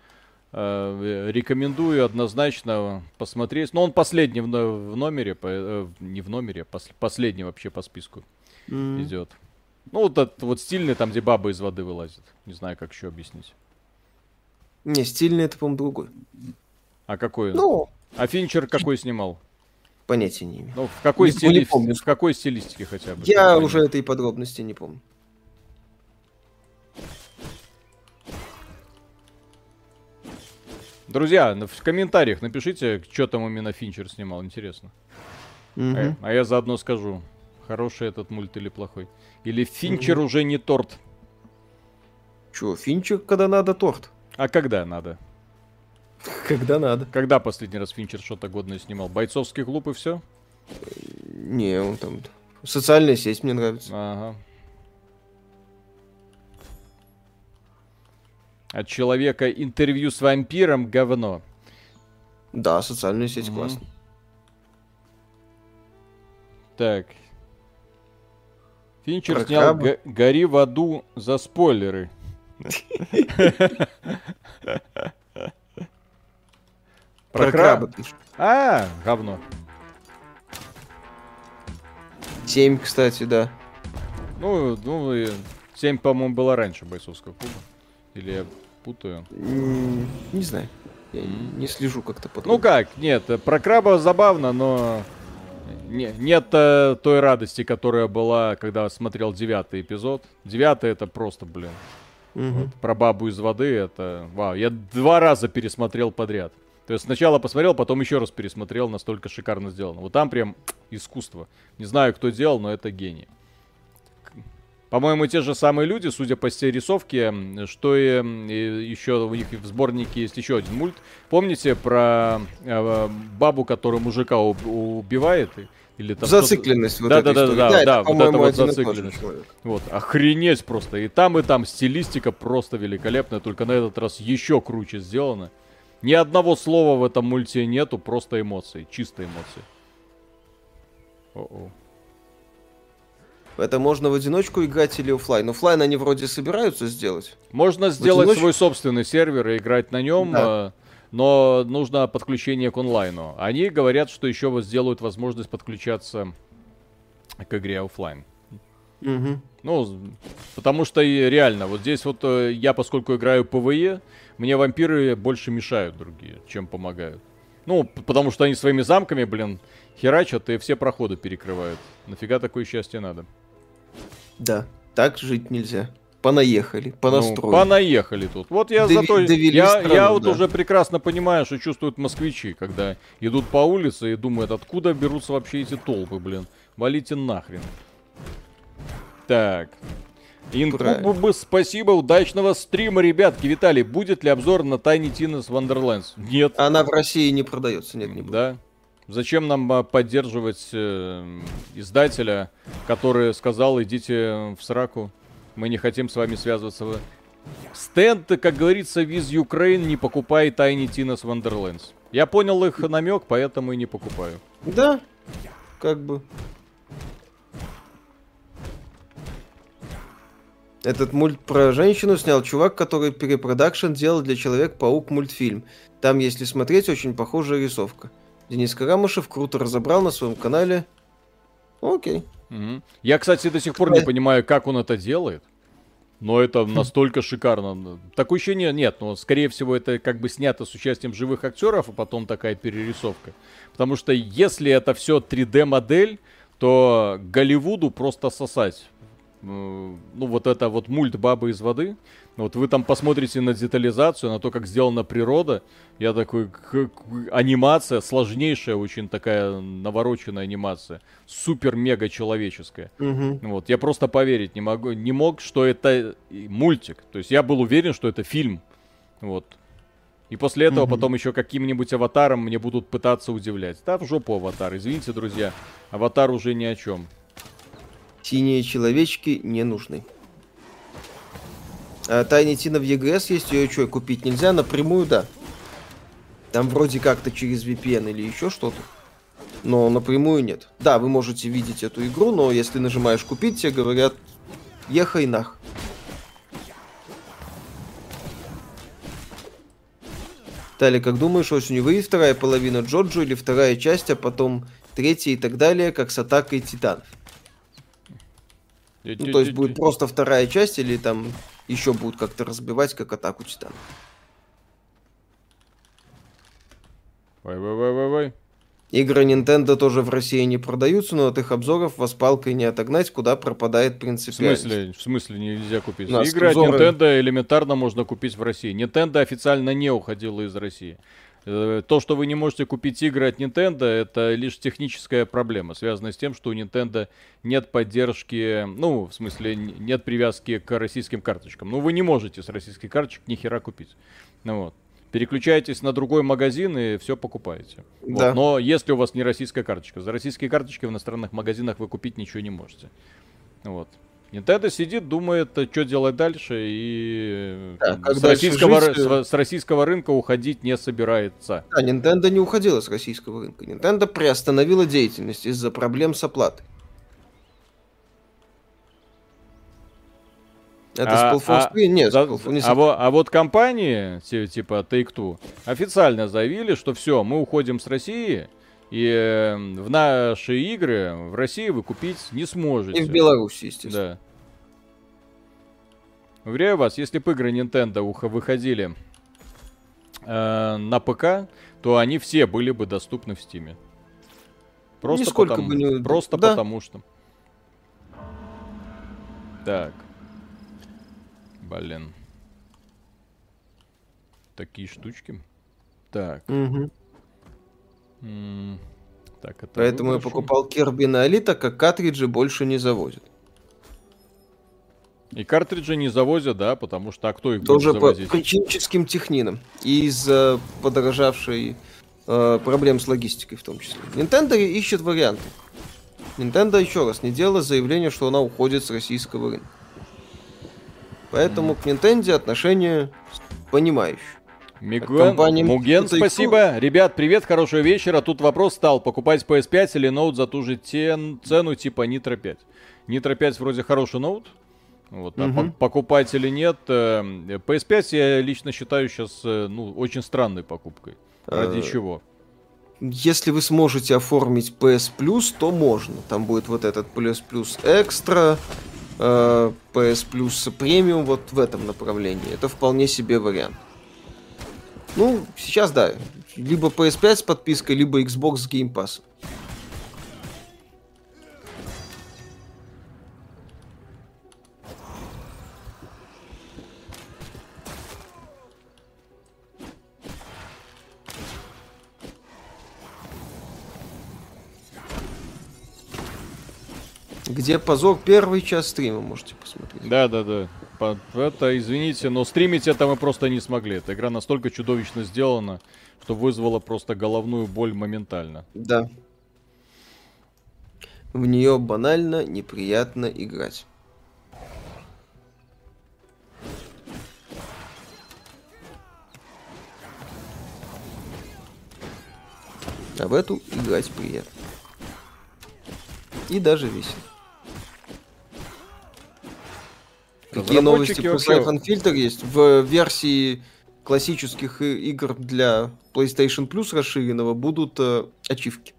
рекомендую однозначно посмотреть. Но он последний в, но- в номере, по- э, не в номере, пос- последний вообще по списку М. идет. Ну, вот этот вот стильный, там, где баба из воды вылазит. Не знаю, как еще объяснить. Не, стильный это, по-моему, другой. А какой? Ну, А Финчер какой снимал? понятия не имею. Ну, в какой, Не- не стили... помню. в какой стилистике хотя бы? Я уже этой подробности не помню. Друзья, в комментариях напишите, что там именно Финчер снимал, интересно. Мгм. А, а я заодно скажу, хороший этот мульт или плохой. Или Финчер уже не торт. Чё, Финчер, когда надо, торт. А когда надо? Когда надо. Когда последний раз Финчер что-то годное снимал? Бойцовский клуб и все? Не, он там... Социальная сеть мне нравится. Ага. От человека интервью с вампиром говно. Да, социальная сеть классно. Так. Финчер Про снял. «Го- «Гори в аду» за спойлеры. Про, краба. А, говно. 7, кстати, да. Ну, ну, 7, по-моему, было раньше бойцовского клуба. Или я путаю. Не знаю. Я не слежу как-то по Ну как, нет, э, про краба забавно, но не- нет э, той радости, которая была, когда смотрел девятый эпизод. Девятый это просто, блин. Мгм. Про бабу из воды это... Вау, я два раза пересмотрел подряд. То есть сначала посмотрел, потом еще раз пересмотрел, настолько шикарно сделано. Вот там прям искусство. Не знаю, кто делал, но это гений. По-моему, те же самые люди, судя по всей рисовке, что и, и еще у них в сборнике есть еще один мульт. Помните про э, бабу, которая мужика уб- убивает? Или там Зацикленность вот Да, да, да, истории. да, это, да, вот это вот зацикленность. Вот, охренеть просто. И там, и там стилистика просто великолепная, только на этот раз еще круче сделана. Ни одного слова в этом мульте нету, просто эмоции, чисто эмоции. О-о. Это можно в одиночку играть или оффлайн. Оффлайн они вроде собираются сделать. Можно сделать одиночку? свой собственный сервер и играть на нем, Да. э, но нужно подключение к онлайну. Они говорят, что еще вот сделают возможность подключаться к игре оффлайн. Мгм. Ну, потому что и реально, вот здесь вот э, я, поскольку играю PvE, мне вампиры больше мешают другие, чем помогают. Ну, потому что они своими замками, блин, херачат и все проходы перекрывают. Нафига такое счастье надо? Да, так жить нельзя. Понаехали, Ну, понастроили. понаехали тут. Вот я Дови- зато... Я, страну, я вот да. уже прекрасно понимаю, что чувствуют москвичи, когда идут по улице и думают, откуда берутся вообще эти толпы, блин. Валите нахрен. Так. Инкубы, спасибо, удачного стрима, ребятки. Виталий, будет ли обзор на Tiny Tina's Wonderlands? Нет. Она в России не продается, нет, не будет. Да. Зачем нам а, поддерживать э, издателя, который сказал, идите в сраку, мы не хотим с вами связываться. Стенд, как говорится, Viz Ukraine, не покупай Tiny Tina's Wonderlands. Я понял их намек, поэтому и не покупаю. Да, как бы. Этот мульт про женщину снял чувак, который перепродакшн делал для Человек-паук мультфильм. Там, если смотреть, очень похожая рисовка. Денис Карамышев круто разобрал на своем канале. Окей. Мгм. Я, кстати, до сих пор не понимаю, как он это делает. Но это настолько шикарно. Такое ощущение нет, но скорее всего это как бы снято с участием живых актеров, а потом такая перерисовка. Потому что если это все 3D модель, то Голливуду просто сосать. Ну вот это вот мульт «Бабы из воды». Вот вы там посмотрите на детализацию, на то, как сделана природа. Я такой, к- к- анимация, сложнейшая очень такая навороченная анимация. Супер-мега человеческая. Мгм. Вот, я просто поверить не могу, не мог, что это мультик. То есть я был уверен, что это фильм. Вот. И после этого Мгм. потом еще каким-нибудь аватаром мне будут пытаться удивлять. Да, в жопу аватар, извините, друзья. Аватар уже ни о чем. Синие человечки не нужны. А Тайни Тина в EGS есть, ее что, купить нельзя? Напрямую, да. Там вроде как-то через VPN или еще что-то. Но напрямую нет. Да, вы можете видеть эту игру, но если нажимаешь купить, тебе говорят, ехай нах. Далее, как думаешь, осенью выйдет вторая половина Джоджо или вторая часть, а потом третья и так далее, как с атакой титанов? Ну, то есть будет просто вторая часть или там еще будут как-то разбивать, как атаку титанов. Вай-вай-вай-вай-вай. Игры Nintendo тоже в России не продаются, но от их обзоров вас палкой не отогнать, куда пропадает В принципиальность. смысле, в смысле нельзя купить? Нас Игры от обзоры- Nintendo элементарно можно купить в России. Nintendo официально не уходила из России. Э, То, что вы не можете купить игры от Nintendo, это лишь техническая проблема, связанная с тем, что у Nintendo нет поддержки, ну, в смысле, нет привязки к российским карточкам. Ну, вы не можете с российских карточек ни хера купить. Ну вот. Переключаетесь на другой магазин и все покупаете. Вот. Да. Но если у вас не российская карточка, за российские карточки в иностранных магазинах вы купить ничего не можете. Вот. Nintendo сидит, думает, что делать дальше, и Да, э, с, российского, жить, ры- э. с, с российского рынка уходить не собирается. Да, Nintendo не уходила с российского рынка. Nintendo приостановила деятельность из-за проблем с оплатой. Это А- Spellforce а- 3? Нет, Spellforce не а, а вот компании, ти- типа Take-Two, официально заявили, что все, мы уходим с России, и э, в наши игры в России вы купить не сможете. И в Беларуси, естественно. Да. Уверяю вас, если бы игры Nintendo выходили э, на ПК, то они все были бы доступны в Стиме. Просто, Нисколько потому, бы не- просто да. потому что. Так. Блин. Такие штучки. Так. Мгм. М, Так, это Поэтому я покупал Kirby на Алита, как картриджи больше не завозят. И картриджи не завозят, да, потому что а кто их будет Тоже по завозить? причинческим технинам. И из-за подорожавшей э, проблем с логистикой в том числе. Nintendo ищет варианты. Nintendo, еще раз, не делала заявление, что она уходит с российского рынка. Поэтому к Nintendo отношение понимающее. Мигуэн, компании Муген, спасибо. Ребят, привет, хорошего вечера. Тут вопрос стал, покупать PS5 или ноут за ту же тен- цену типа Nitro 5. Nitro 5 вроде хороший ноут. Вот, а по- покупать или нет. э, PS5 я лично считаю сейчас ну, очень странной покупкой. Ради Э, чего? Если вы сможете оформить PS Plus, то можно. Там будет вот этот PS Plus Extra, э, PS Plus Premium вот в этом направлении. Это вполне себе вариант. Ну, сейчас да. Либо PS5 с подпиской, либо Xbox с Game Pass. Где позор первый час стрима, можете посмотреть. Да, да, да. Это, извините, но стримить это мы просто не смогли. Эта игра настолько чудовищно сделана, что вызвала просто головную боль моментально. Да. В нее банально неприятно играть. А в эту играть приятно. И даже весело. Какие новости про вообще- Siphon Filter есть? В версии классических и- игр для PlayStation Plus расширенного будут э, ачивки.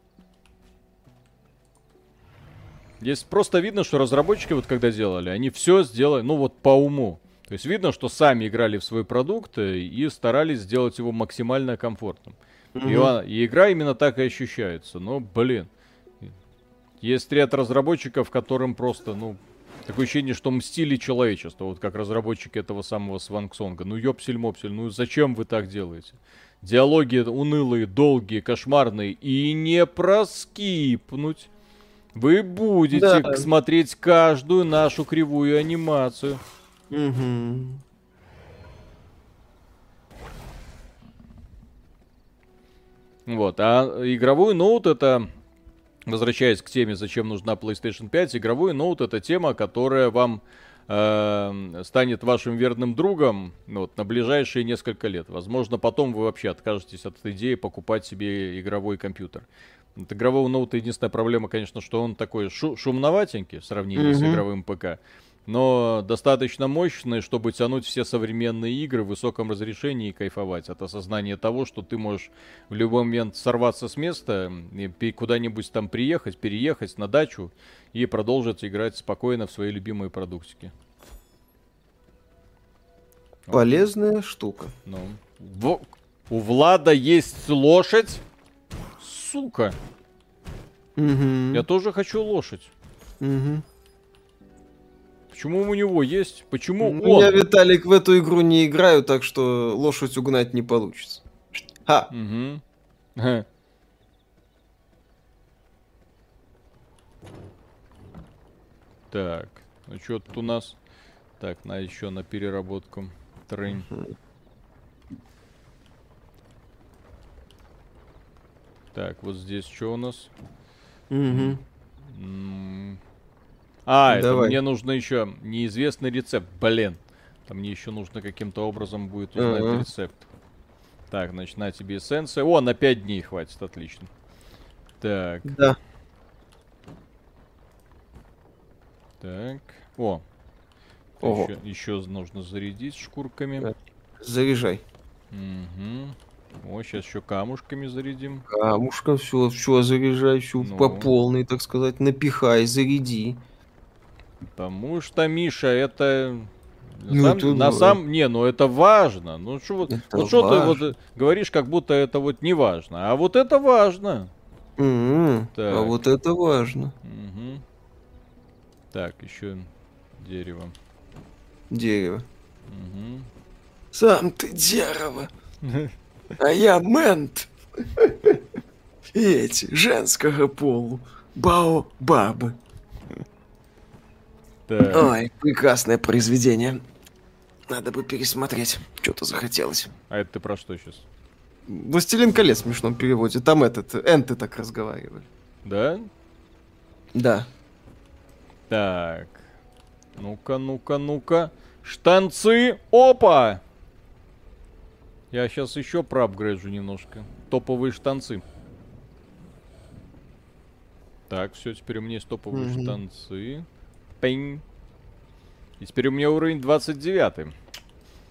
Здесь просто видно, что разработчики вот когда делали, они все сделали, ну вот по уму. То есть видно, что сами играли в свой продукт и старались сделать его максимально комфортным. И, он- и игра именно так и ощущается. Но, блин, есть ряд разработчиков, которым просто, ну, такое ощущение, что мстили человечество. Вот как разработчики этого самого Свангсонга. Ну, ёпсель-мопсель, ну зачем вы так делаете? Диалоги унылые, долгие, кошмарные. И не проскипнуть. Вы будете Да. смотреть каждую нашу кривую анимацию. Мгм. Вот, а игровой ноут это, возвращаясь к теме, зачем нужна PlayStation 5, игровой ноут это тема, которая вам э, станет вашим верным другом ну, вот, на ближайшие несколько лет. Возможно, потом вы вообще откажетесь от идеи покупать себе игровой компьютер. От игрового ноута единственная проблема, конечно, что он такой шу- шумноватенький в сравнении с Мгм. игровым ПК. Но достаточно мощный, чтобы тянуть все современные игры в высоком разрешении и кайфовать от осознания того, что ты можешь в любой момент сорваться с места, куда-нибудь там приехать, переехать на дачу и продолжить играть спокойно в свои любимые продуктики. Полезная штука. Ну, во- у Влада есть лошадь? Сука, Мгм. я тоже хочу лошадь. Мгм. Почему у него есть? Почему Ну, он? Я, Виталик, в эту игру не играю, так что лошадь угнать не получится. Ха! Ха. Так, ну что тут у нас? Так, на еще на переработку. Трынь. Так, вот здесь что у нас? Мгм. М. А, это Давай. мне нужно еще неизвестный рецепт. Блин. Там мне еще нужно каким-то образом будет узнать Ага. рецепт. Так, значит, на тебе эссенция. О, на 5 дней хватит, отлично. Так, Да. так. О. Ого. Еще, еще нужно зарядить шкурками. Заряжай. Угу. О, сейчас еще камушками зарядим. Камушка, все, все заряжай, все Ну. по полной, так сказать, напихай, заряди. Потому что, Миша, это... На, Ну, это на да. самом... Не, ну это важно. Ну что вот, вот что ты вот э, говоришь, как будто это вот не важно. А вот это важно. Так. А вот это важно. Мгм. Так, еще дерево. Дерево. Мгм. Сам ты дерево. А я мент. И эти, женского полу. Бао-бабы. Так, Ой, прекрасное произведение. Надо бы пересмотреть. Что-то захотелось. а это ты про что сейчас? «Властелин колец» в смешном переводе. Там этот, энты так разговаривали. Да? Да. Так. Ну-ка, ну-ка, ну-ка. Штанцы. Опа! Я сейчас еще проапгрейджу немножко. Топовые штанцы. Так, все, теперь у меня есть топовые Мгм. штанцы. Пень. И теперь у меня уровень 29.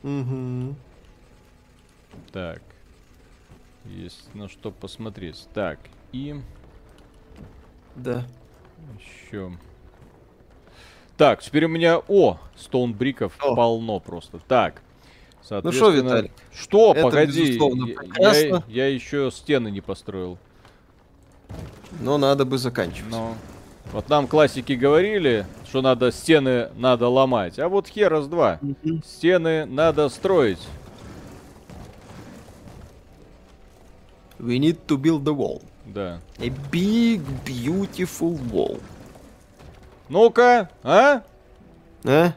Угу. Так. Есть на что посмотреть. Так, и Да. еще. Так, теперь у меня... О, стоунбриков О. полно просто. Так. Ну что, Соответственно... Виталик? Что? это, Погоди. я-. Я, я еще стены не построил. Но надо бы заканчивать. Но... Вот нам классики говорили, что надо стены надо ломать. А вот херас два. Мгм. Стены надо строить. We need to build the wall. Да. A big, beautiful wall. Ну-ка, а? А?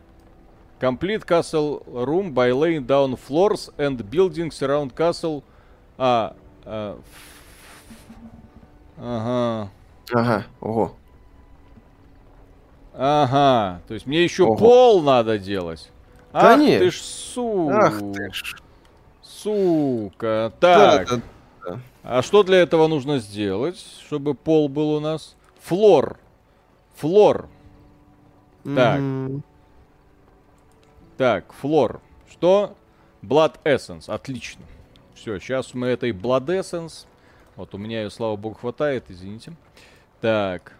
Complete castle room by laying down floors and buildings around castle. А, а, ага, Ага, ого. Ага. То есть мне еще Ого. пол надо делать. Ах Конечно. ты ж су, Ах ты ж. сука. Так, Да-да-да. а что для этого нужно сделать, чтобы пол был у нас? Флор. Флор. Так. Мгм. Так, флор. Что? Blood Essence. Отлично. Все, сейчас мы этой Blood Essence. Вот у меня ее, слава богу, хватает, извините. Так.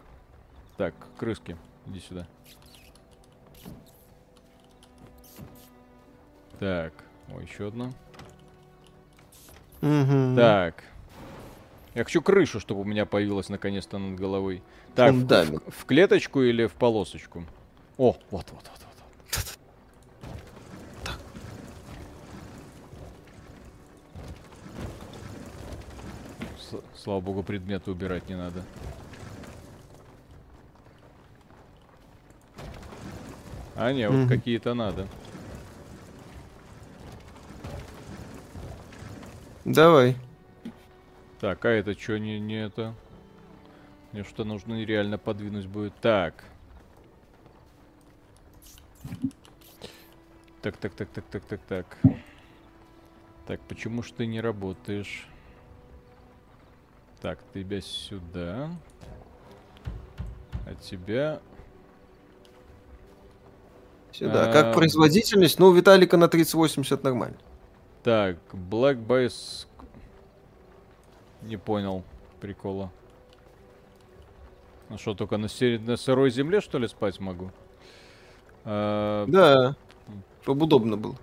Так, крыски, иди сюда. Так, о, еще одна. Мгм. Так. Я хочу крышу, чтобы у меня появилась наконец-то над головой. Так, в, в- в клеточку или в полосочку? О, вот, вот, вот, вот. С- Слава богу, предметы убирать не надо. А, не, вот Мгм. какие-то надо. Давай. Так, а это что, не, не это? Мне что нужно реально подвинуть будет. Так. Так, так, так, так, так, так, так. Так, почему ж ты не работаешь? Так, тебя сюда. А тебя... Сюда. А. Как производительность? Ну, у Виталика на 3080 нормально. Так, Black Bass... Не понял прикола. Ну что, только на, сери- на сырой земле, что ли, спать могу? А, Да. Чтобы удобно было.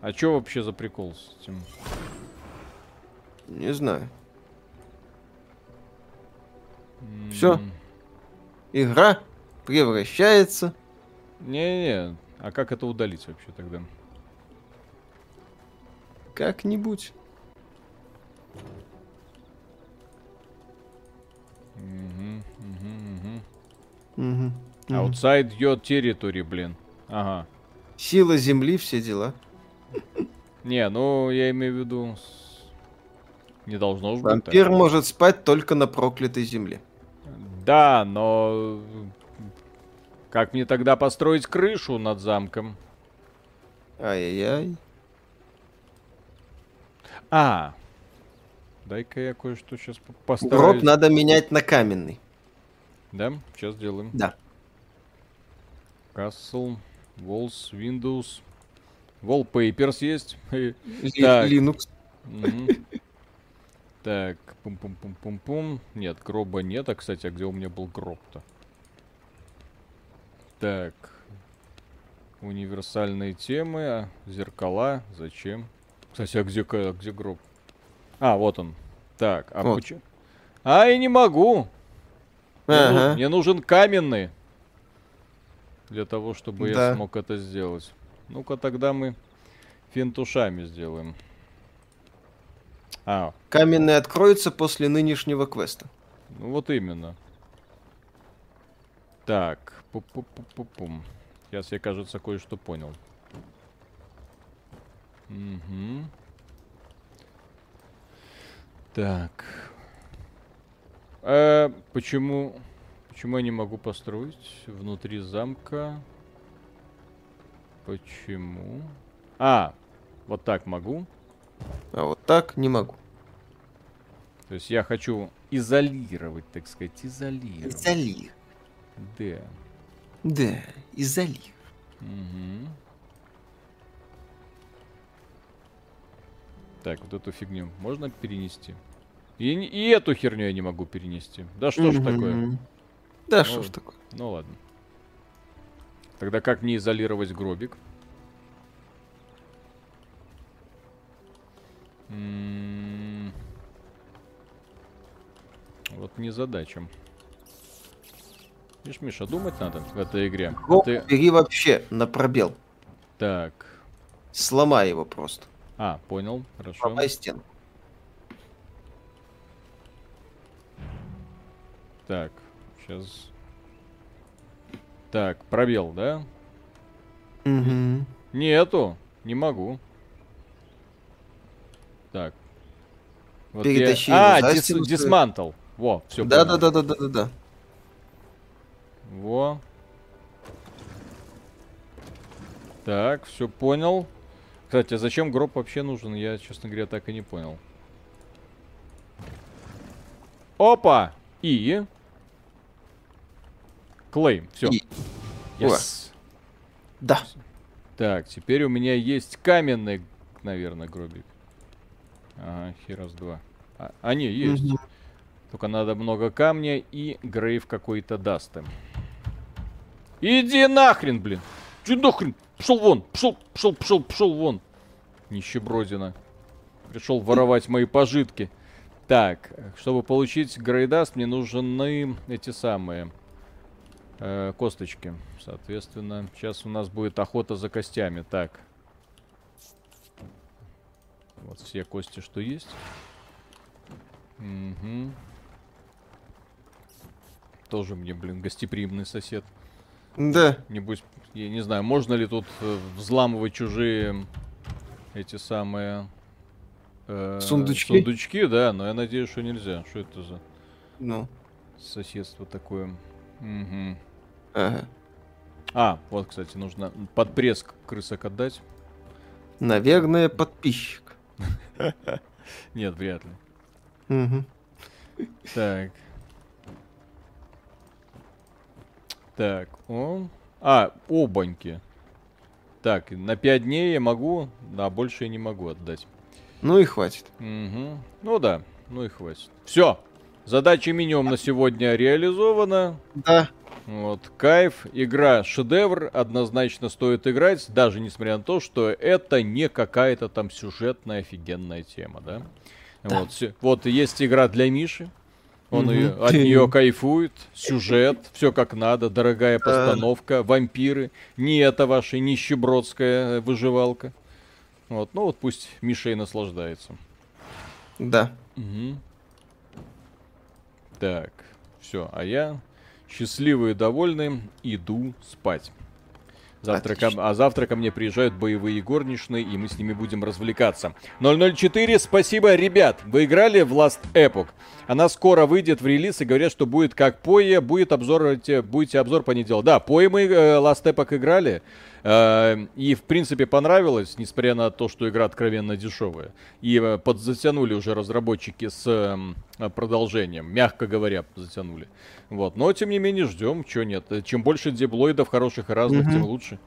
а чё вообще за прикол с этим? Не знаю. Всё. М, Игра превращается. Не-не, а как это удалить вообще тогда? Как-нибудь. Мгм. Мгм. Мгм. Outside your territory, блин. Ага. Сила земли, все дела. Не, ну я имею в виду... Не должно же быть так. Вампир может спать только на проклятой земле. Да, но... Как мне тогда построить крышу над замком? Ай-яй-яй. А, дай-ка я кое-что сейчас Гроб постараюсь. надо менять на каменный. Да, сейчас сделаем. Да. Castle, Walls, Windows. Wallpapers есть. Так. Linux. Так, пум-пум-пум-пум-пум. Нет, гроба нет. А, кстати, а где у меня был гроб-то? Так. Универсальные темы. Зеркала. Зачем? Кстати, а где, а где гроб? А, вот он. Так, а Вот. почему? А, я не могу. Мне, Ага. мне нужен каменный. Для того, чтобы я Да. смог это сделать. Ну-ка, тогда мы финтушами сделаем. А, Каменный откроется после нынешнего квеста. ну вот именно. Так, пу-пу-пу-пу-пум. Сейчас я, кажется, кое-что понял. Мгм. Так. Э, почему... Почему я не могу построить внутри замка? Почему? А, вот так могу. А вот так не могу. То есть я хочу изолировать, так сказать, изолировать. Изоли. Да. Да, изоли. Мгм. Так, вот эту фигню можно перенести? И, не- и эту херню я не могу перенести. Да что ж такое? Да, Ну, что ж такое. Ну ладно. Тогда как мне изолировать гробик? М, Вот не задача. Видишь, Миша, думать надо в этой игре. А Гроб ты- бери вообще на пробел. Так. Сломай его просто. А, понял, хорошо. Сломай стену. Так, сейчас. Так, пробел, да? Мгм. Нету, не могу. Так. Вот Перетащи я... А, дис- дисмантл. Во, все. Да, да, да, да, да, да, да. Во. Так, все понял. Кстати, а зачем гроб вообще нужен? Я, честно говоря, так и не понял. Опа! И... Клейм, все. И. Yes. Да. Так, теперь у меня есть каменный, наверное, гробик. Ага, херас два. А, а, не, есть. Мгм. Только надо много камня и грейв какой-то даст им. Иди нахрен, блин! Иди нахрен! Пшел вон! Пшел, пшел, пшел, пшел вон! Нищебродина. Пришел воровать мои пожитки. Так, чтобы получить грейдаст, мне нужны эти самые э, косточки. Соответственно, сейчас у нас будет охота за костями. Так. Вот все кости, что есть. Мгм. Тоже мне, блин, гостеприимный сосед. Да. Небось, я не знаю, можно ли тут э, взламывать чужие эти самые э, Сундучки? сундучки, да, но я надеюсь, что нельзя. Что это за Ну. соседство такое? Мгм. Ага. А, вот, кстати, нужно под пресс крысок отдать. Наверное, подписчик. Нет, вряд ли. Так. Так, о. А, обаньки. Так, на 5 дней я могу, а больше я не могу отдать. Ну и хватит. Мгм. Ну да, ну и хватит. Все. Задача минимум на сегодня реализована. Да. Вот, кайф, игра шедевр, однозначно стоит играть, даже несмотря на то, что это не какая-то там сюжетная офигенная тема, да? Да. Вот, вот есть игра для Миши, он её- от нее кайфует, сюжет, все как надо, дорогая постановка, вампиры, не это ваша нищебродская э, выживалка. Вот, ну вот пусть Миша и наслаждается. Да. Мгм. Так, все, а я счастливый и довольный иду спать. Завтра ко- Отлично. а завтра ко мне приезжают боевые горничные, и мы с ними будем развлекаться. 004, спасибо, ребят. Вы играли в Last Epoch? Она скоро выйдет в релиз и говорят, что будет как Пое, будет обзор, эти- будете обзор по ней делать. Да, Пое мы э, Last Epoch играли. Э, И, в принципе, понравилось, несмотря на то, что игра откровенно дешевая. И э, подзатянули уже разработчики с эм, продолжением, мягко говоря, затянули. Вот. Но, тем не менее, ждем, чего нет. Чем больше деблоидов хороших и разных, тем лучше.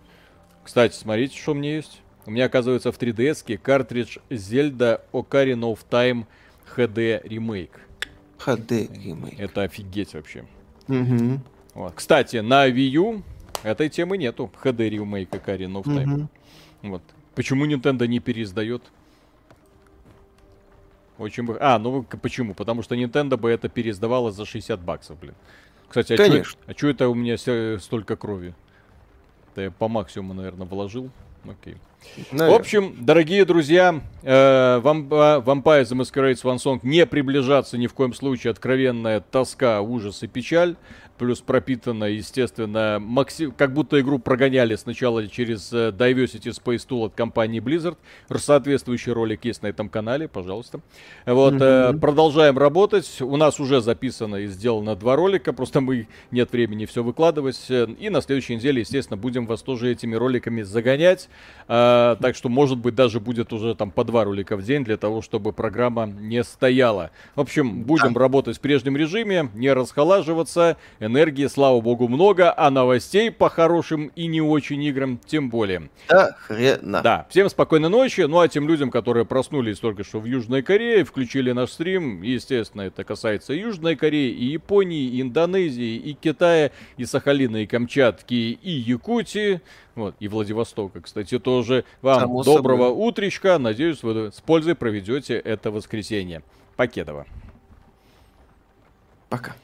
Кстати, смотрите, что у меня есть. У меня, оказывается, в 3DS картридж Zelda Ocarina of Time HD ремейк. HD ремейк. Это офигеть вообще. Мгм. Вот. Кстати, на Wii U этой темы нету. HD ремейк Ocarina of Time. Вот. Почему Nintendo не переиздает? Очень бы... А, ну почему? Потому что Nintendo бы это переиздавала за 60 баксов, блин. Кстати, а чё- Конечно. а что это у меня столько крови? Это я по максимуму, наверное, вложил. Окей. В Наверно. общем, дорогие друзья, э, Vampire the Masquerade Swan Song не приближаться ни в коем случае. Откровенная тоска, ужас и печаль. Плюс пропитана, естественно, макси... как будто игру прогоняли сначала через э, Diversity Space Tool от компании Blizzard. Соответствующий ролик есть на этом канале, пожалуйста. Вот, э, продолжаем работать. У нас уже записано и сделано два ролика, просто мы нет времени все выкладывать. Э, И на следующей неделе, естественно, будем вас тоже этими роликами загонять. А, так что, может быть, даже будет уже там по два ролика в день для того, чтобы программа не стояла. В общем, будем работать в прежнем режиме, не расхолаживаться. Энергии, слава богу, много, а новостей по хорошим и не очень играм тем более. Да хрена. Да, всем спокойной ночи. Ну а тем людям, которые проснулись только что в Южной Корее, включили наш стрим, естественно, это касается и Южной Кореи, и Японии, и Индонезии, и Китая, и Сахалина, и Камчатки, и Якутии. Вот, и Владивостока, кстати, тоже. Вам Само доброго собой. утречка. Надеюсь, вы с пользой проведете это воскресенье. Покедова. Пока.